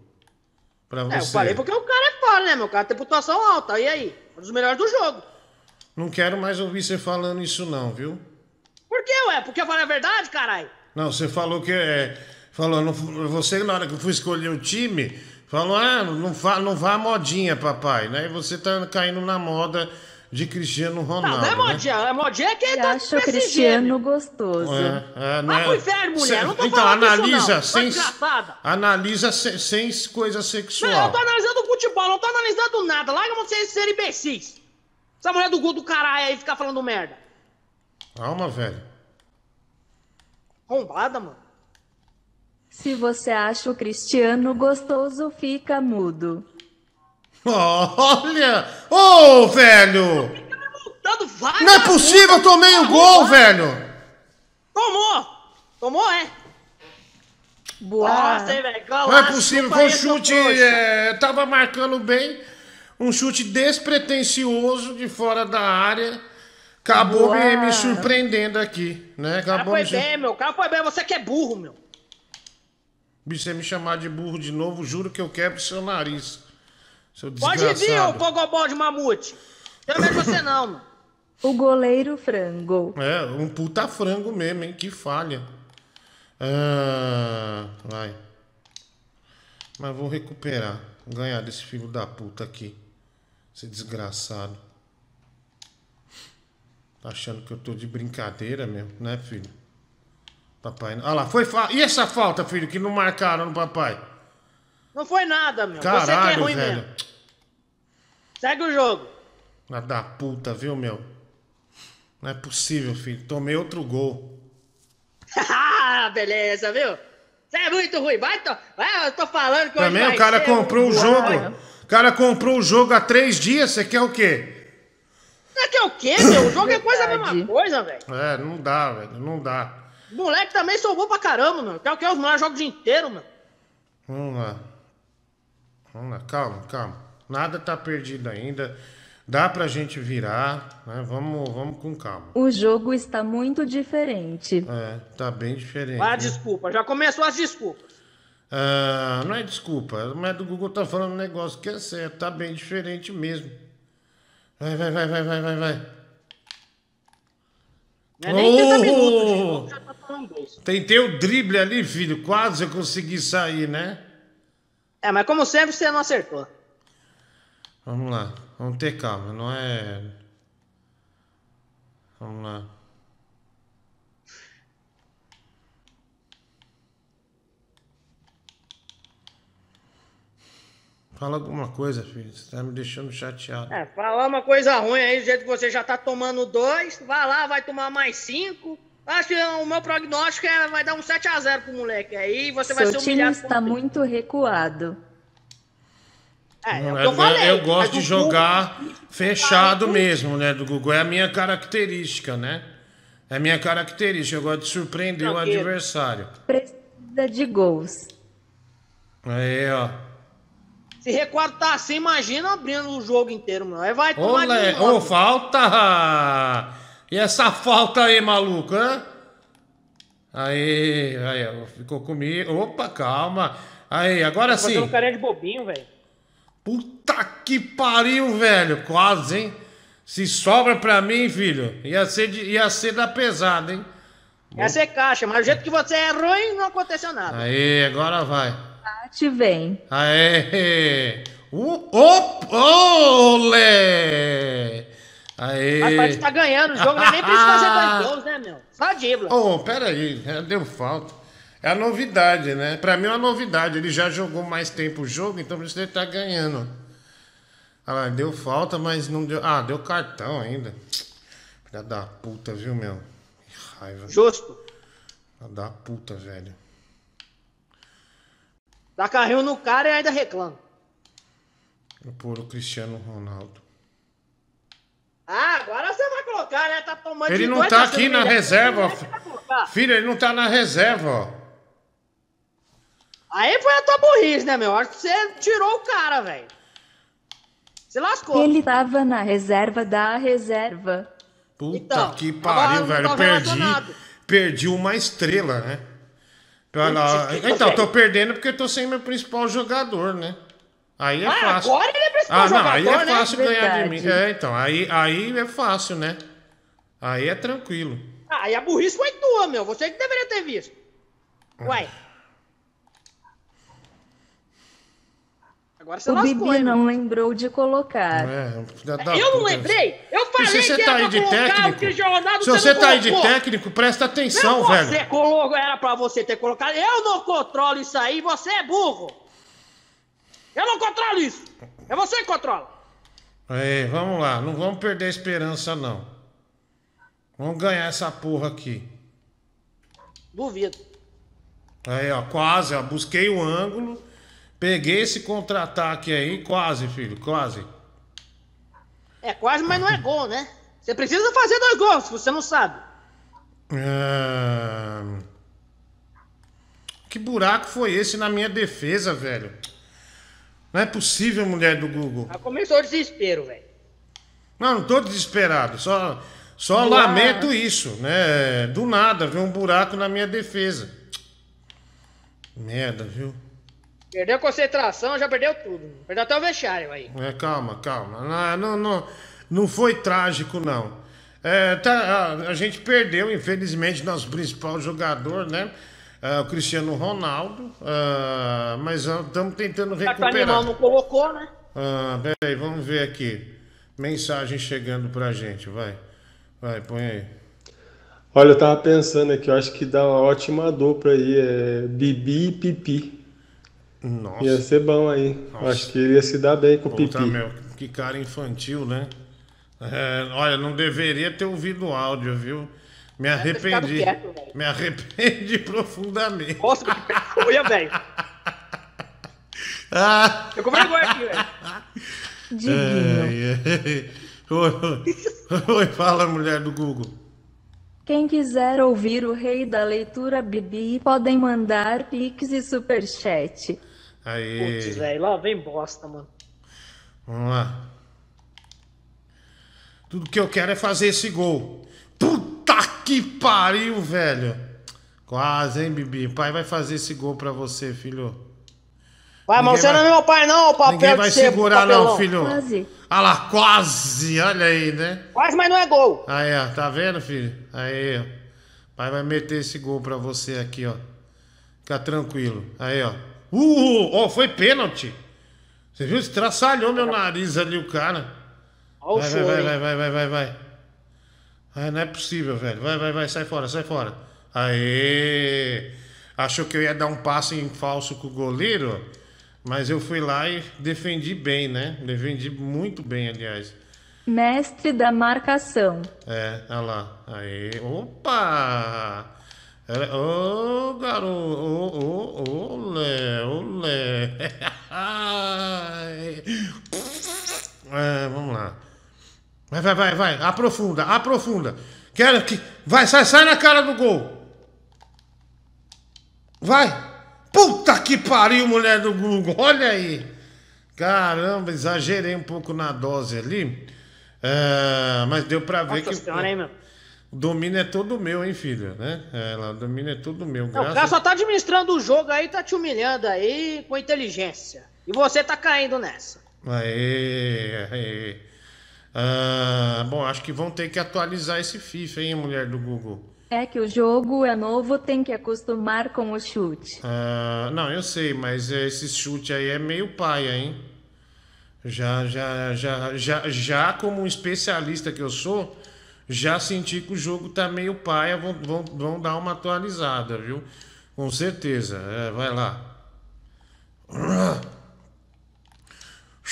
Speaker 1: Pra você.
Speaker 9: É, eu falei porque o cara é foda, né, meu? O cara tem pontuação alta. E aí? Um dos melhores do jogo.
Speaker 1: Não quero mais ouvir você falando isso não, viu?
Speaker 9: Por que, ué? Porque eu falei a verdade, caralho?
Speaker 1: Não, você falou que é. Falou, não, você na hora que eu fui escolher o time, falou, ah, não, fa, não vá modinha, papai, né? E você tá caindo na moda de Cristiano Ronaldo.
Speaker 9: Não, não é
Speaker 1: né?
Speaker 9: modinha. É modinha quem
Speaker 2: E
Speaker 9: tá
Speaker 2: acha o Cristiano gostoso.
Speaker 1: É, é, não
Speaker 9: Vai
Speaker 1: é-
Speaker 9: pro inferno, mulher.
Speaker 1: Cê-
Speaker 9: não tô
Speaker 1: então,
Speaker 9: falando
Speaker 1: analisa
Speaker 9: isso, não.
Speaker 1: sem, analisa sem, sem coisa
Speaker 9: Não, eu
Speaker 1: sexual.
Speaker 9: tô analisando o futebol, não tô analisando nada. Larga vocês serem imbecis. Essa mulher do gol do caralho aí ficar falando merda.
Speaker 1: Calma, velho.
Speaker 9: Rombada, mano.
Speaker 2: Se você acha o Cristiano gostoso, fica mudo.
Speaker 1: Olha! Ô, velho!
Speaker 9: Dando vaga.
Speaker 1: Não é possível, eu tomei o gol, velho!
Speaker 9: Tomou! Tomou, é?
Speaker 2: Boa.
Speaker 9: Nossa, hein, velho.
Speaker 1: Não é possível, foi um chute. É, tava marcando bem. Um chute despretensioso de fora da área. Acabou me, me surpreendendo aqui, né?
Speaker 9: O cara
Speaker 1: Acabou
Speaker 9: foi
Speaker 1: me
Speaker 9: bem, meu. O cara foi bem. Você que é burro, meu.
Speaker 1: Bicho, você me chamar de burro de novo, juro que eu quebro seu nariz. Seu
Speaker 9: Pode vir, ô
Speaker 1: desgraçado.
Speaker 9: pogobol de mamute. Tem medo de você não, mano.
Speaker 2: O goleiro frango.
Speaker 1: É, um puta frango mesmo, hein? Que falha. Ah, vai. Mas vou recuperar. Ganhar desse filho da puta aqui. Esse desgraçado. Tá achando que eu tô de brincadeira mesmo, né, filho? Papai. Olha lá, foi fa... E essa falta, filho, que não marcaram no papai?
Speaker 9: Não foi nada, meu. você que é
Speaker 1: Caralho,
Speaker 9: ruim
Speaker 1: velho.
Speaker 9: mesmo. Segue o jogo.
Speaker 1: Na da puta, viu, meu? Não é possível, filho. Tomei outro gol.
Speaker 9: Ah, beleza, viu? Você é muito ruim. Vai, to... vai eu tô falando que
Speaker 1: Também o cara comprou
Speaker 9: um
Speaker 1: o jogo. O cara comprou o jogo há três dias. Você quer o quê?
Speaker 9: Você quer o quê, meu? O jogo é coisa a mesma coisa, velho.
Speaker 1: É, não dá, velho. Não dá.
Speaker 9: Moleque também sobrou pra caramba, meu. Quer o quê? Os moleques jogam o dia inteiro, meu.
Speaker 1: Vamos lá. Vamos lá. Calma, calma. Nada tá perdido ainda. Dá pra gente virar, né? Vamos, vamos com calma.
Speaker 2: O jogo está muito diferente.
Speaker 1: É, tá bem diferente.
Speaker 9: Ah,
Speaker 1: né?
Speaker 9: desculpa. Já começou as desculpas.
Speaker 1: Ah, não é desculpa. Mulher do Google tá falando um negócio que é certo. Tá bem diferente mesmo. Vai, vai, vai, vai, vai, vai, vai.
Speaker 9: Não é nem 30
Speaker 1: Oh!
Speaker 9: minutos de isso.
Speaker 1: Tentei o drible ali, filho. Quase eu consegui sair, né?
Speaker 9: É, mas como sempre, você não acertou.
Speaker 1: Vamos lá. vamos ter calma, não é. Vamos lá. Fala alguma coisa, filho. Você tá me deixando chateado.
Speaker 9: É, falar uma coisa ruim aí, do jeito que você já tá tomando dois, vai lá, vai tomar mais cinco. Acho que o meu prognóstico é vai dar um 7x0 pro moleque. Aí você vai
Speaker 2: Seu
Speaker 9: ser
Speaker 2: time
Speaker 9: humilhado.
Speaker 2: está
Speaker 9: como-
Speaker 2: muito recuado.
Speaker 9: É, é o
Speaker 1: Não,
Speaker 9: que eu falei.
Speaker 1: eu gosto de
Speaker 9: o
Speaker 1: jogar fechado mesmo, né, do Google. É a minha característica, né? É a minha característica. Eu gosto de surpreender o
Speaker 9: Tranquilo.
Speaker 1: adversário.
Speaker 2: Precisa de gols.
Speaker 1: Aí, ó.
Speaker 9: Se recuado tá assim, imagina abrindo o jogo inteiro, meu. Aí vai tomar
Speaker 1: Olé,
Speaker 9: de
Speaker 1: ô,
Speaker 9: novo.
Speaker 1: falta! E essa falta aí, maluco, hã? Aí, aí, ficou comigo. Opa, calma. Aí, agora
Speaker 9: Tá fazendo
Speaker 1: sim.
Speaker 9: carinha de bobinho, velho.
Speaker 1: Puta que pariu, velho. Quase, hein? Se sobra pra mim, filho, ia ser, de- ia ser da pesada, hein?
Speaker 9: Essa é caixa, mas do jeito que você é ruim, não aconteceu nada.
Speaker 1: Aí, agora vai.
Speaker 2: Te vem.
Speaker 1: Aê! Uh, op, olé! Aê!
Speaker 9: Mas parece que tá ganhando o jogo, não é nem precisa fazer dois gols, né, meu? Só dibla.
Speaker 1: Oh, peraí, é, deu falta. É a novidade, né? Pra mim é uma novidade. Ele já jogou mais tempo o jogo, então por isso ele tá ganhando. Ah, deu falta, mas não deu. Ah, deu cartão ainda. Filha da puta, viu, meu? Que raiva.
Speaker 9: Justo.
Speaker 1: Filha da puta, velho.
Speaker 9: Dá carrinho no cara e ainda reclama.
Speaker 1: Vou pôr o Cristiano Ronaldo.
Speaker 9: Ah, agora você vai colocar, né? Tá tomando
Speaker 1: Ele não
Speaker 9: dois,
Speaker 1: tá aqui na
Speaker 9: humilhado.
Speaker 1: reserva? Filho, ele não tá na reserva, ó.
Speaker 9: Aí foi a tua burrice, né, meu? Acho que você tirou o cara, velho. Se lascou.
Speaker 2: Ele tava na reserva da reserva.
Speaker 1: Puta
Speaker 9: Então,
Speaker 1: que pariu, velho. Perdi, perdi uma estrela, né?
Speaker 9: Putz,
Speaker 1: Então, tô perdendo porque eu tô sem meu principal jogador, né? Aí é
Speaker 9: Ah,
Speaker 1: fácil.
Speaker 9: agora ele é principal
Speaker 1: Ah, não, aí
Speaker 9: jogador,
Speaker 1: é
Speaker 9: né?
Speaker 1: fácil ganhar de mim.
Speaker 2: Verdade.
Speaker 1: É, então, aí, aí é fácil, né? Aí é tranquilo.
Speaker 9: Ah, e a burrice foi tua, meu. Você que deveria ter visto. Ué. Agora você
Speaker 2: O
Speaker 9: lascou,
Speaker 2: Bibi
Speaker 9: hein,
Speaker 2: não lembrou de colocar.
Speaker 1: É,
Speaker 9: Eu não
Speaker 1: puta.
Speaker 9: lembrei? Eu falei
Speaker 1: se você
Speaker 9: que
Speaker 1: tá
Speaker 9: era
Speaker 1: aí
Speaker 9: pra
Speaker 1: de
Speaker 9: colocar o
Speaker 1: técnico,
Speaker 9: Cristiano Ronaldo,
Speaker 1: se
Speaker 9: você
Speaker 1: você
Speaker 9: não
Speaker 1: tá aí de
Speaker 9: colocou.
Speaker 1: técnico, presta atenção,
Speaker 9: Não,
Speaker 1: velho.
Speaker 9: você colocou, era pra você ter colocado. Eu não controlo isso aí, você é burro. Eu não controlo isso. É você que controla.
Speaker 1: Aí, vamos lá, não vamos perder a esperança, não. Vamos ganhar essa porra aqui.
Speaker 9: Duvido.
Speaker 1: Aí, ó, quase, ó, busquei o ângulo, peguei esse contra-ataque aí, quase, filho, quase.
Speaker 9: É quase, mas não é gol, né? Você precisa fazer dois gols, se você não sabe.
Speaker 1: Ah, Que buraco foi esse na minha defesa, velho? Não é possível, mulher do Google.
Speaker 9: Aí começou o desespero, velho.
Speaker 1: Não, não tô desesperado, só, só
Speaker 9: Do
Speaker 1: lamento isso, né? Do nada, viu um buraco na minha defesa. Merda, viu?
Speaker 9: Perdeu a concentração, já perdeu tudo. Perdeu até o vestiário aí.
Speaker 1: É, calma, calma. Não, não, não, não foi trágico, não. É, tá, a, a gente perdeu, infelizmente, nosso principal jogador, né? É, o Cristiano Ronaldo. ah, mas estamos tentando
Speaker 9: Já que o animal
Speaker 1: recuperar.
Speaker 9: não colocou, né?
Speaker 1: Ah, peraí, vamos ver aqui. Mensagem chegando pra gente, vai. Vai, põe aí.
Speaker 29: Olha, eu tava pensando aqui, eu acho que dá uma ótima dupla aí, é Bibi e Pipi.
Speaker 1: Nossa.
Speaker 29: Ia ser bom aí. Eu Acho que ele ia se dar bem com o Pipi.
Speaker 1: Puta, meu, que cara infantil, né? É, olha, não deveria ter ouvido o áudio, viu? Me arrependi.
Speaker 9: quieto, velho.
Speaker 1: Me arrependi profundamente.
Speaker 9: Nossa, que vergonha, velho.
Speaker 1: Ah!
Speaker 9: Eu com vergonha aqui, velho.
Speaker 2: Diguinho.
Speaker 1: Oi, oi, fala, mulher do Google.
Speaker 2: Quem quiser ouvir o rei da leitura Bibi, podem mandar pix e superchat.
Speaker 1: Aí.
Speaker 9: Putz, velho, lá vem bosta, mano.
Speaker 1: Vamos lá. Tudo que eu quero é fazer esse gol. Puta que pariu, velho. Quase, hein, Bibi? O pai vai fazer esse gol pra você, filho.
Speaker 9: Vai, mas você não é meu pai, não, o papel
Speaker 1: Ninguém vai
Speaker 9: ser
Speaker 1: segurar,
Speaker 9: papelão.
Speaker 1: não, filho.
Speaker 2: Quase.
Speaker 1: Olha lá, quase. Olha aí, né?
Speaker 9: Quase, mas não é gol.
Speaker 1: Aí, ó. Tá vendo, filho? Aí, ó. Pai vai meter esse gol pra você aqui, ó. Fica tranquilo. Aí, ó. Uh! Ó, foi pênalti. Você viu? Estraçalhou meu nariz ali, o cara. Vai, vai, vai, vai, vai, vai, vai, vai. Ah, não é possível, velho. Vai, vai, vai, sai fora, sai fora. Aê! Achou que eu ia dar um passe em falso com o goleiro, mas eu fui lá e defendi bem, né? Defendi muito bem, aliás.
Speaker 2: Mestre da marcação.
Speaker 1: É, olha lá. Aê, opa! Ô, garoto! Ô, ô, ô, Lé, ô, Lé. Ai. É, vamos lá. Vai, vai, vai, vai. Aprofunda, aprofunda. Quero que. Vai, sai, sai na cara do gol. Vai. Puta que pariu, mulher do Google. Olha aí. Caramba, exagerei um pouco na dose ali. É, mas deu pra ver
Speaker 9: Nossa
Speaker 1: que
Speaker 9: senhora, hein, meu?
Speaker 1: o domínio é todo meu, hein, filho? Né? É, lá, o domínio é todo meu.
Speaker 9: Não, o cara
Speaker 1: Graças...
Speaker 9: só tá administrando o jogo aí, tá te humilhando aí com inteligência. E você tá caindo nessa.
Speaker 1: Aê, aê. Ah, bom, acho que vão ter que atualizar esse FIFA, hein, mulher do Google.
Speaker 2: É que o jogo é novo, tem que acostumar com o chute.
Speaker 1: Ah, não, eu sei, mas esse chute aí é meio paia, hein? Já, já, já, já, já como especialista que eu sou, já senti que o jogo tá meio paia, vão, vão, vão dar uma atualizada, viu? Com certeza. É, vai lá.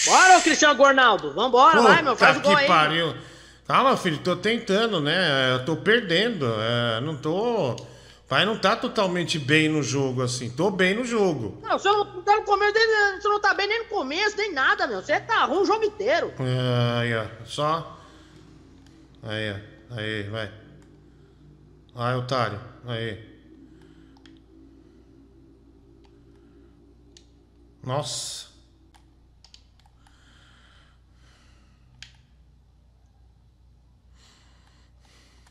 Speaker 9: Bora, ô Cristiano Gornaldo. Vambora, vai, meu. Faz o
Speaker 1: Puta
Speaker 9: gol
Speaker 1: que
Speaker 9: aí.
Speaker 1: pariu. Calma, filho, tô tentando, né? Eu tô perdendo. é, não tô. Pai não tá totalmente bem no jogo assim. Tô bem no jogo.
Speaker 9: Não, você não tá no começo, nem- você não tá bem nem no começo, nem nada, meu. Você tá ruim o jogo inteiro.
Speaker 1: É, Aí, ó. Só. Aí, ó. Aí, vai. Vai, otário. Aí. Nossa.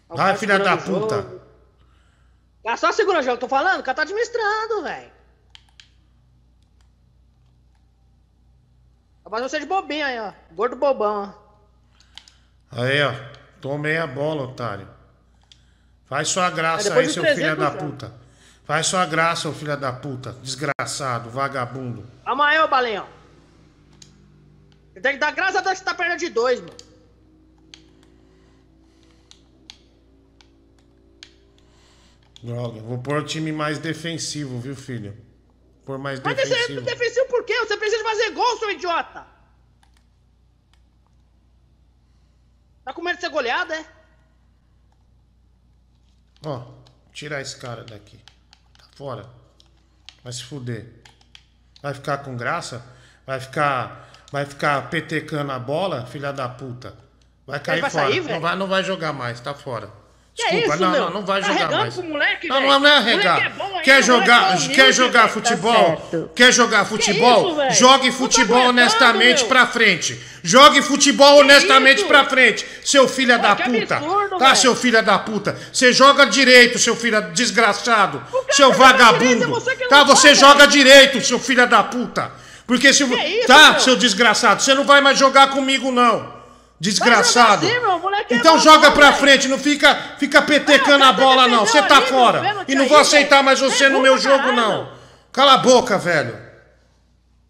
Speaker 1: Vai, filha da puta.
Speaker 9: jogo. Cara, só segura o jogo, tô falando, o cara tá administrando, velho. Vai fazer você de bobinho aí, ó. Gordo bobão, ó.
Speaker 1: Aí, ó. Tomei a bola, otário. Faz sua graça
Speaker 9: Aí
Speaker 1: aí, seu
Speaker 9: 300
Speaker 1: filho da
Speaker 9: já.
Speaker 1: puta. Faz sua graça, seu filho da puta. Desgraçado, vagabundo.
Speaker 9: Amanhã, ô Balenhão. Você tem que dar graças a Deus que você tá perdendo de dois, mano.
Speaker 1: Droga, vou pôr o time mais defensivo, viu, filho? Pôr mais
Speaker 9: Mas esse é
Speaker 1: defensivo.
Speaker 9: defensivo por quê? Você precisa fazer gol, seu idiota! Tá com medo de ser goleado, é?
Speaker 1: Ó, tirar esse cara daqui. Tá fora. Vai se fuder. Vai ficar com graça? Vai ficar. Vai ficar petecando a bola, filha da puta. Vai cair
Speaker 9: vai
Speaker 1: fora.
Speaker 9: sair,
Speaker 1: não, vai, não vai jogar mais, tá fora.
Speaker 9: Que
Speaker 1: Desculpa,
Speaker 9: isso,
Speaker 1: não, não, não vai
Speaker 9: Tá
Speaker 1: jogar mais.
Speaker 9: moleque,
Speaker 1: não, não, não é arregar.
Speaker 9: é bom ainda,
Speaker 1: quer jogar,
Speaker 9: é
Speaker 1: quer jogar
Speaker 9: tá
Speaker 1: futebol?
Speaker 2: certo.
Speaker 1: quer jogar futebol?
Speaker 9: isso?
Speaker 1: Jogue
Speaker 9: tá
Speaker 1: futebol
Speaker 9: aguentando,
Speaker 1: honestamente
Speaker 9: meu.
Speaker 1: pra frente. Jogue futebol honestamente
Speaker 9: isso?
Speaker 1: pra frente, seu filho da
Speaker 9: que
Speaker 1: puta.
Speaker 9: absurdo,
Speaker 1: tá,
Speaker 9: velho.
Speaker 1: seu filho da puta? Você joga direito, seu filho desgraçado. Seu
Speaker 9: que é
Speaker 1: vagabundo.
Speaker 9: você que
Speaker 1: Tá, você
Speaker 9: joga,
Speaker 1: joga direito, seu filho da puta. Porque se.
Speaker 9: isso,
Speaker 1: tá,
Speaker 9: meu?
Speaker 1: seu desgraçado, você não vai mais jogar comigo, não. Desgraçado.
Speaker 9: Assim, é
Speaker 1: então
Speaker 9: bom,
Speaker 1: joga pra
Speaker 9: velho.
Speaker 1: frente, não fica, fica petecando
Speaker 9: Ah,
Speaker 1: a
Speaker 9: tá
Speaker 1: bola, não. Você tá
Speaker 9: ali, meu,
Speaker 1: fora. E não
Speaker 9: aí,
Speaker 1: vou aceitar
Speaker 9: velho.
Speaker 1: mais você
Speaker 9: É
Speaker 1: no meu jogo,
Speaker 9: caralho,
Speaker 1: não.
Speaker 9: meu.
Speaker 1: Cala a boca, velho.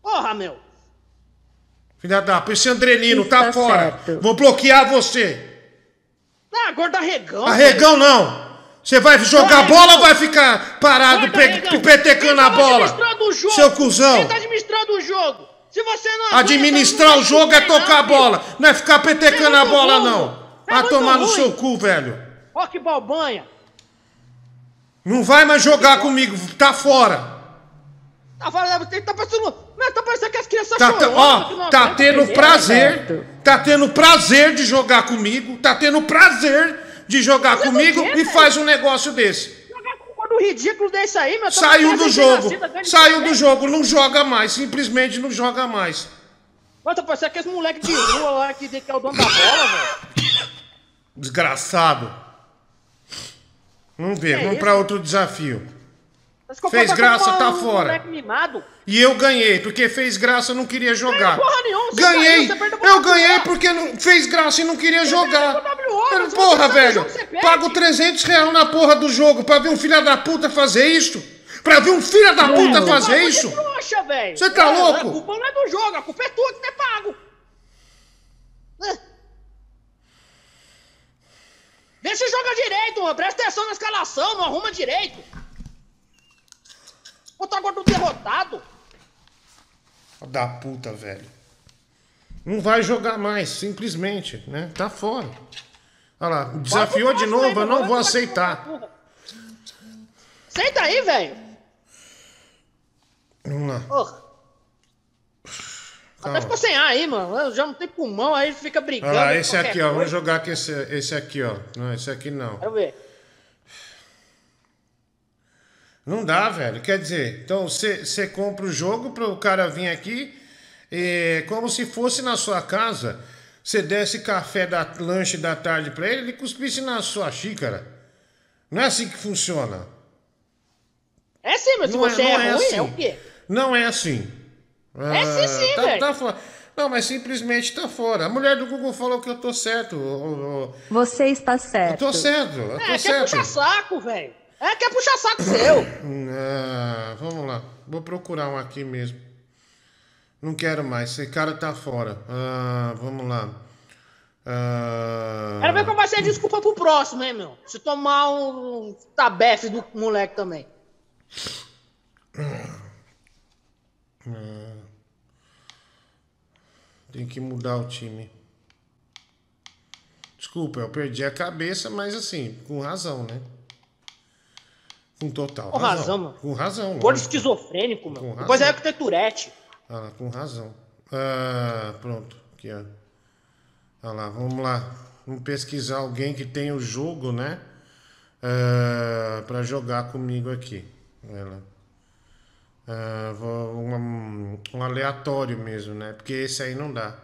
Speaker 9: Porra, meu.
Speaker 1: Filha da puta, esse Andrelino tá
Speaker 2: Está
Speaker 1: fora. Vou bloquear você.
Speaker 9: Ah, gordo arregão.
Speaker 1: Arregão não. Você vai jogar bola ou vai ficar parado,
Speaker 9: Gordo
Speaker 1: pe petecando
Speaker 9: Quem
Speaker 1: a
Speaker 9: tá
Speaker 1: bola?
Speaker 9: administrando o jogo?
Speaker 1: Seu cuzão.
Speaker 9: Quem tá administrando o jogo? Se você não aguenta,
Speaker 1: Administrar
Speaker 9: não
Speaker 1: o jogo é tocar a
Speaker 9: filho.
Speaker 1: bola, não é ficar petecando
Speaker 9: É
Speaker 1: a bola, não.
Speaker 9: É
Speaker 1: Vai tomar no seu cu, velho.
Speaker 9: Ó que balbanha.
Speaker 1: Não vai mais jogar comigo, tá fora.
Speaker 9: Tá falando, tá parecendo, meu, tá parecendo que as crianças
Speaker 1: Tá,
Speaker 9: chorando.
Speaker 1: ó, tá tendo prazer, tá tendo prazer de jogar comigo, tá tendo prazer de jogar comigo
Speaker 9: quê,
Speaker 1: e
Speaker 9: velho?
Speaker 1: faz um negócio desse.
Speaker 9: Um ridículo desse aí, meu. tá
Speaker 1: Saiu
Speaker 9: parecendo
Speaker 1: do
Speaker 9: que
Speaker 1: jogo,
Speaker 9: nascida, ganha de
Speaker 1: saiu do jogo, não joga mais, simplesmente não joga mais.
Speaker 9: Ó, tá parecendo que esse moleque de rua lá que, que é o dono da bola, velho.
Speaker 1: Desgraçado. Vamos ver,
Speaker 9: Que
Speaker 1: vamos pra outro desafio. Fez graça, tá
Speaker 9: um
Speaker 1: fora. E eu ganhei, porque fez graça e não queria jogar.
Speaker 9: Nenhuma,
Speaker 1: ganhei.
Speaker 9: Caiu,
Speaker 1: eu ganhei porque não, fez graça e não queria
Speaker 9: você jogar.
Speaker 1: Porra, velho. Pago 300 reais na porra do jogo pra ver um filho da puta fazer isso. Pra ver um filho da puta fazer isso. Você tá louco?
Speaker 9: A culpa não é do jogo, a culpa é tua de ter tá pago. Vê se joga direito, mano. Presta atenção na escalação, não arruma direito. Botar agora do derrotado.
Speaker 1: Da puta, velho. Não vai jogar mais, simplesmente, né? Tá fora. Olha lá, desafiou de novo, eu não vou aceitar.
Speaker 9: Senta aí, velho.
Speaker 1: Vamos lá.
Speaker 9: Porra. Até ficou sem ar aí, mano. Já não tem pulmão, aí fica brigando.
Speaker 1: Olha lá, esse aqui, ó. Vamos jogar com esse, esse aqui, ó. Não, esse aqui não.
Speaker 9: Quero ver.
Speaker 1: Não dá, velho. Quer dizer, então você compra o jogo para o cara vir aqui, e, como se fosse na sua casa, você desse café da lanche da tarde para ele, ele cuspisse na sua xícara. Não é assim que funciona.
Speaker 9: É sim, mas se
Speaker 1: Não é-
Speaker 9: você
Speaker 1: não
Speaker 9: é,
Speaker 1: é
Speaker 9: ruim,
Speaker 1: assim.
Speaker 9: é o quê?
Speaker 1: Não é assim.
Speaker 9: É sim, sim,
Speaker 1: tá,
Speaker 9: velho.
Speaker 1: tá fora. Não, mas simplesmente tá fora. A mulher do Google falou que eu tô certo. ô, ô,
Speaker 2: Você está certo.
Speaker 1: Eu tô certo, eu tô
Speaker 9: É, quer
Speaker 1: certo.
Speaker 9: puxar saco, velho. É, quer puxar saco seu.
Speaker 1: Ah, vamos lá. Vou procurar um aqui mesmo. Não quero mais. Esse cara tá fora. Ah, vamos lá. Ah,
Speaker 9: Quero ver como vai ser a desculpa pro próximo, hein, meu? Se tomar um tabefe do moleque também.
Speaker 1: ah, tem que mudar o time. Desculpa, eu perdi a cabeça, mas assim, com razão, né? Com total
Speaker 9: Com razão, mano.
Speaker 1: Com razão.
Speaker 9: Gordo esquizofrênico.
Speaker 1: Com
Speaker 9: Depois
Speaker 1: razão.
Speaker 9: é que tem.
Speaker 1: Ah, com razão. Ah, pronto, aqui, ó. Olha lá, vamos lá. Vamos pesquisar alguém que tem o jogo, né? Ah, pra jogar comigo aqui. Lá. Ah, vou- um, um aleatório mesmo, né? Porque esse aí não dá.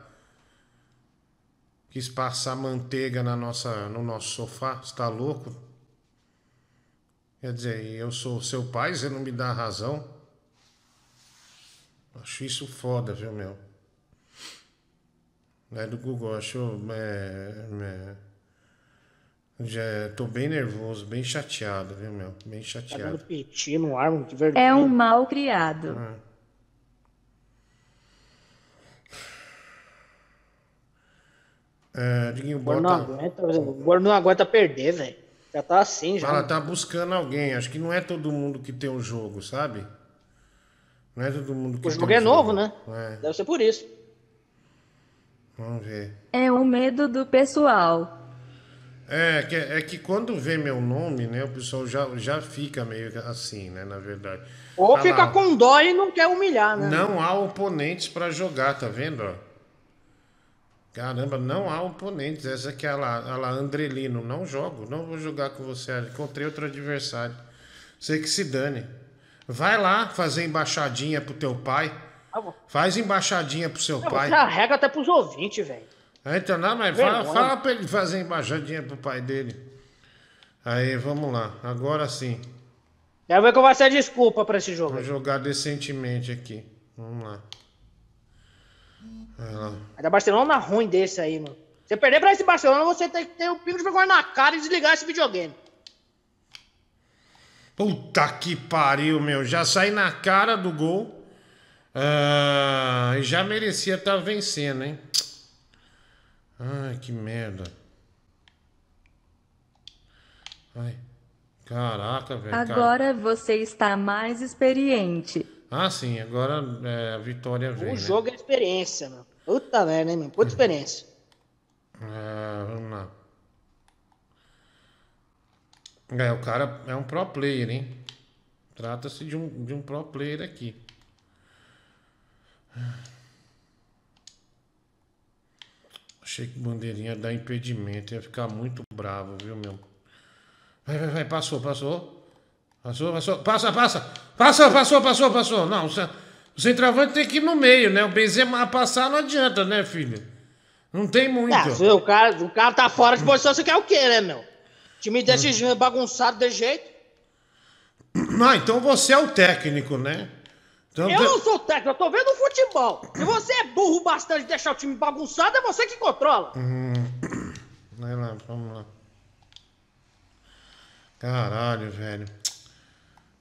Speaker 1: Quis passar manteiga na nossa, no nosso sofá. Você tá louco? Quer dizer, eu sou seu pai, você não me dá razão? Acho isso foda, viu, meu? É do Google, acho. É, é, já tô bem nervoso, bem chateado, viu, meu? Bem
Speaker 9: Tá
Speaker 1: chateado.
Speaker 9: dando piti no ar, mano, de verdade.
Speaker 2: É um mal criado.
Speaker 1: Ah. É, Diguinho, bota.
Speaker 9: o não aguenta perder, velho. Já tá assim, já.
Speaker 1: Ela tá buscando alguém. Acho que não é todo mundo que tem o jogo, sabe? Não é todo mundo que
Speaker 9: O
Speaker 1: tem
Speaker 9: jogo é novo, né?
Speaker 1: É,
Speaker 9: Deve ser por isso.
Speaker 1: vamos ver.
Speaker 2: É o medo do pessoal.
Speaker 1: É que, é que quando vê meu nome, né, o pessoal já, já fica meio assim, né, na verdade.
Speaker 9: Ou
Speaker 1: Ah
Speaker 9: fica
Speaker 1: lá,
Speaker 9: com dó e não quer humilhar, né?
Speaker 1: Não há oponentes pra jogar, tá vendo? ó? Caramba, não há oponentes. Essa aqui é a lá, a lá Andrelino. Não jogo, não vou jogar com você. Encontrei outro adversário. Sei que se dane. Vai lá fazer embaixadinha pro teu pai. Faz embaixadinha pro seu
Speaker 9: Não,
Speaker 1: pai.
Speaker 9: Você arrega até pros ouvintes, velho.
Speaker 1: É, Então, não, mas fala, fala pra ele fazer embaixadinha pro pai dele. Aí, vamos lá. Agora sim.
Speaker 9: Quero ver qual vai ser a desculpa pra esse jogo.
Speaker 1: Vou jogar decentemente aqui. Vamos lá. Vai lá.
Speaker 9: Ainda Barcelona ruim desse aí, mano. Você perder pra esse Barcelona, você tem que ter um pingo de vergonha na cara e desligar esse videogame.
Speaker 1: Puta que pariu, meu. Já saí na cara do gol. Ah, e já merecia estar vencendo, hein? Ai, que merda. Ai. Caraca, velho. cara.
Speaker 2: Agora você está mais experiente.
Speaker 1: Ah, sim. Agora é, a vitória vem,
Speaker 9: O
Speaker 1: né?
Speaker 9: jogo é experiência, mano. Puta merda, hein, mano? Puta experiência.
Speaker 1: Ah, vamos lá. É, o cara é um pro player, hein? Trata-se de um, de um pro player aqui. Achei que bandeirinha dá impedimento. Ia ficar muito bravo, viu, meu? Vai, vai, vai. Passou, passou. Passou, passou. Passa, passa. Passa, passou, passou, passou. Não, o ce- o centroavante tem que ir no meio, né? O Benzema passar não adianta, né, filho? Não tem muito.
Speaker 9: Ah, o, cara, o cara tá fora de posição, você quer o quê, né, meu? Time desse jeito, bagunçado desse jeito.
Speaker 1: Ah, então você é o técnico, né? Então,
Speaker 9: Eu não sou técnico, eu tô vendo o futebol. Se você é burro bastante de deixar o time bagunçado, é você que controla.
Speaker 1: Hum, vai lá, vamos lá. Caralho, velho.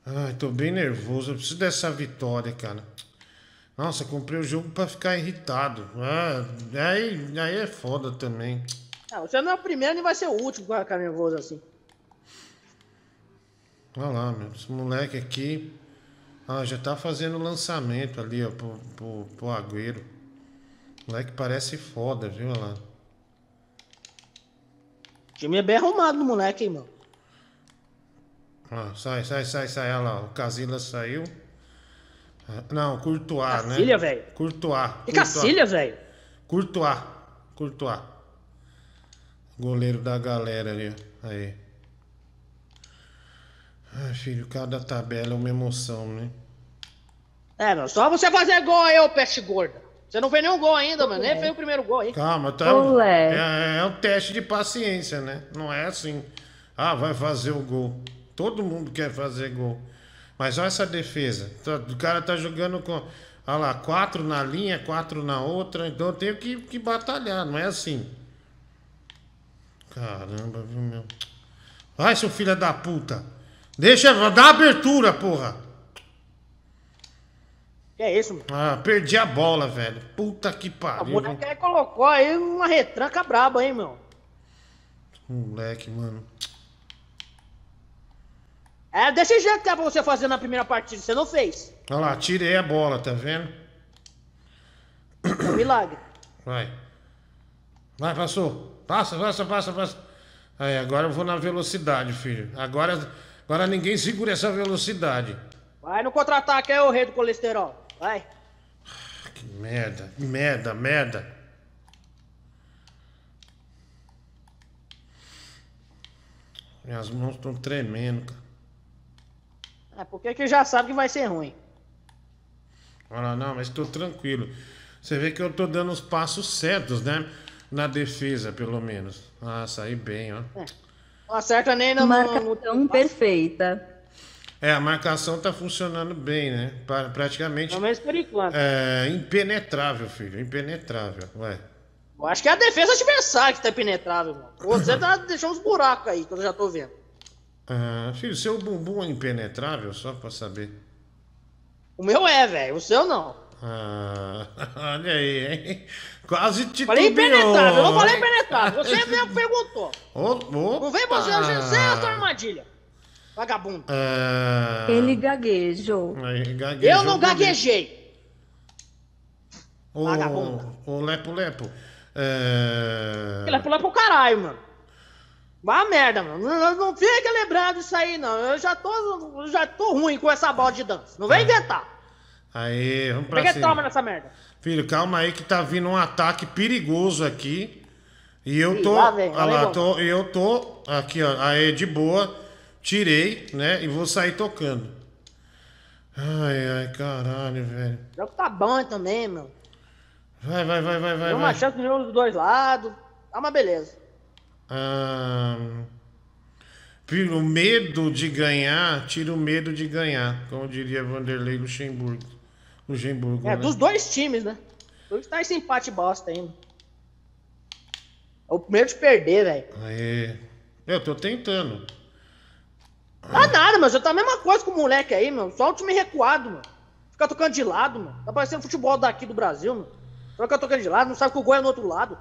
Speaker 1: Ai, tô bem nervoso. Eu preciso dessa vitória, cara. Nossa, comprei o jogo pra ficar irritado. Ah, aí, aí é foda também.
Speaker 9: Ah, você não é o primeiro nem vai ser o último vai ficar nervoso assim.
Speaker 1: Olha lá, meu. Esse moleque aqui. Ah, já tá fazendo lançamento ali, ó, pro, pro, pro Agüero. Moleque parece foda, viu? Olha lá.
Speaker 9: O time é bem arrumado no moleque, hein, meu.
Speaker 1: Ah, sai, sai, sai, sai. Olha lá, o Casillas saiu. Não, Courtois, né?
Speaker 9: Cacilha, velho.
Speaker 1: Courtois.
Speaker 9: Que. Cacilha, velho.
Speaker 1: Courtois. Courtois. Goleiro da galera ali. Aí. Ai, filho, cada tabela é uma emoção, né?
Speaker 9: É, meu, só você fazer gol aí, ô peste gorda. Você não fez nenhum gol ainda, mano. Nem fez o primeiro gol aí.
Speaker 1: Calma, tá.
Speaker 9: Olé.
Speaker 1: É, é um teste de paciência, né? Não é assim. Ah, vai fazer o gol. Todo mundo quer fazer gol. Mas olha essa defesa. Tá- O cara tá jogando com. Olha lá, quatro na linha, quatro na outra. Então eu tenho que, que batalhar, não é assim. Caramba, viu, meu? Vai, seu filho da puta. Deixa, dá abertura, porra.
Speaker 9: Que é isso, mano?
Speaker 1: Ah, perdi a bola, velho. Puta que
Speaker 9: A
Speaker 1: pariu.
Speaker 9: moleque aí colocou aí uma retranca braba, hein, meu.
Speaker 1: Moleque, mano.
Speaker 9: É desse jeito que é pra você fazer na primeira partida. Você não fez.
Speaker 1: Olha lá, tirei a bola, tá vendo?
Speaker 9: É um milagre.
Speaker 1: Vai. Vai, passou. Passa, passa, passa, passa. Aí, agora eu vou na velocidade, filho. Agora, agora ninguém segura essa velocidade.
Speaker 9: Vai no contra-ataque aí, o rei do colesterol. Vai.
Speaker 1: Que merda, merda, merda. Minhas mãos estão tremendo, cara.
Speaker 9: É porque que já sabe que vai ser ruim.
Speaker 1: Olha lá, não, mas tô tranquilo. Você vê que eu tô dando os passos certos, né? Na defesa, pelo menos. Ah, saí bem, ó.
Speaker 9: Não acerta nem no... no-
Speaker 2: Marcação perfeita.
Speaker 1: É, a marcação tá funcionando bem, né? Pra- Praticamente.
Speaker 9: Pelo menos por enquanto.
Speaker 1: É, impenetrável, filho. Impenetrável. Ué.
Speaker 9: Eu acho que é a defesa adversária que tá impenetrável, mano. Você tá deixando uns buracos aí, que eu já tô vendo.
Speaker 1: Ah, filho, seu bumbum é impenetrável, só pra saber.
Speaker 9: O meu é, velho. O seu não.
Speaker 1: Ah, olha aí, hein? Quase te
Speaker 9: Falei impenetrável, eu não falei impenetrável. Você mesmo perguntou.
Speaker 1: Ô,
Speaker 9: Não vem você,
Speaker 1: opa!
Speaker 9: você é essa armadilha. Vagabundo.
Speaker 1: Ah,
Speaker 2: Ele gaguejou.
Speaker 1: gaguejou
Speaker 9: Eu não gaguejei.
Speaker 1: Ô,
Speaker 9: Vagabundo.
Speaker 1: ô, Lepo Lepo. É...
Speaker 9: Ele é pular pro caralho, mano. Vá merda, mano. Não, não fica lembrando disso aí, não. Eu já tô, já tô ruim com essa bola de dança. Não vem inventar.
Speaker 1: Aí, vamos pra
Speaker 9: Peguei
Speaker 1: cima.
Speaker 9: toma nessa merda.
Speaker 1: Filho, calma aí que tá vindo um ataque perigoso aqui. E eu tô.
Speaker 9: lá lá
Speaker 1: olha lá,
Speaker 9: vem,
Speaker 1: tô, eu tô. Aqui, ó. Aí, de boa. Tirei, né? E vou sair tocando. Ai, ai, caralho, velho.
Speaker 9: O jogo tá bom também, meu.
Speaker 1: Vai, vai, vai, vai, vai.
Speaker 9: Deu uma
Speaker 1: vai.
Speaker 9: chance no jogo dos dois lados. Tá uma beleza.
Speaker 1: Ah, o medo de ganhar tira o medo de ganhar. Como diria Vanderlei Luxemburgo. Luxemburgo,
Speaker 9: É,
Speaker 1: né?
Speaker 9: dos dois times, né? Dois tá esse empate bosta ainda. É o primeiro de perder, velho.
Speaker 1: Aí. Eu tô tentando.
Speaker 9: Tá nada, mas eu tá a mesma coisa com o moleque aí, meu. Só o time recuado, meu. Fica tocando de lado, meu. Tá parecendo futebol daqui do Brasil, meu. Só que eu tocando de lado, não sabe que o gol é no outro lado.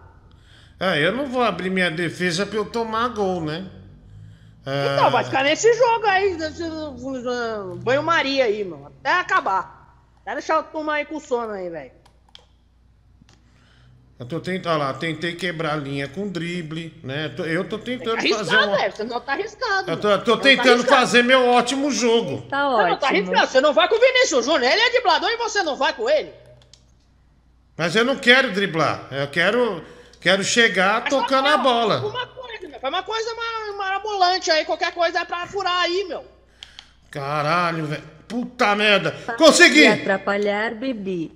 Speaker 1: Ah, eu não vou abrir minha defesa pra eu tomar gol, né? Ah,
Speaker 9: Então, vai ficar nesse jogo aí, nesse uh, banho-maria aí, meu. Até acabar. Até deixar eu tomar aí com sono aí, velho.
Speaker 1: Eu tô tentando, olha lá, tentei quebrar a linha com drible, né? Eu tô tentando fazer
Speaker 9: Arriscado,
Speaker 1: um.
Speaker 9: velho. Você não tá arriscado.
Speaker 1: Eu tô,
Speaker 9: meu.
Speaker 1: tô
Speaker 9: tá
Speaker 1: tentando
Speaker 9: arriscado.
Speaker 1: fazer meu ótimo jogo.
Speaker 2: Tá
Speaker 9: Você não tá arriscado. Você não vai com o Vinícius Júnior. Ele é driblador e você não vai com ele.
Speaker 1: Mas eu não quero driblar. Eu quero, quero chegar tocando a bola.
Speaker 9: Uma coisa, meu. Faz uma coisa ma- marabolante aí. Qualquer coisa é pra furar aí, meu.
Speaker 1: Caralho, velho. Puta merda. Consegui!
Speaker 2: E atrapalhar Bibi.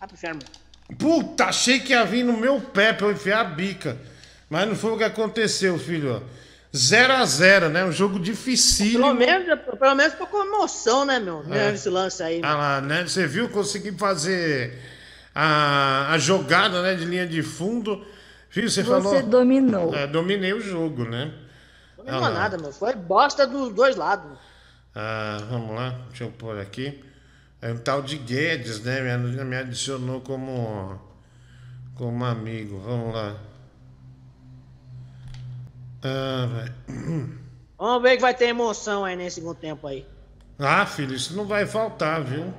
Speaker 9: Vai pro.
Speaker 1: Puta, achei que ia vir no meu pé pra eu enfiar a bica. Mas não foi o que aconteceu, filho. 0x0, né? Um jogo dificílimo.
Speaker 9: Pelo menos, pelo menos tô com emoção, né, meu?
Speaker 1: É.
Speaker 9: Nesse lance aí.
Speaker 1: Ah lá, né? Você viu? Consegui fazer a, a jogada né, de linha de fundo. Filho, você,
Speaker 2: Você
Speaker 1: falou.
Speaker 2: dominou.
Speaker 1: É, dominei o jogo, né?
Speaker 9: Não
Speaker 1: Ah
Speaker 9: nada, meu. Foi bosta dos dois lados.
Speaker 1: Ah, vamos lá, deixa eu pôr aqui. É um tal de Guedes, né? Me, me adicionou como, como amigo. Vamos lá. Ah, vai.
Speaker 9: Vamos ver que vai ter emoção aí nesse segundo tempo aí.
Speaker 1: Ah, filho, isso não vai faltar, viu?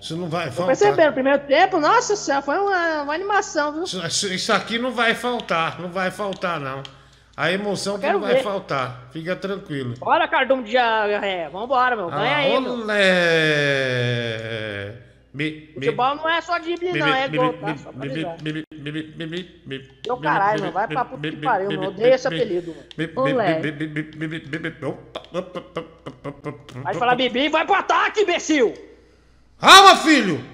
Speaker 1: Isso não vai faltar.
Speaker 9: percebendo, primeiro tempo, nossa senhora, foi uma, uma animação, viu?
Speaker 1: Isso, isso aqui não vai faltar, não vai faltar, não. A emoção que não vai
Speaker 9: ver.
Speaker 1: faltar. Fica tranquilo.
Speaker 9: Bora, Cardume de Jarré, vambora, meu. Ganha
Speaker 1: Ah,
Speaker 9: aí, meu.
Speaker 1: olé. Me, me,
Speaker 9: Futebol não é só drible, não, é gol, tá? Só pra Meu
Speaker 1: me,
Speaker 9: caralho, meu, vai pra puta que pariu,
Speaker 1: me,
Speaker 9: meu.
Speaker 1: me,
Speaker 9: Odeio esse apelido, mano. Olé. Vai falar Bibi e vai pro ataque, imbecil!
Speaker 1: Calma, filho!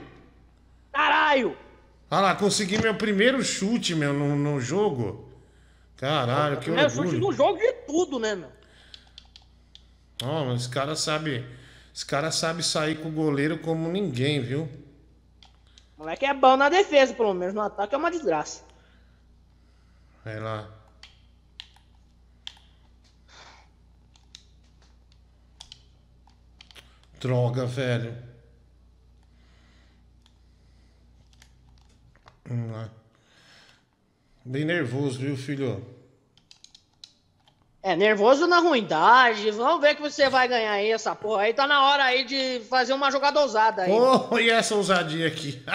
Speaker 9: Caralho!
Speaker 1: Olha lá, consegui meu primeiro chute, meu, no, no jogo. Caralho, que
Speaker 9: Primeiro chute
Speaker 1: orgulho.
Speaker 9: no jogo de tudo, né, meu?
Speaker 1: Ó, mas esse cara sabe. Esse cara sabe sair com o goleiro como ninguém, viu?
Speaker 9: O moleque é bom na defesa, pelo menos. No ataque é uma desgraça.
Speaker 1: Vai lá. Droga, velho. Vamos lá. Bem nervoso, viu, filho?
Speaker 9: É, nervoso na ruindade. Vamos ver que você vai ganhar aí essa porra aí. Tá na hora aí de fazer uma jogada ousada aí.
Speaker 1: Oh, e essa ousadia aqui?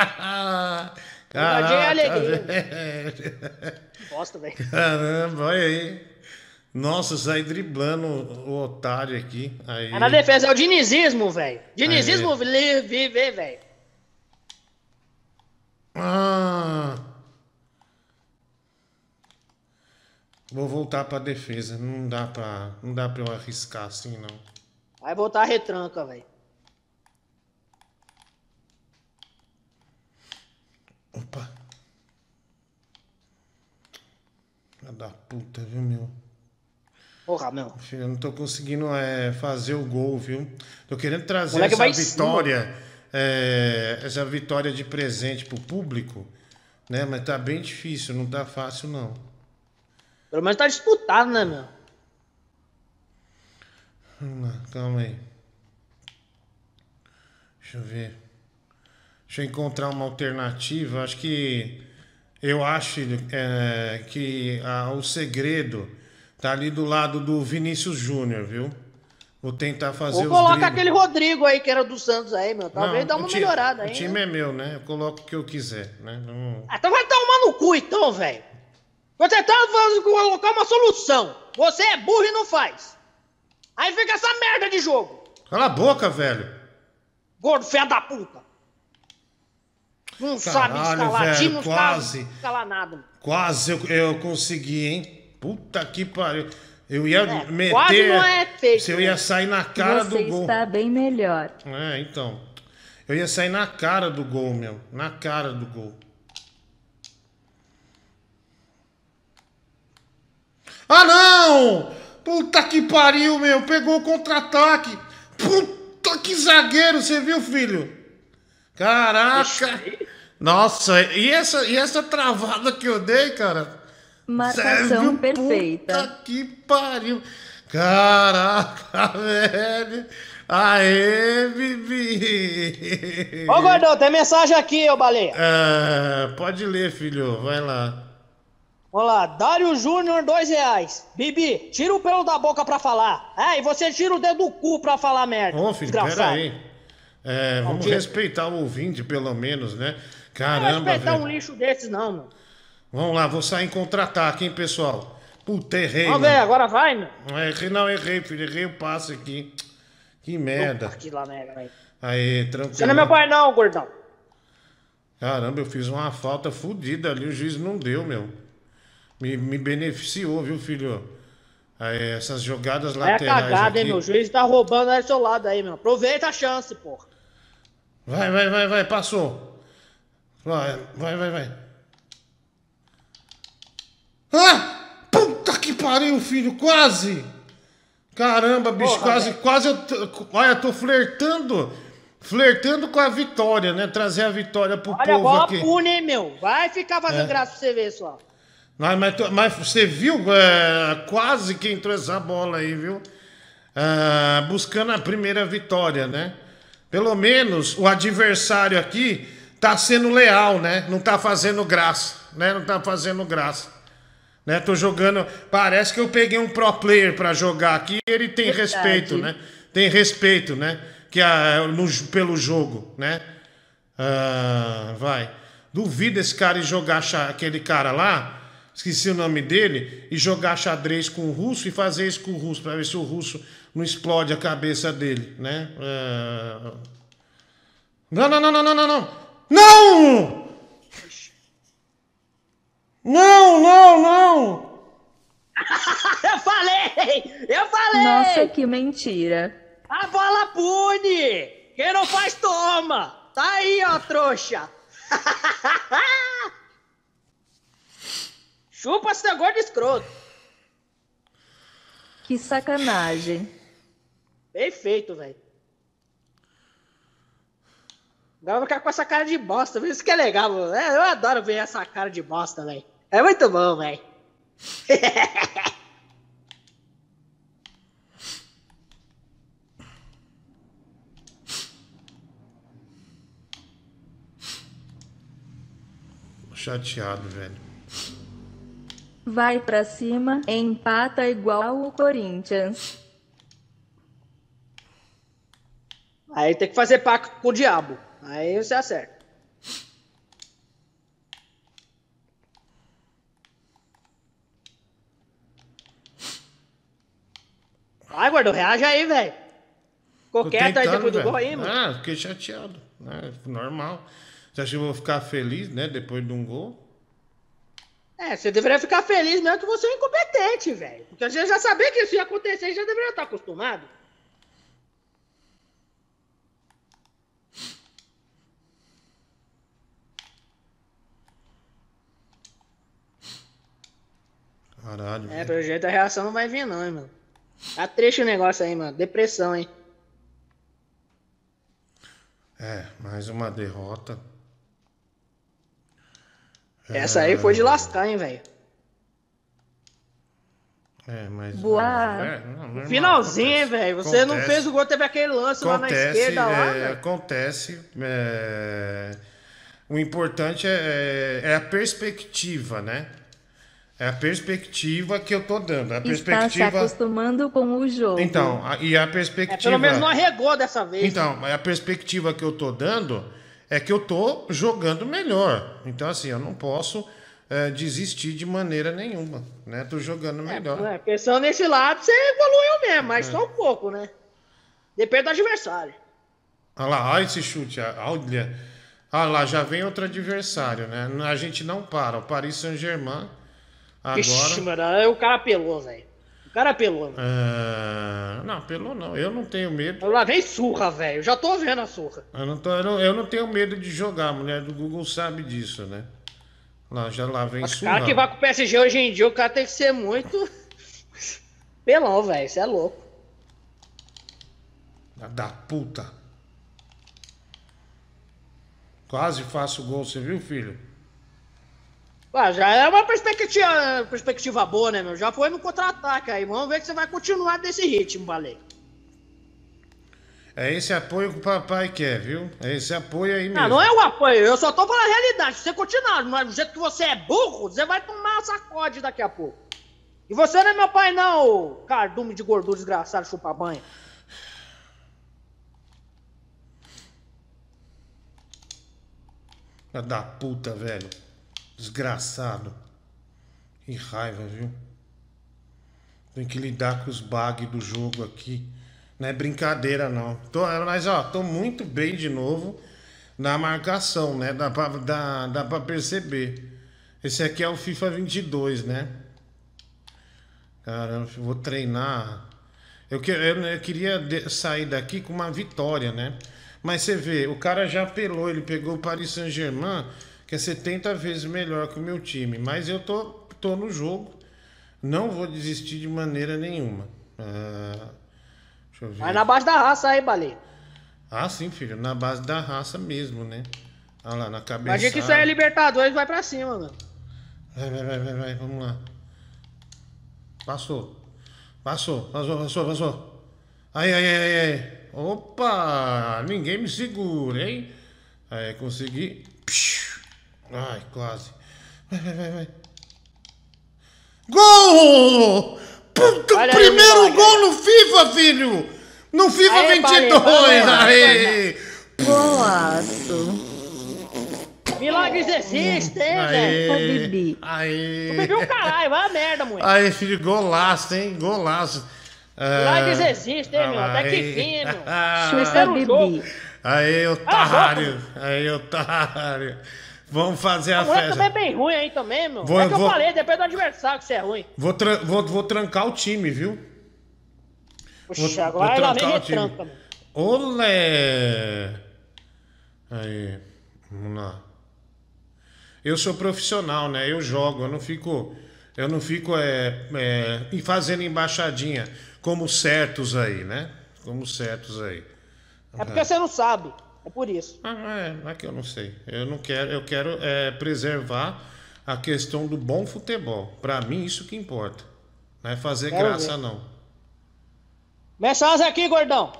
Speaker 9: Ousadia e alegria.
Speaker 1: velho.
Speaker 9: Bosta, velho.
Speaker 1: Caramba, olha aí. Nossa, sai driblando o otário aqui. Aí.
Speaker 9: É na defesa, é o dinizismo, velho. Dinizismo viver, velho.
Speaker 1: Ah. Vou voltar pra defesa. Não dá pra, não dá pra eu arriscar assim, não.
Speaker 9: Vai botar a retranca, velho.
Speaker 1: Opa. Filha da puta, viu, meu?
Speaker 9: Porra, meu.
Speaker 1: Filho, eu não tô conseguindo é, fazer o gol, viu? Tô querendo trazer essa
Speaker 9: em cima.
Speaker 1: É, essa vitória de presente pro público, né? Mas tá bem difícil, não tá fácil, não.
Speaker 9: Pelo menos tá disputado, né, meu?
Speaker 1: Vamos lá, calma aí. Deixa eu ver. Deixa eu encontrar uma alternativa. Acho que. Eu acho é, que ah, o segredo tá ali do lado do Vinícius Júnior, viu? Vou tentar fazer
Speaker 9: Ou coloca
Speaker 1: dribles.
Speaker 9: aquele Rodrigo aí, que era do Santos aí, meu. Talvez
Speaker 1: Não,
Speaker 9: dá
Speaker 1: o
Speaker 9: uma
Speaker 1: ti-
Speaker 9: melhorada
Speaker 1: O
Speaker 9: aí.
Speaker 1: time
Speaker 9: né?
Speaker 1: é meu, né? Eu coloco o que eu quiser, né? Não-
Speaker 9: Ah, então vai tomar no cu, então, velho. Tentando fazer- colocar uma solução. Você é burro e não faz. Aí fica essa merda de jogo.
Speaker 1: Cala a boca, velho.
Speaker 9: Gordo, fé da puta. Não sabe
Speaker 1: Caralho,
Speaker 9: escalar
Speaker 1: velho,
Speaker 9: time, não
Speaker 1: quase.
Speaker 9: sabe escalar nada.
Speaker 1: Quase eu, eu consegui, hein? Puta que pariu. Eu ia meter.
Speaker 9: quase não é feito,
Speaker 1: Se eu ia sair na cara
Speaker 2: Você
Speaker 1: do gol.
Speaker 2: está bem melhor.
Speaker 1: É, então. Eu ia sair na cara do gol, meu. Na cara do gol. Ah, não! Puta que pariu, meu. Pegou o contra-ataque. Puta que zagueiro, você viu, filho? Caraca! Nossa, e essa, e essa travada que eu dei, cara?
Speaker 2: Marcação
Speaker 1: Sério?
Speaker 2: perfeita.
Speaker 1: Puta que pariu. Caraca, velho. Aê, Bibi.
Speaker 9: Ô, gordão, tem mensagem aqui, ô baleia.
Speaker 1: Ah, pode ler, filho. Vai lá.
Speaker 9: Vamos lá, Dário Júnior, dois reais. Bibi, tira o pelo da boca pra falar. É, e você tira o dedo do cu pra falar merda.
Speaker 1: Ô, filho, peraí. É, vamos respeitar o ouvinte, pelo menos, né?
Speaker 9: Não
Speaker 1: Caramba,
Speaker 9: vai respeitar
Speaker 1: velho.
Speaker 9: um lixo desses, não, mano.
Speaker 1: Vamos lá, vou sair em contra-ataque, hein, pessoal? Puta, errei,
Speaker 9: Vamos ver, agora vai, meu.
Speaker 1: Não, errei, não, errei, filho. Errei o passe aqui. Que merda.
Speaker 9: Que lá merda.
Speaker 1: Aí, tranquilo.
Speaker 9: Você não é meu pai, não, gordão.
Speaker 1: Caramba, eu fiz uma falta fodida ali, o juiz não deu, meu. Me, me beneficiou, viu, filho? Aí, essas jogadas
Speaker 9: É
Speaker 1: laterais
Speaker 9: cagada,
Speaker 1: aqui.
Speaker 9: hein, meu. O juiz tá roubando aí do seu lado aí, meu. Aproveita a chance, porra.
Speaker 1: Vai, vai, vai, vai, passou. Vai, vai, vai, vai. Ah! Puta que pariu, filho, quase! Caramba, bicho,
Speaker 9: Porra,
Speaker 1: quase,
Speaker 9: velho.
Speaker 1: quase eu olha, eu tô flertando, flertando com a vitória, né? Trazer a vitória pro
Speaker 9: Olha,
Speaker 1: povo
Speaker 9: bola
Speaker 1: aqui.
Speaker 9: pune, hein, meu. Vai ficar fazendo
Speaker 1: É.
Speaker 9: graça pra você ver só.
Speaker 1: Mas, mas, mas você viu é, quase que entrou essa bola aí, viu? Ah, buscando a primeira vitória, né? Pelo menos o adversário aqui tá sendo leal, né? Não tá fazendo graça, né? Não tá fazendo graça. Né? Tô jogando. Parece que eu peguei um pro player pra jogar aqui e ele tem
Speaker 2: Verdade.
Speaker 1: respeito, né? Tem respeito, né? Que a, no- pelo jogo, né? Ah, vai. Duvido esse cara jogar aquele cara lá, esqueci o nome dele, e jogar xadrez com o russo e fazer isso com o russo, pra ver se o russo não explode a cabeça dele, né? Ah, Não, não, não, não, não, não, não! Não! Não, não, não!
Speaker 9: eu falei! Eu falei!
Speaker 2: Nossa, que mentira.
Speaker 9: A bola pune! Quem não faz, toma! Tá aí, ó, trouxa! Chupa negócio de escroto.
Speaker 2: Que sacanagem.
Speaker 9: Bem feito, velho. Agora vai ficar com essa cara de bosta. Isso que é legal, mano. É, eu adoro ver essa cara de bosta, velho. É muito bom, velho.
Speaker 1: Chateado, velho.
Speaker 2: Vai pra cima, empata igual o Corinthians.
Speaker 9: Aí tem que fazer pacto com o diabo. Aí você acerta. Vai, Gordo, reage aí, velho. Ficou quieto aí depois do
Speaker 1: velho.
Speaker 9: gol aí, mano.
Speaker 1: Ah, fiquei chateado. Né? Normal. Você acha que eu vou ficar feliz, né? Depois de um gol?
Speaker 9: É, você deveria ficar feliz mesmo que você é incompetente, velho. Porque você já sabia que isso ia acontecer, já deveria estar acostumado.
Speaker 1: Caralho.
Speaker 9: É, pelo jeito a reação não vai vir, não, hein, mano. Tá triste o negócio aí, mano. Depressão, hein.
Speaker 1: É, mais uma derrota.
Speaker 9: Essa aí foi de lascar, hein, velho.
Speaker 1: É, mas.
Speaker 2: Boa.
Speaker 1: É, não, normal,
Speaker 9: Finalzinho, hein, velho. Você não
Speaker 1: Acontece.
Speaker 9: fez o gol, teve aquele lance lá na
Speaker 1: Acontece,
Speaker 9: esquerda lá,
Speaker 1: é, acontece. é, o importante é, é a perspectiva, né? É a perspectiva que eu tô dando. A
Speaker 2: Está se
Speaker 1: perspectiva.
Speaker 2: acostumando com o jogo.
Speaker 1: Então, a- e a
Speaker 9: É,
Speaker 1: perspectiva.
Speaker 9: pelo menos não arregou dessa vez.
Speaker 1: Então, a perspectiva que eu tô dando é que eu tô jogando melhor. Então, assim, eu não posso é, desistir de maneira nenhuma, né? Tô jogando melhor.
Speaker 9: É, pensando nesse lado, você evoluiu mesmo, mas
Speaker 1: É.
Speaker 9: só um pouco, né? Depende do adversário.
Speaker 1: Olha lá, olha esse chute. Olha. Olha lá, já vem outro adversário, né? A gente não para. O Paris Saint-Germain agora.
Speaker 9: Ixi, mano, o cara apelou, velho. O cara apelou.
Speaker 1: Ah, não, pelo não. Eu não tenho medo.
Speaker 9: Lá vem surra, velho. Já tô vendo a surra.
Speaker 1: Eu não, tô, eu, não, eu não tenho medo de jogar. A mulher do Google sabe disso, né? Lá, já lá vem
Speaker 9: O
Speaker 1: surra.
Speaker 9: cara que vai com o PSG hoje em dia, o cara tem que ser muito. Pelão, velho. Isso é louco.
Speaker 1: Da puta. Quase faço gol, você viu, filho?
Speaker 9: Ah, já é uma perspectiva, perspectiva boa, né, meu? Já foi no contra-ataque aí. Vamos ver que você vai continuar desse ritmo, valeu.
Speaker 1: É esse apoio que o papai quer, viu? É esse apoio aí mesmo.
Speaker 9: Ah, não é o apoio, eu só tô falando a realidade. Se você continuar mas do jeito que você é burro, você vai tomar sacode daqui a pouco. E você não é meu pai, não, cardume de gordura desgraçado, chupa banha.
Speaker 1: Da puta, velho. Desgraçado. Que raiva, viu? Tem que lidar com os bugs do jogo aqui. Não é brincadeira, não. Tô, mas, ó, tô muito bem de novo na marcação, né? Dá pra, dá, dá pra perceber. Esse aqui é o FIFA 22, né? Caramba, vou treinar. Eu, que, eu, eu queria de- sair daqui com uma vitória, né? Mas você vê, o cara já apelou, ele pegou o Paris Saint-Germain, que é 70 vezes melhor que o meu time. Mas eu tô, tô no jogo, não vou desistir de maneira nenhuma. Ah, deixa eu ver.
Speaker 9: Vai na base da raça aí, baleia.
Speaker 1: Ah, sim, filho, na base da raça mesmo, né? Olha lá, na cabeça.
Speaker 9: Imagina que isso aí é Libertadores, vai pra cima, mano.
Speaker 1: Vai, vai, vai, vai, vai, vamos lá. Passou. Passou, passou, passou, passou. Aí, aí, aí, aí. Opa! Ninguém me segura, hein? Aí, consegui. Psh. Ai, quase. Vai, vai, vai, vai. Gol! Puta, o
Speaker 9: Olha aí,
Speaker 1: primeiro
Speaker 9: Milagre.
Speaker 1: gol no FIFA, filho! No FIFA
Speaker 9: Aê,
Speaker 1: 22!
Speaker 9: valeu, valeu,
Speaker 1: Aê!
Speaker 2: Golaço.
Speaker 9: Milagres existem, hein, velho?
Speaker 1: Aê! Aê!
Speaker 9: Tu bebeu o caralho, vai a merda, moleque.
Speaker 1: Aí, filho, golaço, hein? Golaço. Ah,
Speaker 9: Milagres existem, hein, meu? Até que
Speaker 1: aí.
Speaker 9: fim, meu. Terceiro
Speaker 2: Bibi.
Speaker 9: jogo.
Speaker 1: Aí, otário. Aí, otário. Vamos fazer a
Speaker 9: A
Speaker 1: festa.
Speaker 9: também é bem ruim aí também, meu.
Speaker 1: Vou-
Speaker 9: é que eu
Speaker 1: vou-
Speaker 9: falei, depende do adversário que você é ruim.
Speaker 1: Vou, tran- vou, vou trancar o time, viu?
Speaker 9: Puxa, agora lá vem
Speaker 1: trancar o time.
Speaker 9: retranca, meu.
Speaker 1: Olé! Aí, vamos lá. Eu sou profissional, né? Eu jogo, eu não fico, eu não fico é, é, fazendo embaixadinha como certos aí, né? Como certos aí.
Speaker 9: É porque você não sabe. É por isso.
Speaker 1: Ah, é, não é que eu não sei. Eu não quero, eu quero é, preservar a questão do bom futebol. Pra mim isso que importa. Não é fazer
Speaker 9: Quero
Speaker 1: graça
Speaker 9: ver.
Speaker 1: não.
Speaker 9: Mensagem aqui, gordão.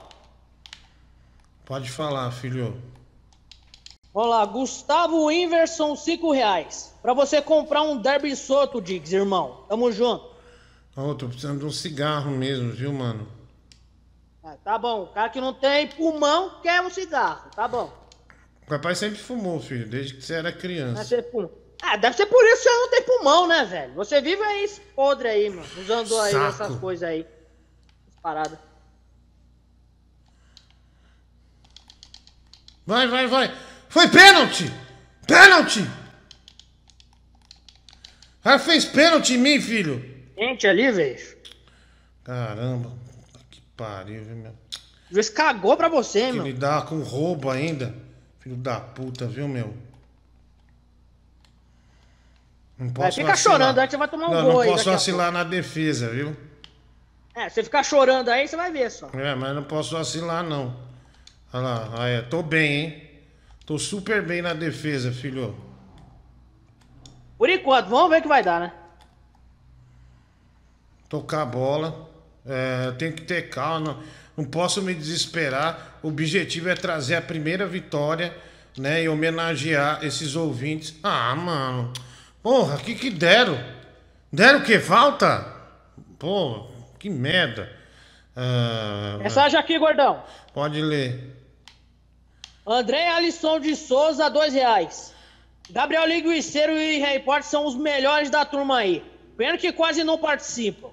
Speaker 1: Pode falar, filho.
Speaker 9: Vamos lá, Gustavo Inverson, 5 reais. Pra você comprar um Derby Soto, Diggs, irmão. Tamo junto.
Speaker 1: Ô, tô precisando de um cigarro mesmo, viu, mano?
Speaker 9: Ah, tá bom, o cara que não tem pulmão quer um cigarro, tá bom.
Speaker 1: O papai sempre fumou, filho, desde que você era criança.
Speaker 9: Ah, deve ser por isso que você não tem pulmão, né, velho? Você vive aí podre aí, mano. Usando aí
Speaker 1: Saco.
Speaker 9: essas coisas aí. Essas paradas.
Speaker 1: Vai, vai, vai. Foi pênalti! Pênalti! Ah, fez pênalti em mim, filho.
Speaker 9: Gente ali, velho.
Speaker 1: Caramba, pariu, viu, meu?
Speaker 9: O juiz cagou pra você,
Speaker 1: Que
Speaker 9: mano.
Speaker 1: me dá com roubo ainda. Filho da puta, viu, meu? Não
Speaker 9: Vai,
Speaker 1: posso
Speaker 9: fica
Speaker 1: vacilar.
Speaker 9: chorando aí você vai tomar um
Speaker 1: Não,
Speaker 9: gol
Speaker 1: não
Speaker 9: aí
Speaker 1: posso vacilar na defesa, viu?
Speaker 9: É, você ficar chorando aí, você vai ver só.
Speaker 1: É, mas não posso vacilar, não. Olha lá, aí, tô bem, hein? Tô super bem na defesa, filho.
Speaker 9: Por enquanto, vamos ver o que vai dar, né?
Speaker 1: Tocar a bola. É, tenho que ter calma. Não, posso me desesperar. O objetivo é trazer a primeira vitória, né? E homenagear esses ouvintes. Ah, mano. Porra, que que deram? Deram o que? Falta? Pô, que merda. Ah,
Speaker 9: Mensagem aqui, gordão.
Speaker 1: pode ler.
Speaker 9: André Alisson de Souza, dois reais. Gabriel Linguiceiro e Harry Potter são os melhores da turma aí. Pena que quase não participam.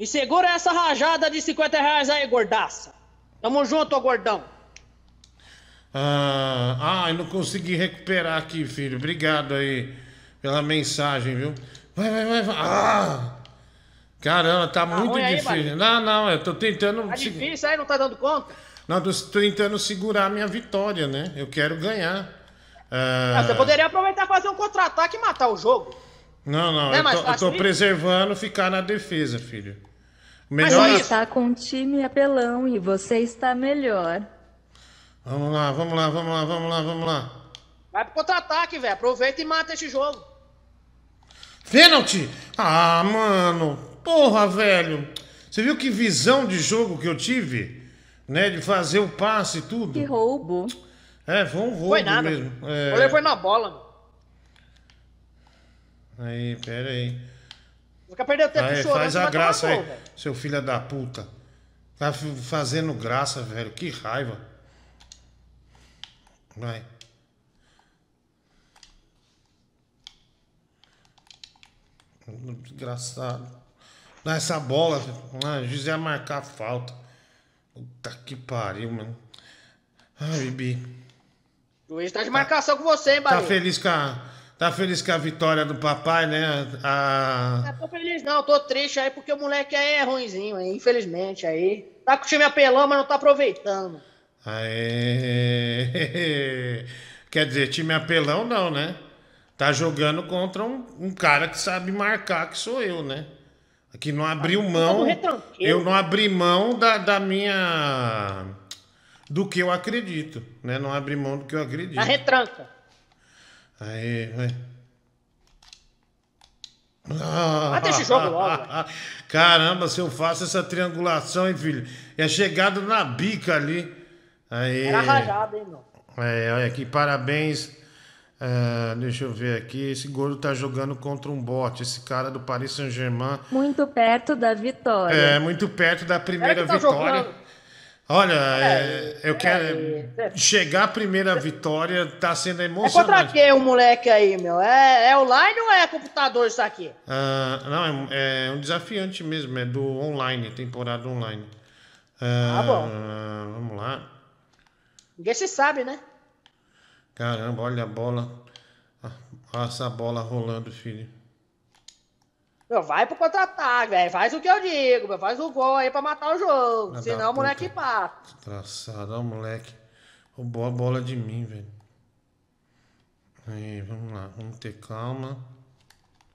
Speaker 9: E segura essa rajada de 50 reais aí, gordaça. Tamo junto, ô gordão.
Speaker 1: Ah, ah, eu não consegui recuperar aqui, filho. Obrigado aí pela mensagem, viu? Vai, vai, vai, vai. Ah! Caramba, tá, muito
Speaker 9: ruim aí,
Speaker 1: difícil.
Speaker 9: Bahia?
Speaker 1: não, não, eu tô tentando.
Speaker 9: Tá difícil aí, não tá dando conta?
Speaker 1: Não, tô tentando segurar a minha vitória, né? Eu quero ganhar. Ah,
Speaker 9: Ah, você poderia aproveitar e fazer um contra-ataque e matar o jogo.
Speaker 1: Não, não,
Speaker 9: Não é
Speaker 1: eu tô, eu tô preservando ficar na defesa, filho.
Speaker 2: Mas
Speaker 1: Melhor.
Speaker 2: ele está com um time apelão e você está melhor.
Speaker 1: Vamos lá, vamos lá, vamos lá, vamos lá, vamos lá.
Speaker 9: Vai pro contra-ataque, velho. Aproveita e mata esse jogo.
Speaker 1: Pênalti! Ah, mano. Porra, velho. Você viu que visão de jogo que eu tive? Né? De fazer o passe e tudo.
Speaker 2: Que roubo.
Speaker 1: É, foi um roubo
Speaker 9: Foi nada.
Speaker 1: mesmo. É...
Speaker 9: goleiro foi na bola, mano.
Speaker 1: Aí, pera aí.
Speaker 9: Fica perdendo tempo
Speaker 1: Aí,
Speaker 9: chorando.
Speaker 1: faz a graça aí,
Speaker 9: velho.
Speaker 1: seu filho da puta. Tá fazendo graça, velho. Que raiva. Vai. Desgraçado. Dá essa bola. Ah, o juiz ia marcar a falta. Puta que pariu, mano. Ai, Bibi.
Speaker 9: O juiz tá de marcação com você, hein,
Speaker 1: Tá
Speaker 9: Bahia?
Speaker 1: feliz com a, tá feliz com a vitória do papai, né? A,
Speaker 9: Não tô feliz não, tô triste aí porque o moleque aí é ruinzinho aí, infelizmente aí. Tá com o time apelão, mas não tá aproveitando.
Speaker 1: Aê. Quer dizer, time apelão não, né? Tá jogando contra um, um cara que sabe marcar, que sou eu, né? Que não abriu mão.
Speaker 9: retranqueiro.
Speaker 1: Eu não abri mão da, da minha. Do que eu acredito, né? Não abri mão do que eu acredito.
Speaker 9: Na retranca.
Speaker 1: Aí, vai.
Speaker 9: Mata esse jogo logo,
Speaker 1: Caramba, se eu faço essa triangulação, hein, filho? É chegado na bica ali. Aí.
Speaker 9: Era rajada, hein, meu.
Speaker 1: É, olha aqui, parabéns Ah, deixa eu ver aqui. Esse gordo tá jogando contra um bot. Esse cara do Paris Saint-Germain.
Speaker 2: Muito perto da vitória.
Speaker 1: É, muito perto da primeira
Speaker 2: tá
Speaker 1: vitória.
Speaker 2: jogando.
Speaker 1: Olha, é, eu quero. Chegar à primeira vitória tá sendo
Speaker 9: É contra
Speaker 1: emocionante.
Speaker 9: quem o moleque aí, meu? É, é online ou é computador isso aqui?
Speaker 1: Ah, não, é, é um desafiante mesmo, é do online, temporada online. Ah,
Speaker 9: Ah, bom.
Speaker 1: Vamos lá.
Speaker 9: Ninguém se sabe, né?
Speaker 1: Caramba, olha a bola. Ah, Olha essa bola rolando, filho.
Speaker 9: Meu, vai pro contra-ataque, velho. Faz o que eu digo, meu. Faz o gol aí pra matar o jogo. Senão o moleque passa.
Speaker 1: Traçado, ó, moleque. Roubou a bola de mim, velho. Aí, vamos lá, vamos ter calma.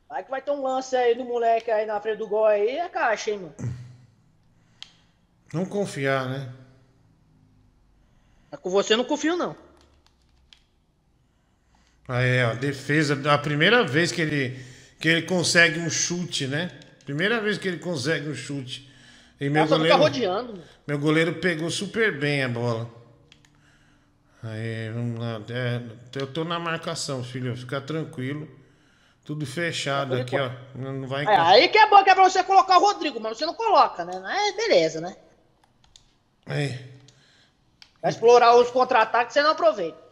Speaker 9: Vai que vai ter um lance aí do moleque aí na frente do gol aí, é caixa, hein, mano.
Speaker 1: Não confiar, né?
Speaker 9: Com você eu não confio, não.
Speaker 1: Aí, ó, defesa. A primeira vez que ele, que ele consegue um chute, né? Primeira vez que ele consegue um chute. E meu
Speaker 9: Nossa,
Speaker 1: goleiro,
Speaker 9: rodeando,
Speaker 1: meu goleiro pegou super bem a bola. Aí, vamos lá. É, eu tô na marcação, filho. Fica tranquilo. Tudo fechado aqui, ó. Não vai
Speaker 9: É, aí que é bom que é pra você colocar o Rodrigo, mas você não coloca, né? É, beleza, né?
Speaker 1: Aí.
Speaker 9: Vai explorar os contra-ataques, você não aproveita.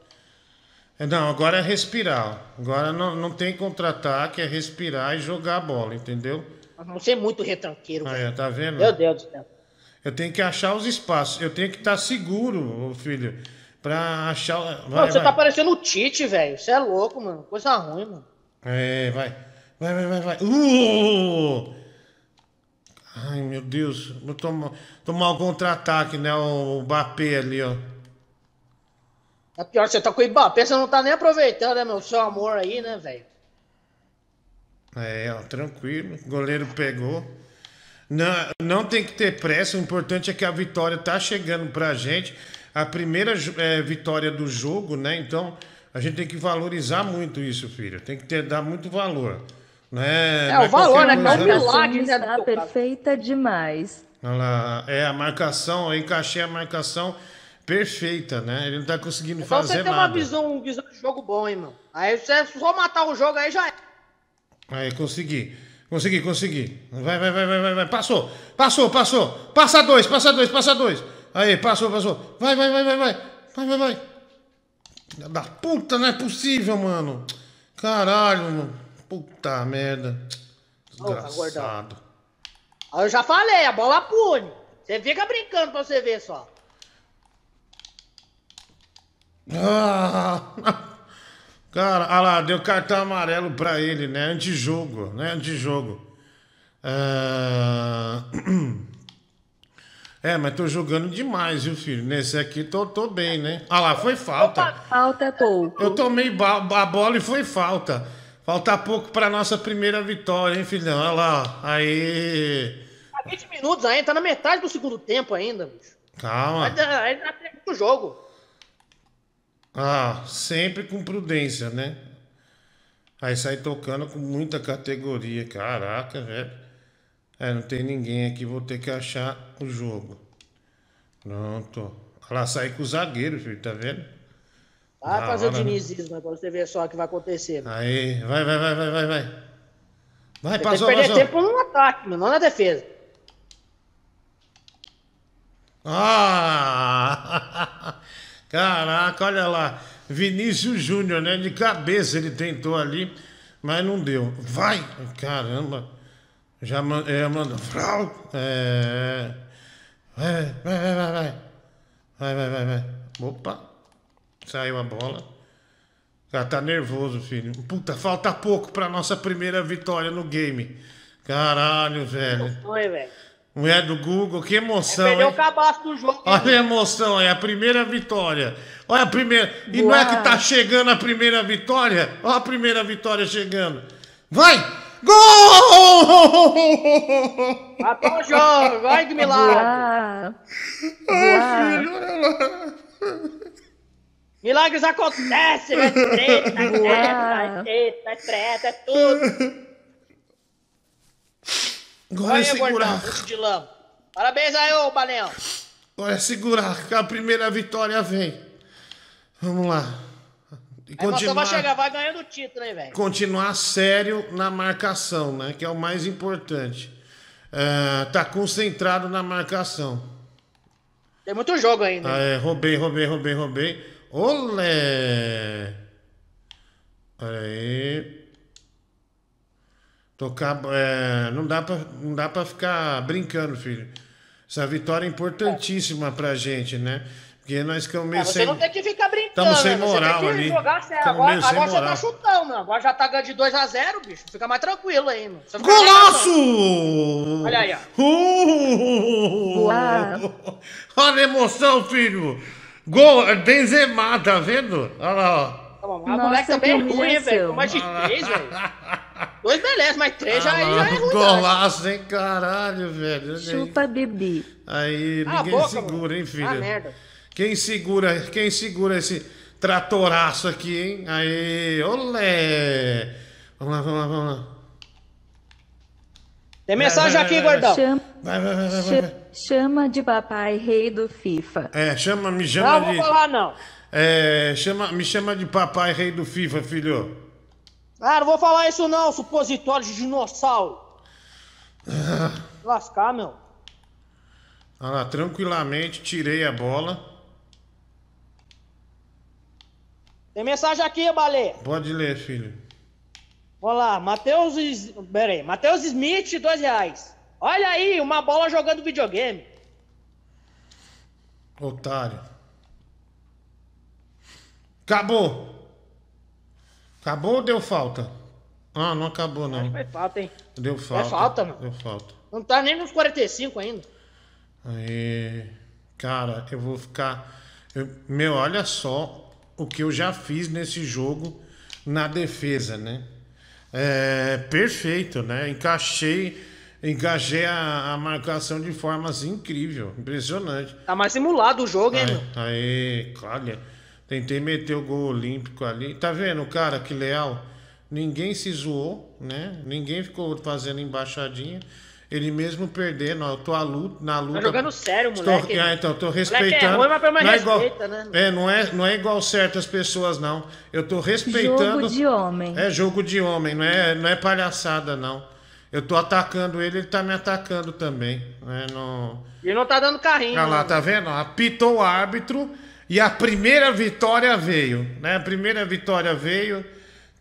Speaker 1: É, Não, agora é respirar. ó. Agora não, não tem contra-ataque, é respirar e jogar a bola, entendeu?
Speaker 9: Você é muito retranqueiro, velho.
Speaker 1: ó, tá vendo?
Speaker 9: Meu Deus do céu.
Speaker 1: Eu tenho que achar os espaços. Eu tenho que estar seguro, ô filho, pra achar. Vai,
Speaker 9: você
Speaker 1: vai.
Speaker 9: tá parecendo o Tite, velho. Você é louco, mano. Coisa ruim, mano.
Speaker 1: É, vai. Vai, vai, vai, vai. Uh! Ai, meu Deus. Vou tomar, tomar o contra-ataque, né? O Mbappé ali, ó.
Speaker 9: É pior, você tá com o Mbappé, você não tá nem aproveitando, né, meu? Seu amor aí, né, velho?
Speaker 1: É, ó, tranquilo. O goleiro pegou. Não, não tem que ter pressa. O importante é que a vitória tá chegando pra gente. A primeira é, vitória do jogo, né? Então a gente tem que valorizar muito isso, filho. Tem que ter, dar muito valor. Né?
Speaker 9: É,
Speaker 1: Não
Speaker 9: o valor, né? Que é um
Speaker 1: coisa,
Speaker 9: milagre, né?
Speaker 2: Está perfeita demais.
Speaker 1: Olha lá, é a marcação, eu encaixei a marcação perfeita, né? Ele não tá conseguindo
Speaker 9: Então você
Speaker 1: fazer
Speaker 9: tem uma
Speaker 1: nada.
Speaker 9: visão, uma visão de jogo bom, hein, mano. Aí você só matar o jogo aí já é.
Speaker 1: Aí, consegui. Consegui, consegui. Vai, vai, vai, vai, vai, vai. Passou, passou, passou. Passa dois, passa dois, passa dois. Aí, passou, passou. Vai, vai, vai, vai, vai. Vai, vai, vai. Filha Da puta, não é possível, mano. Caralho, mano. Puta merda.
Speaker 9: Porra,
Speaker 1: Desgraçado.
Speaker 9: Eu já falei, a bola pune. Você fica brincando pra você ver só.
Speaker 1: Ah! Cara, olha lá, deu cartão amarelo pra ele, né? Antijogo, né? Antijogo. Ah, É, mas tô jogando demais, viu, filho? Nesse aqui tô, tô bem, né? Ah lá, foi falta.
Speaker 2: Falta pouco.
Speaker 1: Eu tomei a bola e foi falta. Falta pouco pra nossa primeira vitória, hein, filhão? Olha lá, ó. aí.
Speaker 9: Tá 20 minutos ainda, tá na metade do segundo tempo ainda, bicho.
Speaker 1: Calma.
Speaker 9: Ainda, ainda tem muito jogo.
Speaker 1: Ah, sempre com prudência, né? Aí sai tocando com muita categoria. Caraca, velho. É, não tem ninguém aqui, vou ter que achar o jogo. Pronto. Olha lá, sai com o zagueiro, filho, tá vendo?
Speaker 9: Vai
Speaker 1: Da
Speaker 9: fazer o
Speaker 1: né?
Speaker 9: dinizismo aí pra você ver só o que vai acontecer. mano.
Speaker 1: Aí, vai, vai, vai, vai, vai, vai. Vai,
Speaker 9: Você tem que
Speaker 1: passou,
Speaker 9: perder
Speaker 1: passou.
Speaker 9: tempo no ataque, mano, não na defesa.
Speaker 1: Ah! Caraca, olha lá. Vinícius Júnior, né? De cabeça ele tentou ali, mas não deu. Vai! Caramba! Já é, manda. Frau! É. Vai, vai, vai, vai, vai. Vai, vai, vai, vai. Opa! Saiu a bola. Cara, tá nervoso, filho. Puta, falta pouco pra nossa primeira vitória no game. Caralho, velho.
Speaker 9: Oi, velho.
Speaker 1: Mulher do Google, que emoção,
Speaker 9: o
Speaker 1: hein?
Speaker 9: cabaço do jogo.
Speaker 1: Olha a emoção aí, a primeira vitória. Olha a primeira. E não é que tá chegando a primeira vitória? Olha a primeira vitória chegando. Vai! Gol!
Speaker 9: Matou o jogo, vai que milagre.
Speaker 1: Ai, filho, olha lá.
Speaker 9: Milagres acontecem, é treta, é
Speaker 2: Boa.
Speaker 9: treta, é treta, é treta, é tudo.
Speaker 1: Agora é segurar.
Speaker 9: gordão, de lama. Parabéns aí, ô Baleão.
Speaker 1: Agora é segurar, que a primeira vitória vem. Vamos lá. E
Speaker 9: emoção vai
Speaker 1: continuar,
Speaker 9: chegar, vai ganhando o título, hein, velho?
Speaker 1: continuar sério na marcação, né? Que é o mais importante. É, tá concentrado na marcação.
Speaker 9: Tem muito jogo ainda.
Speaker 1: Ah, é, roubei, roubei, roubei, roubei. Olé! Olha aí. Tocar. é, não, dá pra, não dá pra ficar brincando, filho. Essa vitória é importantíssima pra gente, né? Porque nós ficamos meio
Speaker 9: É, você
Speaker 1: sem.
Speaker 9: não tem que ficar brincando.
Speaker 1: Tamo sem
Speaker 9: né?
Speaker 1: moral
Speaker 9: você tem que
Speaker 1: ali.
Speaker 9: Jogar sério. Agora, agora você tá chutão, mano. Agora já tá ganhando de 2x0, bicho. Fica mais tranquilo aí, mano. Você
Speaker 1: Golaço!
Speaker 9: Olha aí, ó.
Speaker 1: Uh!
Speaker 9: Uau.
Speaker 1: Olha a emoção, filho! Gol, Benzema, tá vendo? Olha lá, ó.
Speaker 9: Tá bom, mas o
Speaker 2: Nossa,
Speaker 9: moleque também é ruim, velho. mais de três, velho. Dois beleza, mas três já, aí já é ruim. não.
Speaker 1: Golaço, hein? Caralho, velho.
Speaker 2: Chupa Bibi.
Speaker 1: Aí, ninguém
Speaker 9: boca,
Speaker 1: segura, hein, filho?
Speaker 9: Ah, merda.
Speaker 1: Quem segura, quem segura esse tratoraço aqui, hein? Aí, olé! Vamos lá, vamos lá, vamos lá.
Speaker 9: Tem mensagem aqui, gordão.
Speaker 2: Chama,
Speaker 1: Vai, vai, vai, vai, vai.
Speaker 2: cha- chama de papai rei do FIFA.
Speaker 1: É, chama, me
Speaker 9: Não,
Speaker 1: chama
Speaker 9: vou
Speaker 1: de.
Speaker 9: falar não.
Speaker 1: É, chama, me chama de papai rei do FIFA, filho.
Speaker 9: Ah, não vou falar isso não, supositório de dinossauro. Lascar, meu.
Speaker 1: Olha lá, tranquilamente, tirei a bola.
Speaker 9: Tem mensagem aqui, baleia.
Speaker 1: Pode ler, filho.
Speaker 9: Vamos lá, Matheus. Pera aí, Matheus Smith, dois reais. Olha aí, uma bola jogando videogame.
Speaker 1: Otário. Acabou. Acabou ou deu falta? Ah, não acabou não.
Speaker 9: Foi falta, hein?
Speaker 1: Deu falta.
Speaker 9: falta, mano.
Speaker 1: Deu falta.
Speaker 9: Não tá nem nos 45 ainda.
Speaker 1: Aí, cara, eu vou ficar. eu- meu, olha só o que eu já fiz nesse jogo na defesa, né? É perfeito, né? Encaixei, engajei a, a marcação de formas incrível, impressionante.
Speaker 9: Tá mais simulado o jogo, hein,
Speaker 1: Aí, olha, tentei meter o gol olímpico ali. Tá vendo, cara, que leal? Ninguém se zoou, né? Ninguém ficou fazendo embaixadinha. Ele mesmo perdendo, ó, eu tô a luta, na luta.
Speaker 9: Tá jogando sério,
Speaker 1: Estou-
Speaker 9: moleque.
Speaker 1: ah, então, tô
Speaker 9: é
Speaker 1: respeitando.
Speaker 9: ruim, mas pelo menos
Speaker 1: não é igual,
Speaker 9: respeita, né?
Speaker 1: É, não é, não é igual certas pessoas, não. Eu tô respeitando.
Speaker 2: Jogo de homem.
Speaker 1: É jogo de homem, não é, não é palhaçada, não. Eu tô atacando ele, ele tá me atacando também. Né? Não...
Speaker 9: E não tá dando carrinho.
Speaker 1: Olha lá,
Speaker 9: né?
Speaker 1: tá vendo? Apitou o árbitro e a primeira vitória veio, né? A primeira vitória veio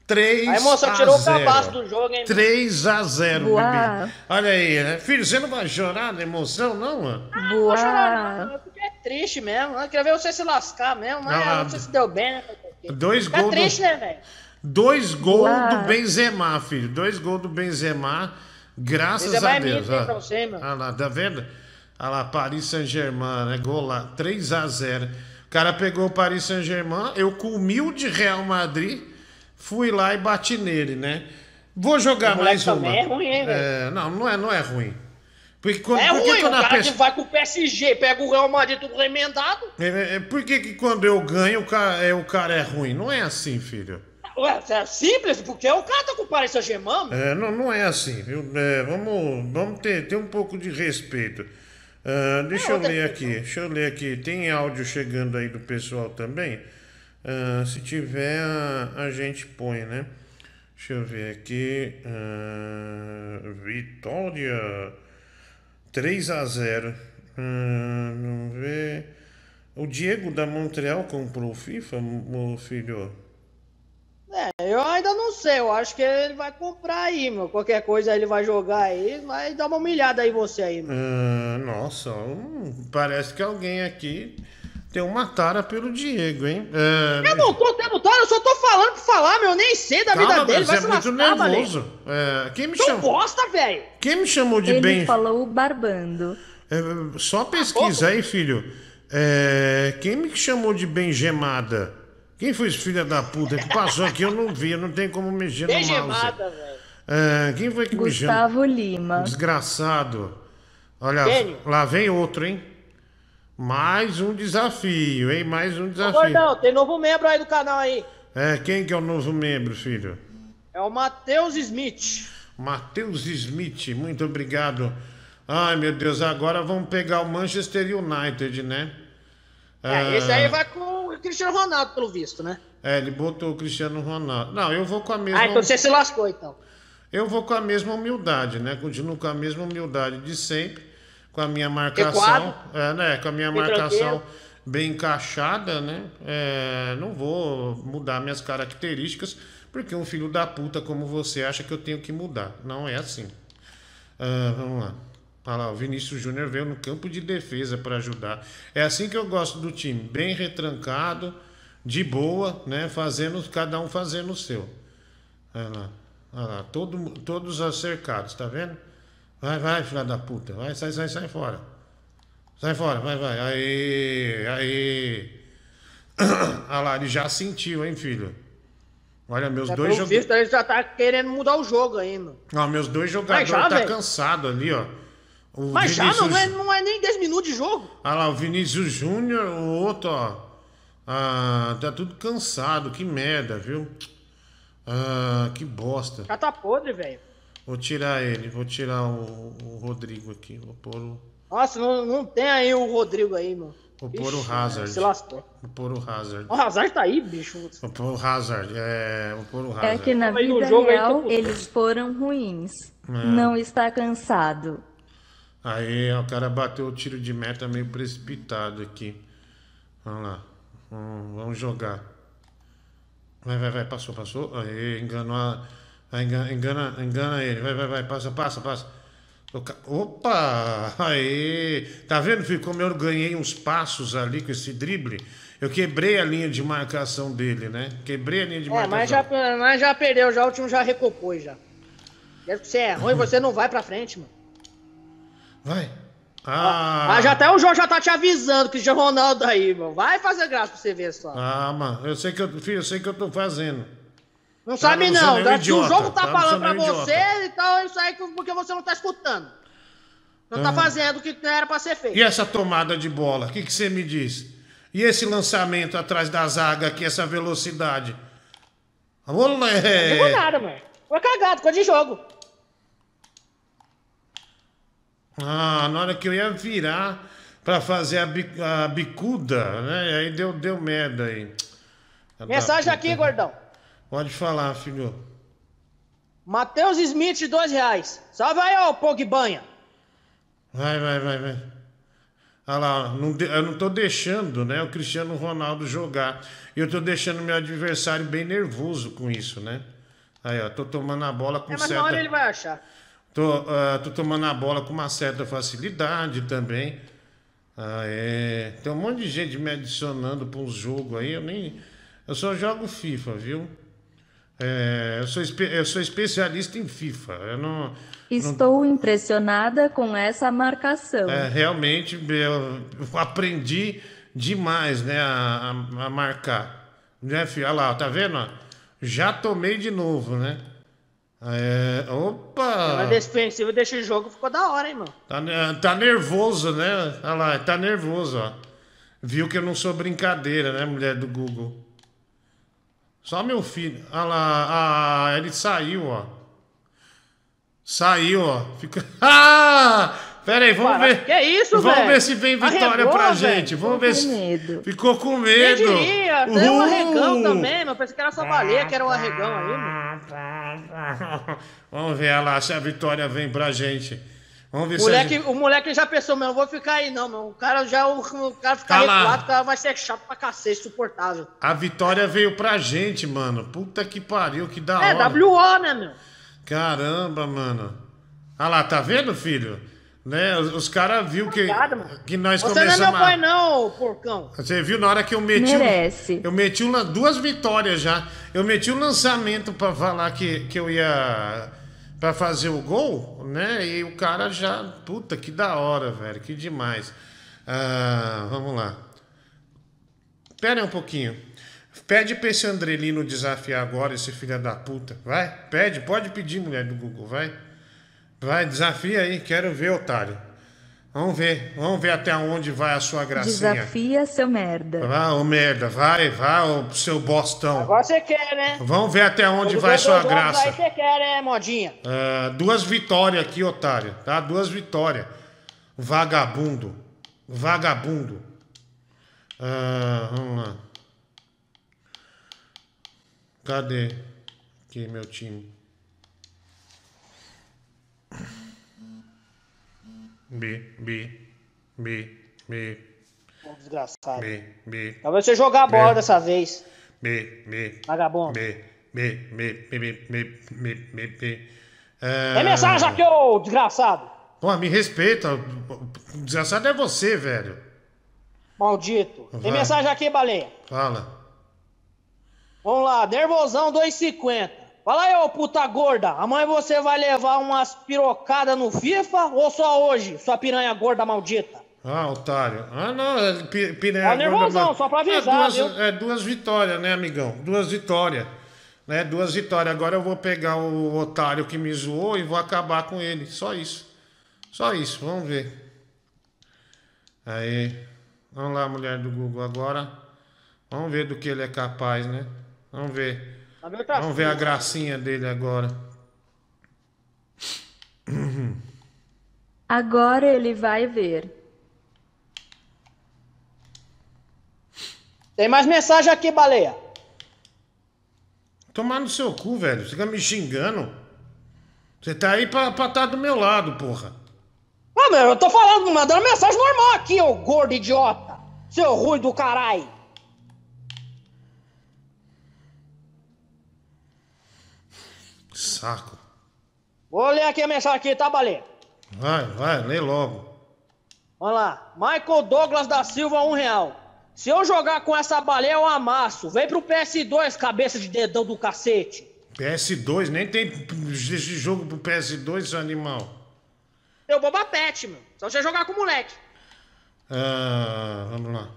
Speaker 1: 3
Speaker 9: A emoção
Speaker 1: a
Speaker 9: tirou o
Speaker 1: 0.
Speaker 9: cabaço do jogo, hein?
Speaker 1: 3 a 0,
Speaker 2: Uau.
Speaker 1: bebê. Olha aí, né? Filho, você não vai chorar de emoção, não, mano?
Speaker 9: Não vou chorar, não. Porque é triste mesmo. Eu queria ver você se lascar mesmo. Mas
Speaker 1: Ah,
Speaker 9: não sei se deu bem, né?
Speaker 1: Dois
Speaker 9: Tá
Speaker 1: gols.
Speaker 9: triste,
Speaker 1: do...
Speaker 9: né, velho?
Speaker 1: Dois gols do Benzema, filho. Dois gols do Benzema. Graças
Speaker 9: Benzema
Speaker 1: a
Speaker 9: é
Speaker 1: Deus. ó.
Speaker 9: pra você, meu.
Speaker 1: Olha lá, tá vendo? Olha lá, Paris Saint-Germain, né? Gol lá, 3 a 0 O cara pegou o Paris Saint-Germain, eu com o humilde Real Madrid, fui lá e bati nele, né? Vou jogar mais uma.
Speaker 9: é ruim, hein?
Speaker 1: É, não, não é, não é ruim. Porque quando,
Speaker 9: é ruim,
Speaker 1: quando
Speaker 9: o cara que vai com o PSG, pega o Real Madrid tudo remendado.
Speaker 1: É, é, por que, que quando eu ganho o cara, é, o cara é ruim? Não é assim, filho.
Speaker 9: Ué, é simples, porque o cara tá com o Paris Saint-Germain.
Speaker 1: É, não, não é assim, viu? É, vamos vamos ter, ter um pouco de respeito. Ah, deixa eu ler aqui, deixa eu ler aqui. Tem áudio chegando aí do pessoal também? Ah, se tiver, a, a gente põe, né? Deixa eu ver aqui. Ah, Vitória 3 a 0 Ah, Vamos ver. O Diego da Montreal comprou o FIFA, meu filho?
Speaker 9: É, eu ainda não sei, eu acho que ele vai comprar aí, meu. Qualquer coisa ele vai jogar aí, vai dar uma humilhada aí você aí, meu.
Speaker 1: Ah, nossa, hum, parece que alguém aqui tem uma tara pelo Diego, hein? Ah,
Speaker 9: Eu não tô tendo dó, eu só tô falando pra falar, meu. Eu nem sei da vida
Speaker 1: calma,
Speaker 9: dele,
Speaker 1: mas
Speaker 9: vai
Speaker 1: é
Speaker 9: se
Speaker 1: muito
Speaker 9: lascar,
Speaker 1: nervoso. É, quem me chamou?
Speaker 9: bosta, velho.
Speaker 1: Quem me chamou de
Speaker 2: Ele
Speaker 1: bem?
Speaker 2: falou barbando.
Speaker 1: É, só pesquisa aí, filho. É, quem me chamou de bengemada? Quem foi esse filho da puta que passou aqui? Eu não vi, eu não tenho como mexer no mouse. É, quem foi que me chamou?
Speaker 2: Gustavo Lima.
Speaker 1: Desgraçado. Olha,
Speaker 9: Gênio.
Speaker 1: lá vem outro, hein? Mais um desafio, hein? Mais um desafio.
Speaker 9: gordão, tem novo membro aí do canal aí.
Speaker 1: É, quem que é o novo membro, filho?
Speaker 9: É o Matheus Smith.
Speaker 1: Matheus Smith, muito obrigado. Ai, meu Deus, agora vamos pegar o Manchester United, né?
Speaker 9: É, esse aí vai com o Cristiano Ronaldo, pelo visto, né?
Speaker 1: É, ele botou o Cristiano Ronaldo. Não, eu vou com a mesma.
Speaker 9: Ah, então você se lascou, então.
Speaker 1: Eu vou com a mesma humildade, né? Continuo com a mesma humildade de sempre, com a minha marcação. É, né? Com a minha
Speaker 9: Bem
Speaker 1: marcação
Speaker 9: tranquilo.
Speaker 1: bem encaixada, né? É, não vou mudar minhas características, porque um filho da puta como você acha que eu tenho que mudar. Não é assim. Ah, vamos lá. Olha lá, o Vinícius Júnior veio no campo de defesa para ajudar. É assim que eu gosto do time, bem retrancado, de boa, né? Fazendo, cada um fazendo o seu. Olha lá, olha lá, todo, todos acercados, tá vendo? Vai, vai, filha da puta, vai, sai, sai, sai fora. Sai fora, vai, vai. Aí, aí. Olha lá, ele já sentiu, hein, filho? Olha, meus
Speaker 9: É,
Speaker 1: dois jogadores.
Speaker 9: ele já tá querendo mudar o jogo ainda.
Speaker 1: Ó, meus dois jogadores
Speaker 9: já,
Speaker 1: tá
Speaker 9: velho?
Speaker 1: cansado ali, ó. O
Speaker 9: Mas já
Speaker 1: Vinícius-
Speaker 9: não é, não é nem 10 minutos de jogo.
Speaker 1: Olha lá, o Vinícius Júnior, o outro, ó. Ah, tá tudo cansado, que merda, viu? Ah, que bosta.
Speaker 9: Já tá podre, velho.
Speaker 1: Vou tirar ele, vou tirar o, o Rodrigo aqui. Vou pôr o,
Speaker 9: Nossa, não, não tem aí o Rodrigo aí, mano.
Speaker 1: vou pôr o
Speaker 9: Ixi,
Speaker 1: Hazard.
Speaker 9: Se lascou.
Speaker 1: Vou pôr o Hazard.
Speaker 9: O Hazard tá aí, bicho.
Speaker 1: Vou pôr o Hazard, é. Vou pôr o
Speaker 2: É
Speaker 1: Hazard.
Speaker 2: que na vida real
Speaker 9: tá-
Speaker 2: eles foram ruins.
Speaker 1: É.
Speaker 2: Não está cansado.
Speaker 1: Aí o cara bateu o tiro de meta meio precipitado aqui. Vamos lá. Vamos, jogar. Vai, vai, vai. Passou, passou. Aí, enganou a. Engana, engana, engana ele. Vai, vai, vai. Passa, passa, passa. Opa! Aí! Tá vendo, filho, como eu ganhei uns passos ali com esse drible? Eu quebrei a linha de marcação dele, né? Quebrei a linha de
Speaker 9: É,
Speaker 1: marcação.
Speaker 9: mas já, mas já perdeu, já o time já recompôs já. Mesmo que você é ruim, você não vai pra frente, mano.
Speaker 1: Vai. Ah,
Speaker 9: Mas já até o João já tá te avisando, Cristiano Ronaldo aí, mano. Vai fazer graça pra você ver só.
Speaker 1: ah, mano, eu sei que eu, filho, eu sei que eu tô fazendo.
Speaker 9: Não
Speaker 1: Tá,
Speaker 9: sabe
Speaker 1: não
Speaker 9: não. Se o jogo tá
Speaker 1: tá, não
Speaker 9: falando pra você, então é isso aí que- porque você não tá escutando. Não tá
Speaker 1: Ah.
Speaker 9: fazendo o que era pra ser feito.
Speaker 1: E essa tomada de bola? O que, que você me diz? E esse lançamento atrás da zaga aqui, essa velocidade? Olé!
Speaker 9: Não digo nada, mano. Foi cagado, coisa de jogo.
Speaker 1: Ah, na hora que eu ia virar pra fazer a, bi- a bicuda, né? Aí deu, deu merda aí. Da
Speaker 9: Mensagem aqui, gordão.
Speaker 1: Pode falar, filho.
Speaker 9: Matheus Smith, dois reais. Salve aí, ó, Pogbanha.
Speaker 1: Vai, vai, vai, vai. Olha lá, não de- eu não tô deixando, né, o Cristiano Ronaldo jogar. E eu tô deixando meu adversário bem nervoso com isso, né? Aí, ó, tô tomando a bola com
Speaker 9: É, mas
Speaker 1: certa...
Speaker 9: na hora ele vai achar.
Speaker 1: Tô, ah, tô tomando a bola com uma certa facilidade também. Ah, é. Tem um monte de gente me adicionando para uns jogos aí. Eu nem. Eu só jogo FIFA, viu? É, eu, sou espe- eu sou especialista em FIFA. Eu não.
Speaker 2: Estou impressionada com essa marcação.
Speaker 1: É, realmente eu aprendi demais, né, a, a- a marcar. Né, filho? Olha lá, tá vendo? Já tomei de novo, né? É, opa!
Speaker 9: Mas defensivo desse jogo ficou da hora, hein, mano.
Speaker 1: Tá, ne- tá nervoso, né? Olha lá, tá nervoso, ó. Viu que eu não sou brincadeira, né, mulher do Google? Só meu filho. Olha lá, ah, ele saiu, ó. Saiu, ó. Fica. Ah! Pera aí, vamos ver.
Speaker 9: que isso,
Speaker 1: Vamos
Speaker 9: velho?
Speaker 1: ver se vem vitória
Speaker 9: Arregou,
Speaker 1: pra gente. Vamos ver se.
Speaker 2: medo.
Speaker 1: Ficou com
Speaker 9: Quem
Speaker 1: medo.
Speaker 9: diria? Tem um
Speaker 1: Uhul!
Speaker 9: arregão também, mas pensei que era só baleia, que era um arregão aí, mano.
Speaker 1: Vamos ver lá se a vitória vem pra gente. Vamos ver
Speaker 9: moleque,
Speaker 1: se a gente...
Speaker 9: o moleque já pensou, meu, não vou ficar aí não, meu. O cara já, o, o cara ficar
Speaker 1: Tá
Speaker 9: recuado, o cara vai ser chato pra cacete, insuportável.
Speaker 1: a vitória veio pra gente, mano. Puta que pariu, que da
Speaker 9: É,
Speaker 1: hora.
Speaker 9: WO, né, meu?
Speaker 1: Caramba, mano. Olha lá, tá vendo, filho? Né? Os, os caras viu que, que nós
Speaker 9: Você não é meu
Speaker 1: começamos
Speaker 9: pai
Speaker 1: a...
Speaker 9: não, porcão.
Speaker 1: Você viu na hora que eu meti.
Speaker 2: Merece.
Speaker 1: Eu meti um, lan- duas vitórias já. Eu meti um lançamento pra falar que, que eu ia. pra fazer o gol, né? E o cara já. Puta, que da hora, velho. Que demais. Ah, vamos lá. Pera aí um pouquinho. Pede pra esse Andrelino desafiar agora, esse filho da puta. Vai, pede, pode pedir, mulher do Google, vai. Vai, desafia aí, quero ver, otário. Vamos ver, vamos ver até onde vai a sua gracinha.
Speaker 2: Desafia seu merda.
Speaker 1: Vai, ô merda, vai, vai, ô seu bostão.
Speaker 9: Agora você quer, né?
Speaker 1: Vamos ver até onde vai sua graça.
Speaker 9: Aí você quer, né, modinha?
Speaker 1: Ah, duas vitórias aqui, otário, tá? Duas vitórias. Vagabundo. Vagabundo. Ah, vamos lá. Cadê? Aqui, meu time. B, B, B, B,
Speaker 9: Desgraçado.
Speaker 1: B, B.
Speaker 9: Talvez você jogar a bola
Speaker 1: B.
Speaker 9: dessa vez.
Speaker 1: B, B.
Speaker 9: Vagabundo.
Speaker 1: B, B, B, B, B, B, B, B, B.
Speaker 9: Tem mensagem aqui, ô desgraçado.
Speaker 1: Pô, me respeita. O desgraçado é você, velho.
Speaker 9: Maldito. Tem mensagem aqui, baleia.
Speaker 1: Fala.
Speaker 9: Vamos lá, nervosão 2,50. Fala aí, ô puta gorda. Amanhã você vai levar umas pirocadas no FIFA ou só hoje, sua piranha gorda maldita?
Speaker 1: Ah, otário. Ah, não. É, pi- piranha
Speaker 9: Ó, nervosão,
Speaker 1: gorda,
Speaker 9: só pra
Speaker 1: é
Speaker 9: avisar,
Speaker 1: duas,
Speaker 9: viu?
Speaker 1: é duas vitórias, né, amigão? Duas vitórias. Né? Duas vitórias. Agora eu vou pegar o otário que me zoou e vou acabar com ele. Só isso. Só isso. Vamos ver. Aí. Vamos lá, mulher do Google, agora. Vamos ver do que ele é capaz, né? Vamos ver.
Speaker 9: Tá
Speaker 1: Vamos ver a gracinha dele agora.
Speaker 2: Agora ele vai ver.
Speaker 9: Tem mais mensagem aqui, baleia.
Speaker 1: Tomar no seu cu, velho. Você fica me xingando. Você tá aí pra estar tá do meu lado, porra.
Speaker 9: Ah, meu, eu tô falando, mandando mensagem normal aqui, ô gordo idiota. Seu ruim do caralho.
Speaker 1: Saco.
Speaker 9: Vou ler aqui a mensagem aqui, tá, baleia?
Speaker 1: Vai, vai, lê logo.
Speaker 9: Vamos lá. Michael Douglas da Silva, um real. Se eu jogar com essa baleia, eu amasso. Vem pro PS2, cabeça de dedão do cacete.
Speaker 1: PS2, nem tem esse jogo pro PS2, seu animal.
Speaker 9: Deu Boba Pet, meu. Só você jogar com o moleque.
Speaker 1: Ah, vamos lá.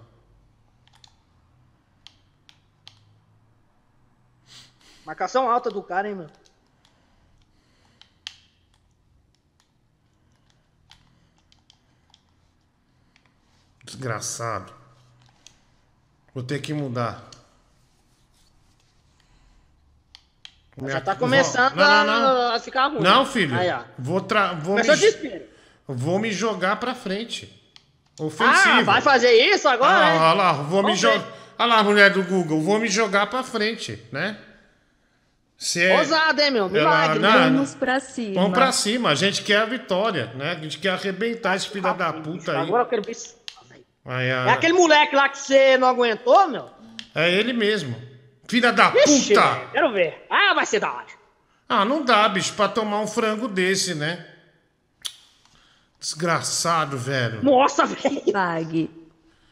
Speaker 9: Marcação alta do cara, hein, meu.
Speaker 1: Desgraçado. Vou ter que mudar.
Speaker 9: Já tá começando
Speaker 1: Não, não, não.
Speaker 9: a ficar ruim.
Speaker 1: Não, filho.
Speaker 9: Aí.
Speaker 1: Vou, tra... vou,
Speaker 9: Começou
Speaker 1: me... vou me jogar pra frente. Ofensivo.
Speaker 9: Ah, vai fazer isso agora?
Speaker 1: Ah, olha lá, vou me
Speaker 9: Vamos
Speaker 1: jogar. Olha lá, mulher do Google, vou me jogar pra frente, né? Se é...
Speaker 9: Ousado, hein, meu?
Speaker 1: Ela-
Speaker 9: Milagre.
Speaker 1: não,
Speaker 2: Vamos pra cima.
Speaker 1: Vamos pra cima, a gente quer a vitória, né? A gente quer arrebentar esse filho da puta aí.
Speaker 9: Agora eu quero ver se...
Speaker 1: Aí,
Speaker 9: É aquele moleque lá que você não aguentou, meu?
Speaker 1: É ele mesmo. Filha da
Speaker 9: Ixi,
Speaker 1: puta!
Speaker 9: quero ver. Ah, vai ser da hora.
Speaker 1: Ah, não dá, bicho, pra tomar um frango desse, né? Desgraçado, velho.
Speaker 9: Nossa, velho.
Speaker 2: Pague.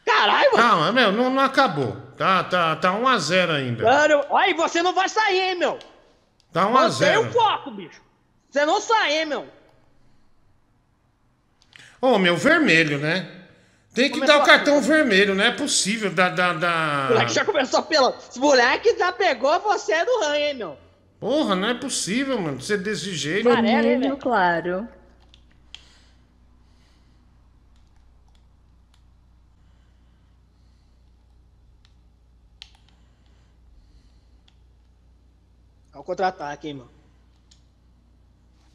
Speaker 9: Caralho, mano.
Speaker 1: Calma, meu, não, não acabou. Tá, tá, tá 1x0 ainda.
Speaker 9: Mano, aí você não vai sair, hein, meu?
Speaker 1: Tá
Speaker 9: Mantém
Speaker 1: 1x0.
Speaker 9: o foco, bicho. Você não sai, hein, meu?
Speaker 1: Ô, meu, vermelho, né? Tem que
Speaker 9: Começou
Speaker 1: dar o
Speaker 9: a-
Speaker 1: cartão vermelho, não é possível. Da, da,
Speaker 9: O
Speaker 1: da...
Speaker 9: moleque já começou pela. Esse moleque já pegou você do ranho, hein, meu?
Speaker 1: Porra, não é possível, mano, ser desse jeito.
Speaker 2: Vermelho claro.
Speaker 9: Olha o contra-ataque, hein, meu?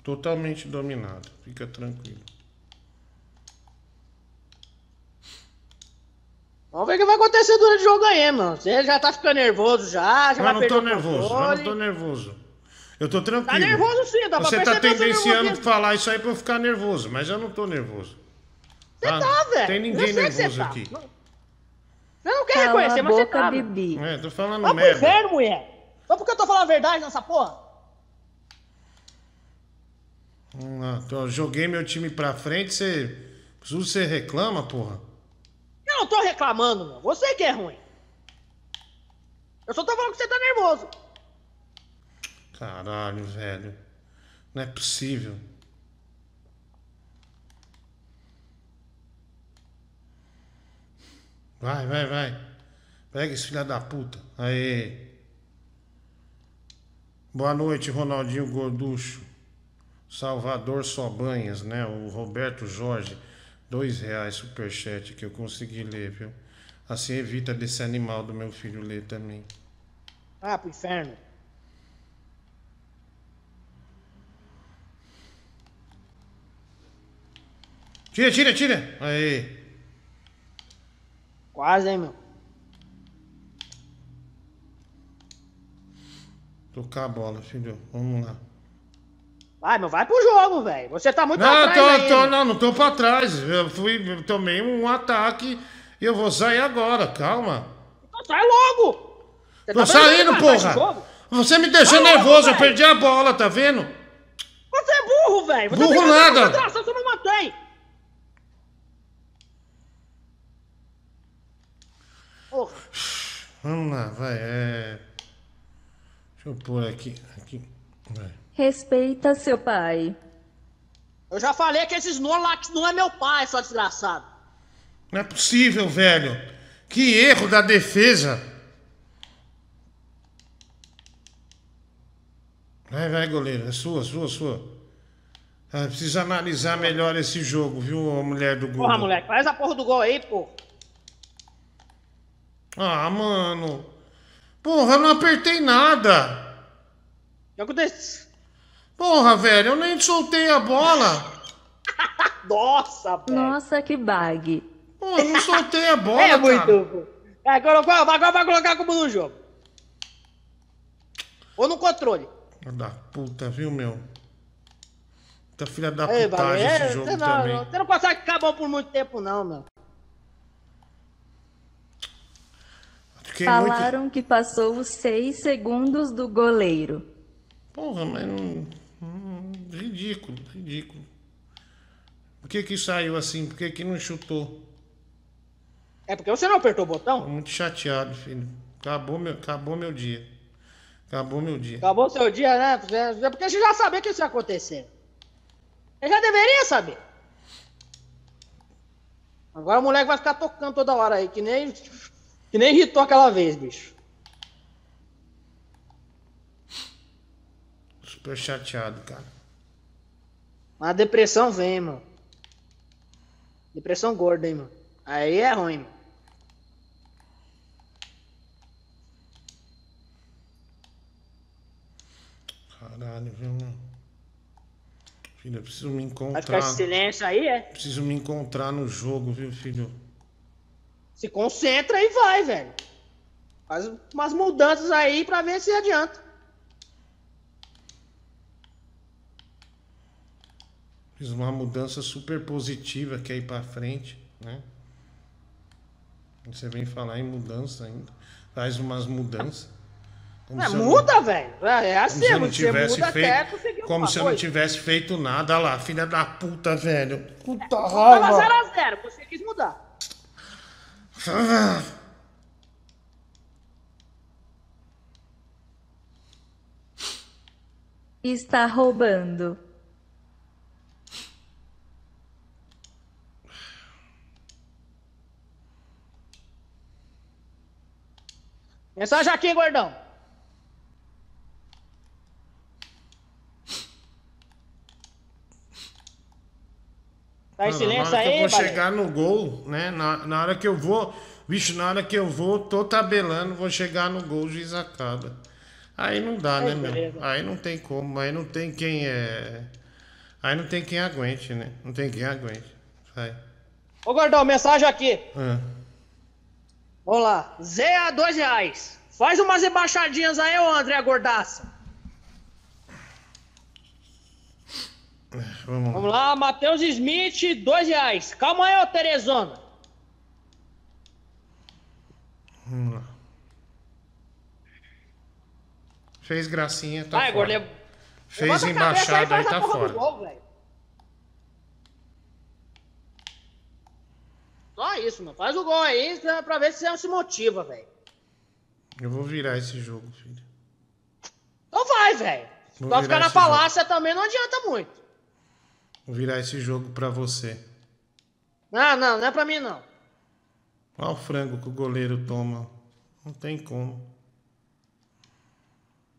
Speaker 1: Totalmente dominado. Fica tranquilo.
Speaker 9: Vamos ver o que vai acontecer durante o jogo aí, mano. Você já tá ficando nervoso já, já
Speaker 1: Eu não tô nervoso, eu não tô nervoso. Eu tô tranquilo.
Speaker 9: Tá nervoso sim, dá pra
Speaker 1: Você tá
Speaker 9: perceber o seu
Speaker 1: tendenciando falar isso aí pra eu ficar nervoso, mas eu não tô nervoso.
Speaker 9: Você tá, velho.
Speaker 1: Tem ninguém
Speaker 9: você
Speaker 1: nervoso
Speaker 9: tá.
Speaker 1: aqui.
Speaker 9: Você não quer
Speaker 2: Cala
Speaker 9: reconhecer, mas você
Speaker 2: boca,
Speaker 9: tá.
Speaker 2: Bibi.
Speaker 1: É, tô falando
Speaker 9: Vamos pro
Speaker 1: merda.
Speaker 9: inferno, mulher. Só porque eu tô falando a verdade nessa porra.
Speaker 1: Vamos lá. Então, eu joguei meu time pra frente, você. Você reclama, porra?
Speaker 9: Não tô reclamando, meu. Você que é ruim. Eu só tô falando que você tá nervoso.
Speaker 1: Caralho, velho. Não é possível. Vai, vai, vai. Pega esse filho da puta. Aê. Boa noite, Ronaldinho Gorducho. Salvador Sobanhas, né? O Roberto Jorge. Dois reais superchat que eu consegui ler, viu? Assim evita desse animal do meu filho ler também.
Speaker 9: Ah, pro inferno.
Speaker 1: Tira, tira, tira. Aê.
Speaker 9: Quase, hein, meu.
Speaker 1: Tocar a bola, filho. Vamos lá.
Speaker 9: Vai, meu, vai pro jogo, velho. Você tá muito
Speaker 1: Não,
Speaker 9: atrás
Speaker 1: tô,
Speaker 9: ainda.
Speaker 1: tô, não, não tô pra trás. Eu fui, eu tomei um ataque e eu vou sair agora, calma.
Speaker 9: Então sai logo! Você
Speaker 1: Tô
Speaker 9: tá
Speaker 1: saindo, porra! Você me deixou
Speaker 9: Vai logo,
Speaker 1: nervoso, eu perdi a bola, tá vendo?
Speaker 9: Você é burro, velho!
Speaker 1: Burro nada.
Speaker 9: Você não mantém! Porra.
Speaker 1: Vamos lá, vai, é. Deixa eu pôr aqui. aqui. Vai.
Speaker 2: Respeita seu pai.
Speaker 9: Eu já falei que esse Snorlax não é meu pai, só desgraçado.
Speaker 1: Não é possível, velho. Que erro da defesa. Vai, vai, goleiro. É sua, sua, sua. Ah, precisa analisar melhor esse jogo, viu, mulher do Google?
Speaker 9: Porra, moleque, faz a porra do gol aí, pô.
Speaker 1: Ah, mano. Porra, eu não apertei nada.
Speaker 9: O que aconteceu?
Speaker 1: Porra, velho, eu nem soltei a bola.
Speaker 9: Nossa, velho.
Speaker 2: Nossa, que bag.
Speaker 1: Pô, eu não soltei a bola,
Speaker 9: É muito.
Speaker 1: cara.
Speaker 9: pô. Vai, colocou, agora vai colocar como no jogo. Ou no controle.
Speaker 1: Filha Da puta, viu, meu? Tá filha da
Speaker 9: Ei,
Speaker 1: putagem esse
Speaker 9: é,
Speaker 1: jogo
Speaker 9: você, não,
Speaker 1: também.
Speaker 9: você não consegue ficar bom por muito tempo, não, meu.
Speaker 1: Fiquei muito...
Speaker 2: Falaram que passou os seis segundos do goleiro.
Speaker 1: Porra, mas não... Ridículo, ridículo. Por que que saiu assim? Por que que não chutou?
Speaker 9: É porque você não apertou o botão?
Speaker 1: Tô muito chateado, filho. Acabou meu, acabou meu dia. Acabou meu dia.
Speaker 9: Acabou o seu dia, né? Você- Porque você já sabia que isso ia acontecer. Você já deveria saber. Agora o moleque vai ficar tocando toda hora aí, que nem. Que nem irritou aquela vez, bicho.
Speaker 1: Super chateado, cara.
Speaker 9: Mas a depressão vem, mano. Depressão gorda, hein, mano. Aí é ruim, mano.
Speaker 1: Caralho, viu, meu? Filho, eu preciso me
Speaker 9: Vai ficar
Speaker 1: encontrar.
Speaker 9: esse silêncio aí, é?
Speaker 1: Preciso me encontrar no jogo, viu, filho?
Speaker 9: Se concentra e vai, velho. Faz umas mudanças aí pra ver se adianta.
Speaker 1: Fiz uma mudança super positiva que é ir pra frente, né? Você vem falar em mudança ainda. Faz umas mudanças. Como
Speaker 9: É,
Speaker 1: se não-
Speaker 9: muda, velho. É
Speaker 1: Como
Speaker 9: assim,
Speaker 1: se eu não
Speaker 9: você
Speaker 1: tivesse
Speaker 9: muda
Speaker 1: feito.
Speaker 9: até conseguir
Speaker 1: Como se eu não tivesse feito nada. Olha lá, filha da puta, velho. Puta
Speaker 9: Tava
Speaker 1: raiva.
Speaker 9: 0x0, você quis mudar.
Speaker 1: Ah.
Speaker 2: Está roubando.
Speaker 9: Mensagem aqui, gordão. Tá em silêncio
Speaker 1: na hora que
Speaker 9: aí,
Speaker 1: eu vou
Speaker 9: Balé?
Speaker 1: chegar no gol, né? Na, na hora que eu vou. Bicho, na hora que eu vou, tô tabelando, vou chegar no gol, juiz acaba. Aí não dá, né,
Speaker 9: Aí,
Speaker 1: meu?
Speaker 9: beleza.
Speaker 1: Aí não tem como, aí não tem quem é. Aí não tem quem aguente, né? Não tem quem aguente. Vai.
Speaker 9: Ô, gordão, mensagem aqui.
Speaker 1: Ah.
Speaker 9: Vamos lá. Zé a dois reais. Faz umas embaixadinhas aí, ô André Gordaça.
Speaker 1: Vamos lá.
Speaker 9: Vamos lá, Matheus Smith, dois reais. Calma aí, ô Teresona.
Speaker 1: Vamos lá. Fez gracinha, tá
Speaker 9: Vai,
Speaker 1: fora.
Speaker 9: goleiro.
Speaker 1: Fez embaixada aí, tá fora.
Speaker 9: gol, Só isso, mano. Faz o gol aí pra- ver se você se motiva, velho.
Speaker 1: Eu vou virar esse jogo, filho.
Speaker 9: Então vai, velho. Pra ficar na
Speaker 1: esse jogo.
Speaker 9: falácia também não adianta muito.
Speaker 1: Vou virar esse jogo pra você.
Speaker 9: Não, não, não é pra mim, não.
Speaker 1: Olha o frango que o goleiro toma. Não tem como.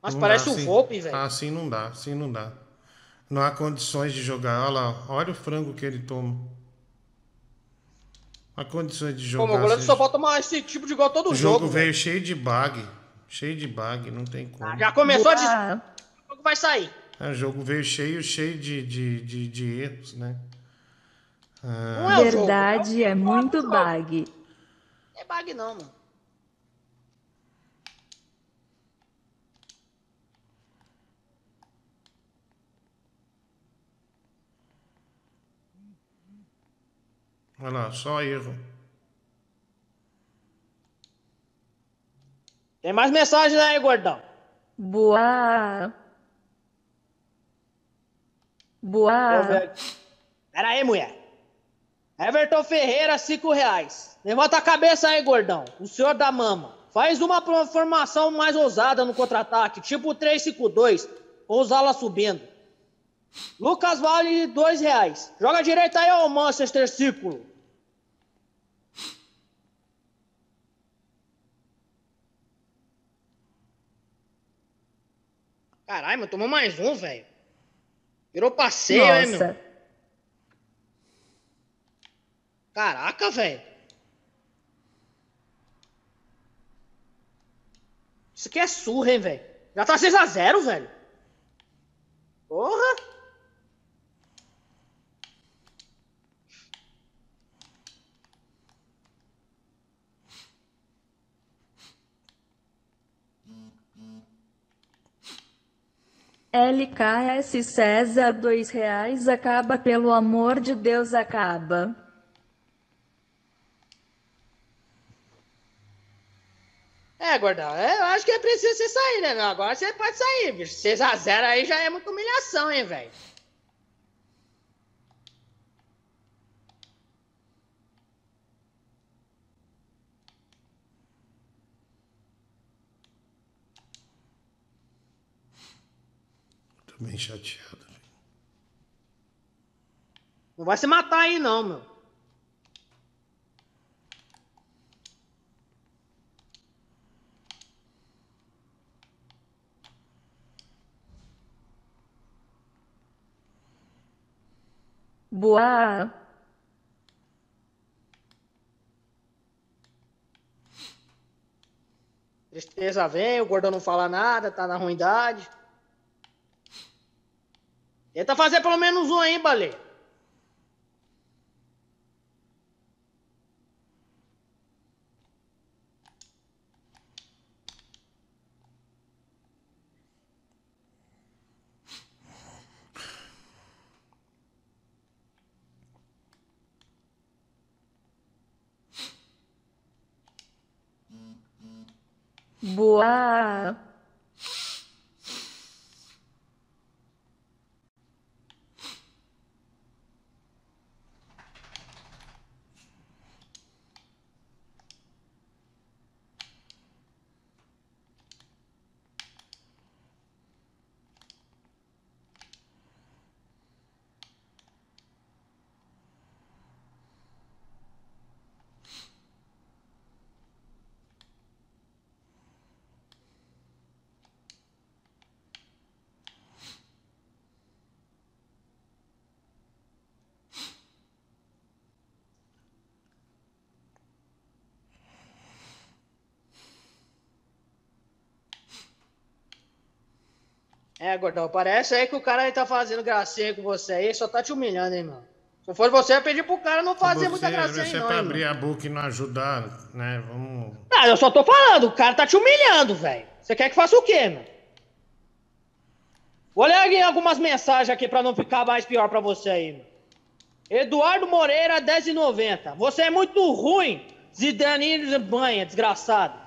Speaker 9: Mas
Speaker 1: Não
Speaker 9: parece
Speaker 1: dá
Speaker 9: um
Speaker 1: assim.
Speaker 9: Volpe, velho.
Speaker 1: Ah, assim não dá, assim não dá. Não há condições de jogar. Olha lá, olha o frango que ele toma. Há condições de
Speaker 9: Pô,
Speaker 1: jogar.
Speaker 9: meu goleiro só pode tomar esse tipo de gol todo
Speaker 1: O
Speaker 9: jogo.
Speaker 1: jogo
Speaker 9: velho.
Speaker 1: veio cheio de bug. Cheio de bug, não tem como.
Speaker 9: Já começou a dizer. O jogo vai sair.
Speaker 1: É, o jogo veio cheio, cheio de, de, de, de erros, né? Ah,
Speaker 9: Não é o jogo.
Speaker 2: Verdade é muito bag.
Speaker 9: Não é bug, não, mano.
Speaker 1: Olha lá, só erro.
Speaker 9: Tem mais mensagem aí, gordão.
Speaker 2: Boa. Boa.
Speaker 9: Pera aí, mulher. Everton Ferreira, 5 reais. Levanta a cabeça aí, gordão. O senhor da mama. Faz uma formação mais ousada no contra-ataque, tipo 3-5-2, com os alas subindo. Lucas Vale, 2 reais. Joga direito aí, ô Manchester Círculo. Caralho, mas tomou mais um, velho. Virou passeio, hein, meu?
Speaker 2: Nossa.
Speaker 9: Caraca, velho. Isso aqui é surra, hein, velho. Já tá 6x0, velho. Porra.
Speaker 2: LKS César, dois reais. Acaba, pelo amor de Deus, acaba.
Speaker 9: É, gordão, é, eu acho que é preciso você sair, né, meu? Agora você pode sair, bicho. 6x0 aí já é muita humilhação, hein, velho.
Speaker 1: Bem chateado.
Speaker 9: Não vai se matar aí, não, meu.
Speaker 2: Boa.
Speaker 9: Tristeza vem, o gordão não fala nada, tá na ruindade. Tenta fazer pelo menos um aí, Baleia.
Speaker 2: Boa.
Speaker 9: É, gordão, parece aí que o cara aí tá fazendo gracinha com você aí, só tá te humilhando, hein, mano. Se fosse você, eu ia pedir pro cara não fazer muita gracinha
Speaker 1: Você é
Speaker 9: não,
Speaker 1: pra
Speaker 9: hein,
Speaker 1: abrir
Speaker 9: mano.
Speaker 1: a boca e não ajudar, né? Vamos.
Speaker 9: Ah, eu só tô falando, o cara tá te humilhando, velho. Você quer que faça o quê, mano? Vou ler algumas mensagens aqui pra não ficar mais pior pra você aí, mano. Eduardo Moreira, 10,90. Você é muito ruim, Zidane banha, desgraçado.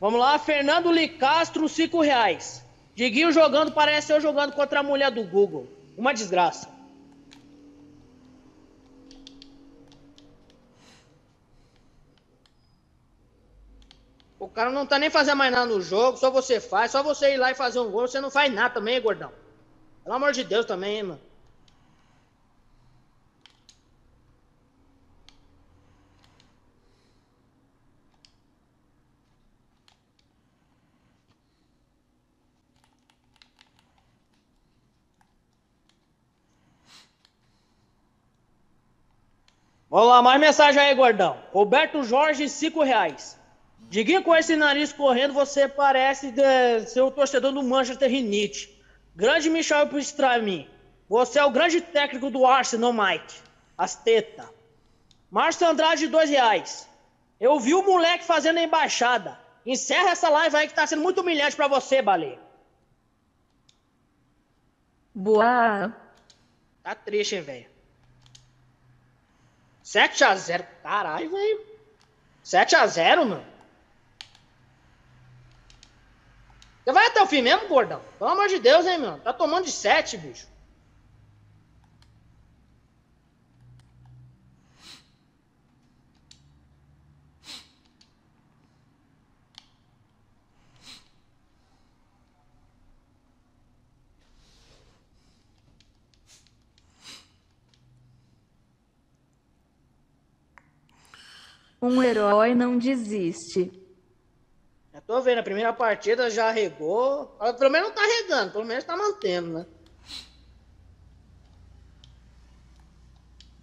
Speaker 9: Vamos lá, Fernando Licastro, 5 reais. Diguinho jogando, parece eu jogando contra a mulher do Google. Uma desgraça. O cara não tá nem fazendo mais nada no jogo, só você faz, só você ir lá e fazer um gol, você não faz nada também, gordão. Pelo amor de Deus também, hein, mano. Vamos lá, mais mensagem aí, gordão. Roberto Jorge, 5 reais. Diguinho com esse nariz correndo, você parece de- ser o torcedor do Manchester United. Grande Michel Pastrami. Você é o grande técnico do Arsenal, Mike. As teta. Márcio Andrade, 2 reais. Eu vi o moleque fazendo a embaixada. Encerra essa live aí que tá sendo muito humilhante pra você, Baleia.
Speaker 2: Boa.
Speaker 9: Tá triste, hein, velho. 7x0. Caralho, velho. 7x0, mano. Você vai até o fim mesmo, gordão? Pelo amor de Deus, hein, mano? Tá tomando de 7, bicho.
Speaker 2: Um herói não desiste.
Speaker 9: Já tô vendo, a primeira partida já regou. Pelo menos não tá regando, pelo menos tá mantendo, né?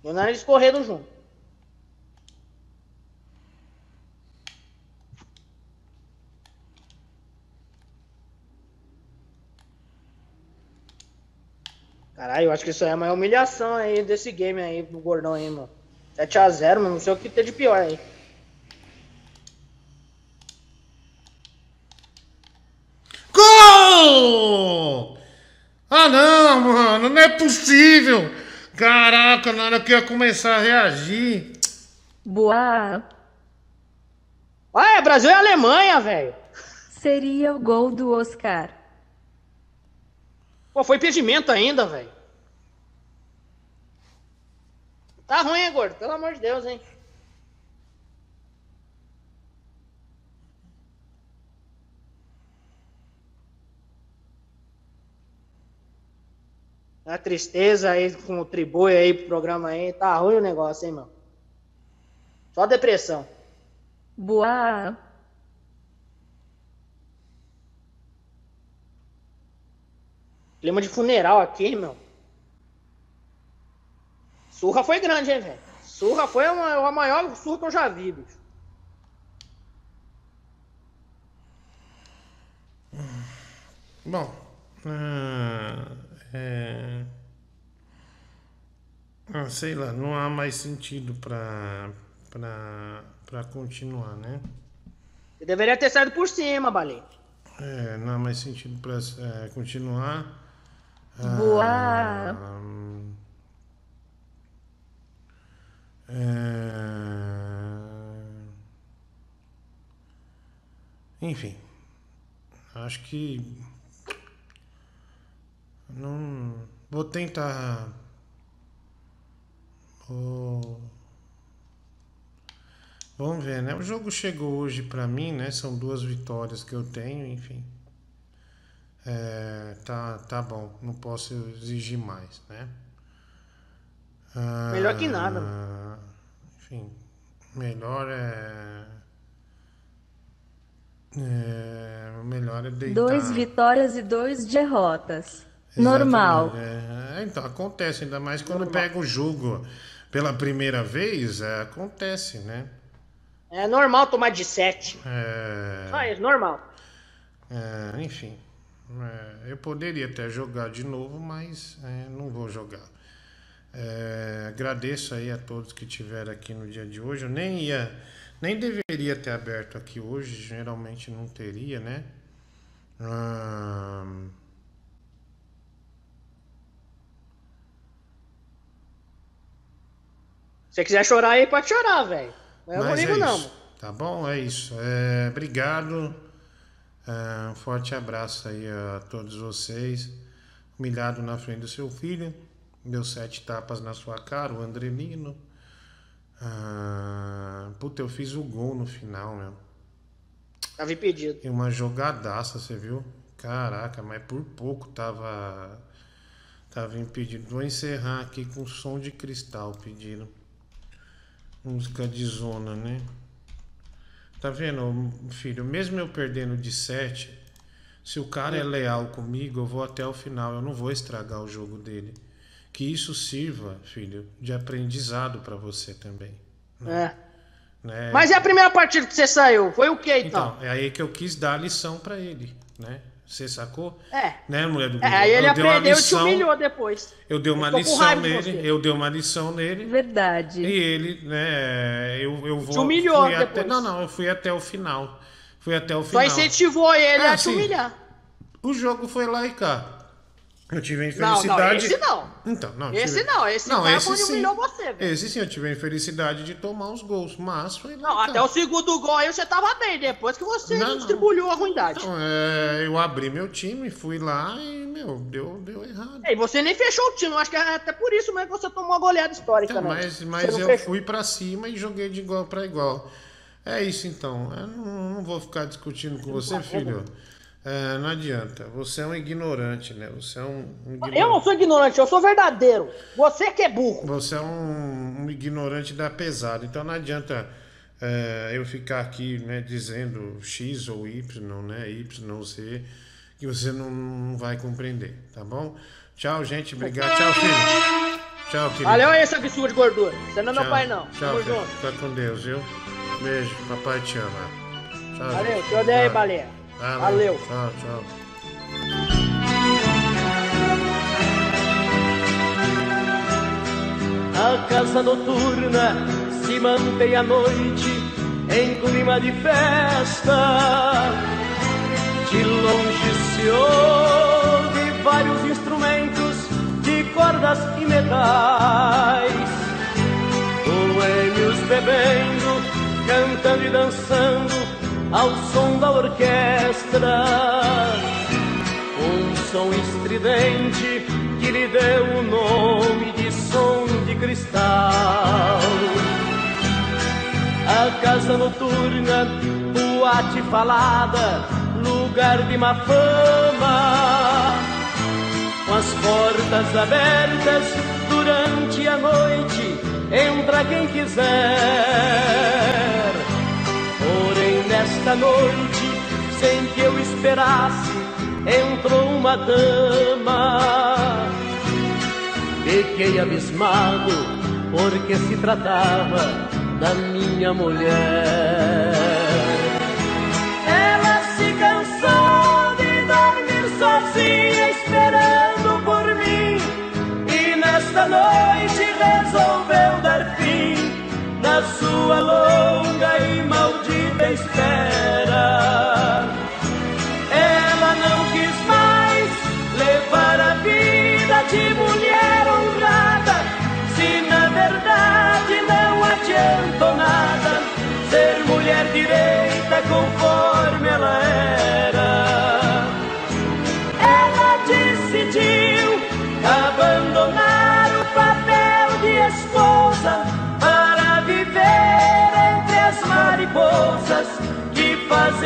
Speaker 9: Mandando eles correndo junto. Caralho, eu acho que isso aí é a maior humilhação aí desse game aí, do gordão aí, mano. 7x0, mano, não sei o que tem de pior aí.
Speaker 1: Gol! Ah não, mano, não é possível! Caraca, na hora que eu ia começar a reagir.
Speaker 2: Boa.
Speaker 9: Ué, Brasil e Alemanha, velho.
Speaker 2: Seria o gol do Oscar.
Speaker 9: Pô, foi impedimento ainda, velho. Tá ruim, hein, gordo? Pelo amor de Deus, hein? A tristeza aí com o tribui aí pro programa aí. Tá ruim o negócio, hein, mano? Só depressão.
Speaker 2: Boa.
Speaker 9: Clima de funeral aqui, meu. Surra foi grande, hein, velho? Surra foi a, a maior surra que eu já vi, bicho.
Speaker 1: Bom, ah, é... ah, sei lá, não há mais sentido pra, pra, pra continuar, né?
Speaker 9: Você deveria ter saído por cima, Baleia.
Speaker 1: É, não há mais sentido pra é, continuar.
Speaker 2: Boa.
Speaker 1: Ah, é, Enfim, acho que não vou tentar. Vou... Vamos ver, né? O jogo chegou hoje pra mim, né? São duas vitórias que eu tenho, enfim. É, tá, tá bom, não posso exigir mais, né? Ah,
Speaker 9: Melhor que nada, mano.
Speaker 1: Enfim, melhor é. é melhor é deitar.
Speaker 2: Dois vitórias e dois derrotas. Normal.
Speaker 1: Exatamente, é. É, então, acontece, ainda mais quando pega o jogo pela primeira vez, é, acontece, né?
Speaker 9: É normal tomar de 7.
Speaker 1: É,
Speaker 9: Só isso, normal.
Speaker 1: é, enfim, é, eu poderia até jogar de novo, mas é, não vou jogar. É, agradeço aí a todos que estiveram aqui no dia de hoje. Eu nem ia, nem deveria ter aberto aqui hoje, geralmente não teria, né? Ahn,
Speaker 9: Se você quiser chorar aí, pode chorar, velho. Eu não
Speaker 1: Mas
Speaker 9: ligo,
Speaker 1: é
Speaker 9: não.
Speaker 1: Tá bom? É isso. É, obrigado. É, um forte abraço aí a todos vocês. Humilhado na frente do seu filho. Deu sete tapas na sua cara, o Andrelino. Ah, puta, eu fiz o gol no final, meu.
Speaker 9: Tava impedido.
Speaker 1: E uma jogadaça, você viu? Caraca, mas por pouco tava. Tava impedido. Vou encerrar aqui com som de cristal pedindo. Música de zona, né? Tá vendo, filho? Mesmo eu perdendo de 7, se o cara é leal comigo, eu vou até o final. Eu não vou estragar o jogo dele. Que isso sirva, filho, de aprendizado pra você também.
Speaker 9: É.
Speaker 1: Né?
Speaker 9: Mas e a primeira partida que você saiu? Foi o que então?
Speaker 1: Então, é aí que eu quis dar a lição pra ele, né? Você sacou?
Speaker 9: É.
Speaker 1: Né, mulher do
Speaker 9: É, aí ele
Speaker 1: Eu
Speaker 9: aprendeu e te
Speaker 1: lição-
Speaker 9: humilhou depois.
Speaker 1: Eu dei uma
Speaker 9: Eu
Speaker 1: lição
Speaker 9: de
Speaker 1: nele,
Speaker 9: você.
Speaker 1: eu dei uma lição nele.
Speaker 2: Verdade.
Speaker 1: E ele, né, eu, eu vou.
Speaker 9: Te humilhou
Speaker 1: fui até,
Speaker 9: depois.
Speaker 1: Não, não, eu fui até o final. Fui até o
Speaker 9: Só
Speaker 1: final.
Speaker 9: incentivou ele
Speaker 1: É,
Speaker 9: a te humilhar.
Speaker 1: O jogo foi lá e cá. Eu tive a
Speaker 9: Não, não,
Speaker 1: infelicidade.
Speaker 9: esse não.
Speaker 1: Então, não.
Speaker 9: Esse
Speaker 1: tive-
Speaker 9: não, esse
Speaker 1: não,
Speaker 9: cara
Speaker 1: esse sim.
Speaker 9: humilhou você, velho.
Speaker 1: Esse sim, eu tive a infelicidade de tomar os gols. Mas foi.
Speaker 9: Não, até o segundo gol aí você tava bem, depois que você
Speaker 1: Não, não.
Speaker 9: distribuiu a ruindade.
Speaker 1: Então, é, eu abri meu time, fui lá e, meu, deu, deu errado.
Speaker 9: E você nem fechou o time, eu acho que é até por isso mesmo que você tomou uma goleada histórica,
Speaker 1: Então,
Speaker 9: né?
Speaker 1: mas mas
Speaker 9: não
Speaker 1: eu
Speaker 9: fechou.
Speaker 1: fui pra cima e joguei de igual pra igual. É isso então. Eu não, não vou ficar discutindo com você, filho. É, não adianta. Você é um ignorante, né? Você é um, um ignorante.
Speaker 9: Eu não sou ignorante, eu sou verdadeiro. Você que é burro.
Speaker 1: Você é um, um ignorante da pesada. Então não adianta é, eu ficar aqui né, dizendo X ou Y, né? Y, Z, que você não, não vai compreender, tá bom? Tchau, gente. Obrigado. Tchau, filho. Tchau, querido.
Speaker 9: Valeu aí, essa absurda de gordura. Você não é meu pai, não.
Speaker 1: Tchau,
Speaker 9: Tamo
Speaker 1: filho.
Speaker 9: junto.
Speaker 1: Fica com Deus, viu? Beijo. Papai te ama. Tchau,
Speaker 9: Valeu,
Speaker 1: gente.
Speaker 9: te odeio, baleia.
Speaker 1: Valeu.
Speaker 9: Valeu.
Speaker 1: Tchau, tchau.
Speaker 31: A casa noturna se mantém à noite em clima de festa. De longe se ouve vários instrumentos de cordas e metais. Boêmios bebendo, cantando e dançando ao som da orquestra. Um som estridente que lhe deu o nome de som de cristal. A casa noturna, boate falada, lugar de má fama. Com as portas abertas durante a noite, entra quem quiser. Nesta noite, sem que eu esperasse, entrou uma dama. Fiquei abismado, porque se tratava da minha mulher. Ela se cansou de dormir sozinha, esperando por mim. E nesta noite resolveu dar fim na sua longa e maldita espera.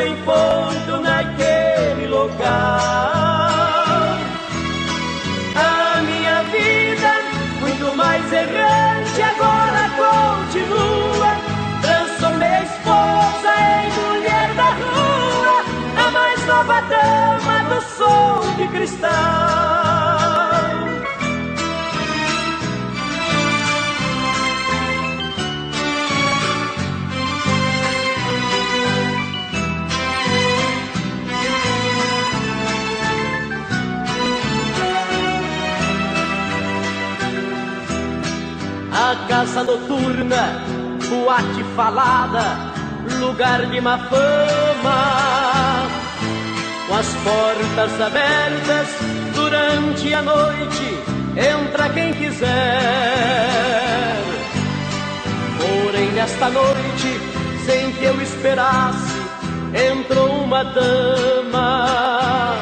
Speaker 31: Fazem ponto naquele local. A minha vida, muito mais errante, agora continua. Transformei esposa em mulher da rua, a mais nova dama do som de cristal. Casa noturna, boate falada, lugar de má fama. Com as portas abertas durante a noite, entra quem quiser. Porém, nesta noite, sem que eu esperasse, entrou uma dama.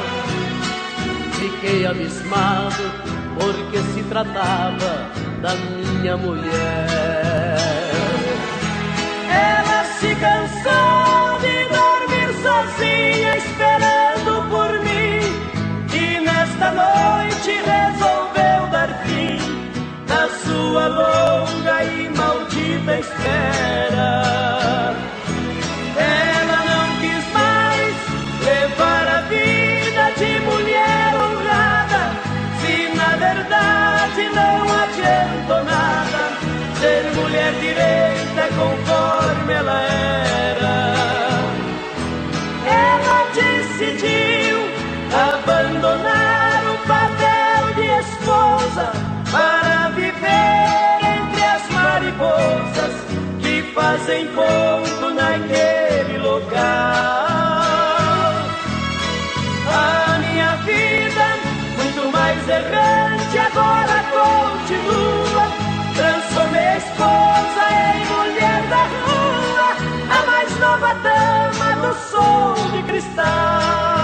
Speaker 31: Fiquei abismado, porque se tratava da minha mulher. Ela se cansou de dormir sozinha, esperando por mim. E nesta noite resolveu dar fim na sua longa e maldita espera. fazem ponto naquele local. A minha vida, muito mais errante, agora continua. Transformei esposa em mulher da rua, a mais nova dama do sol de cristal.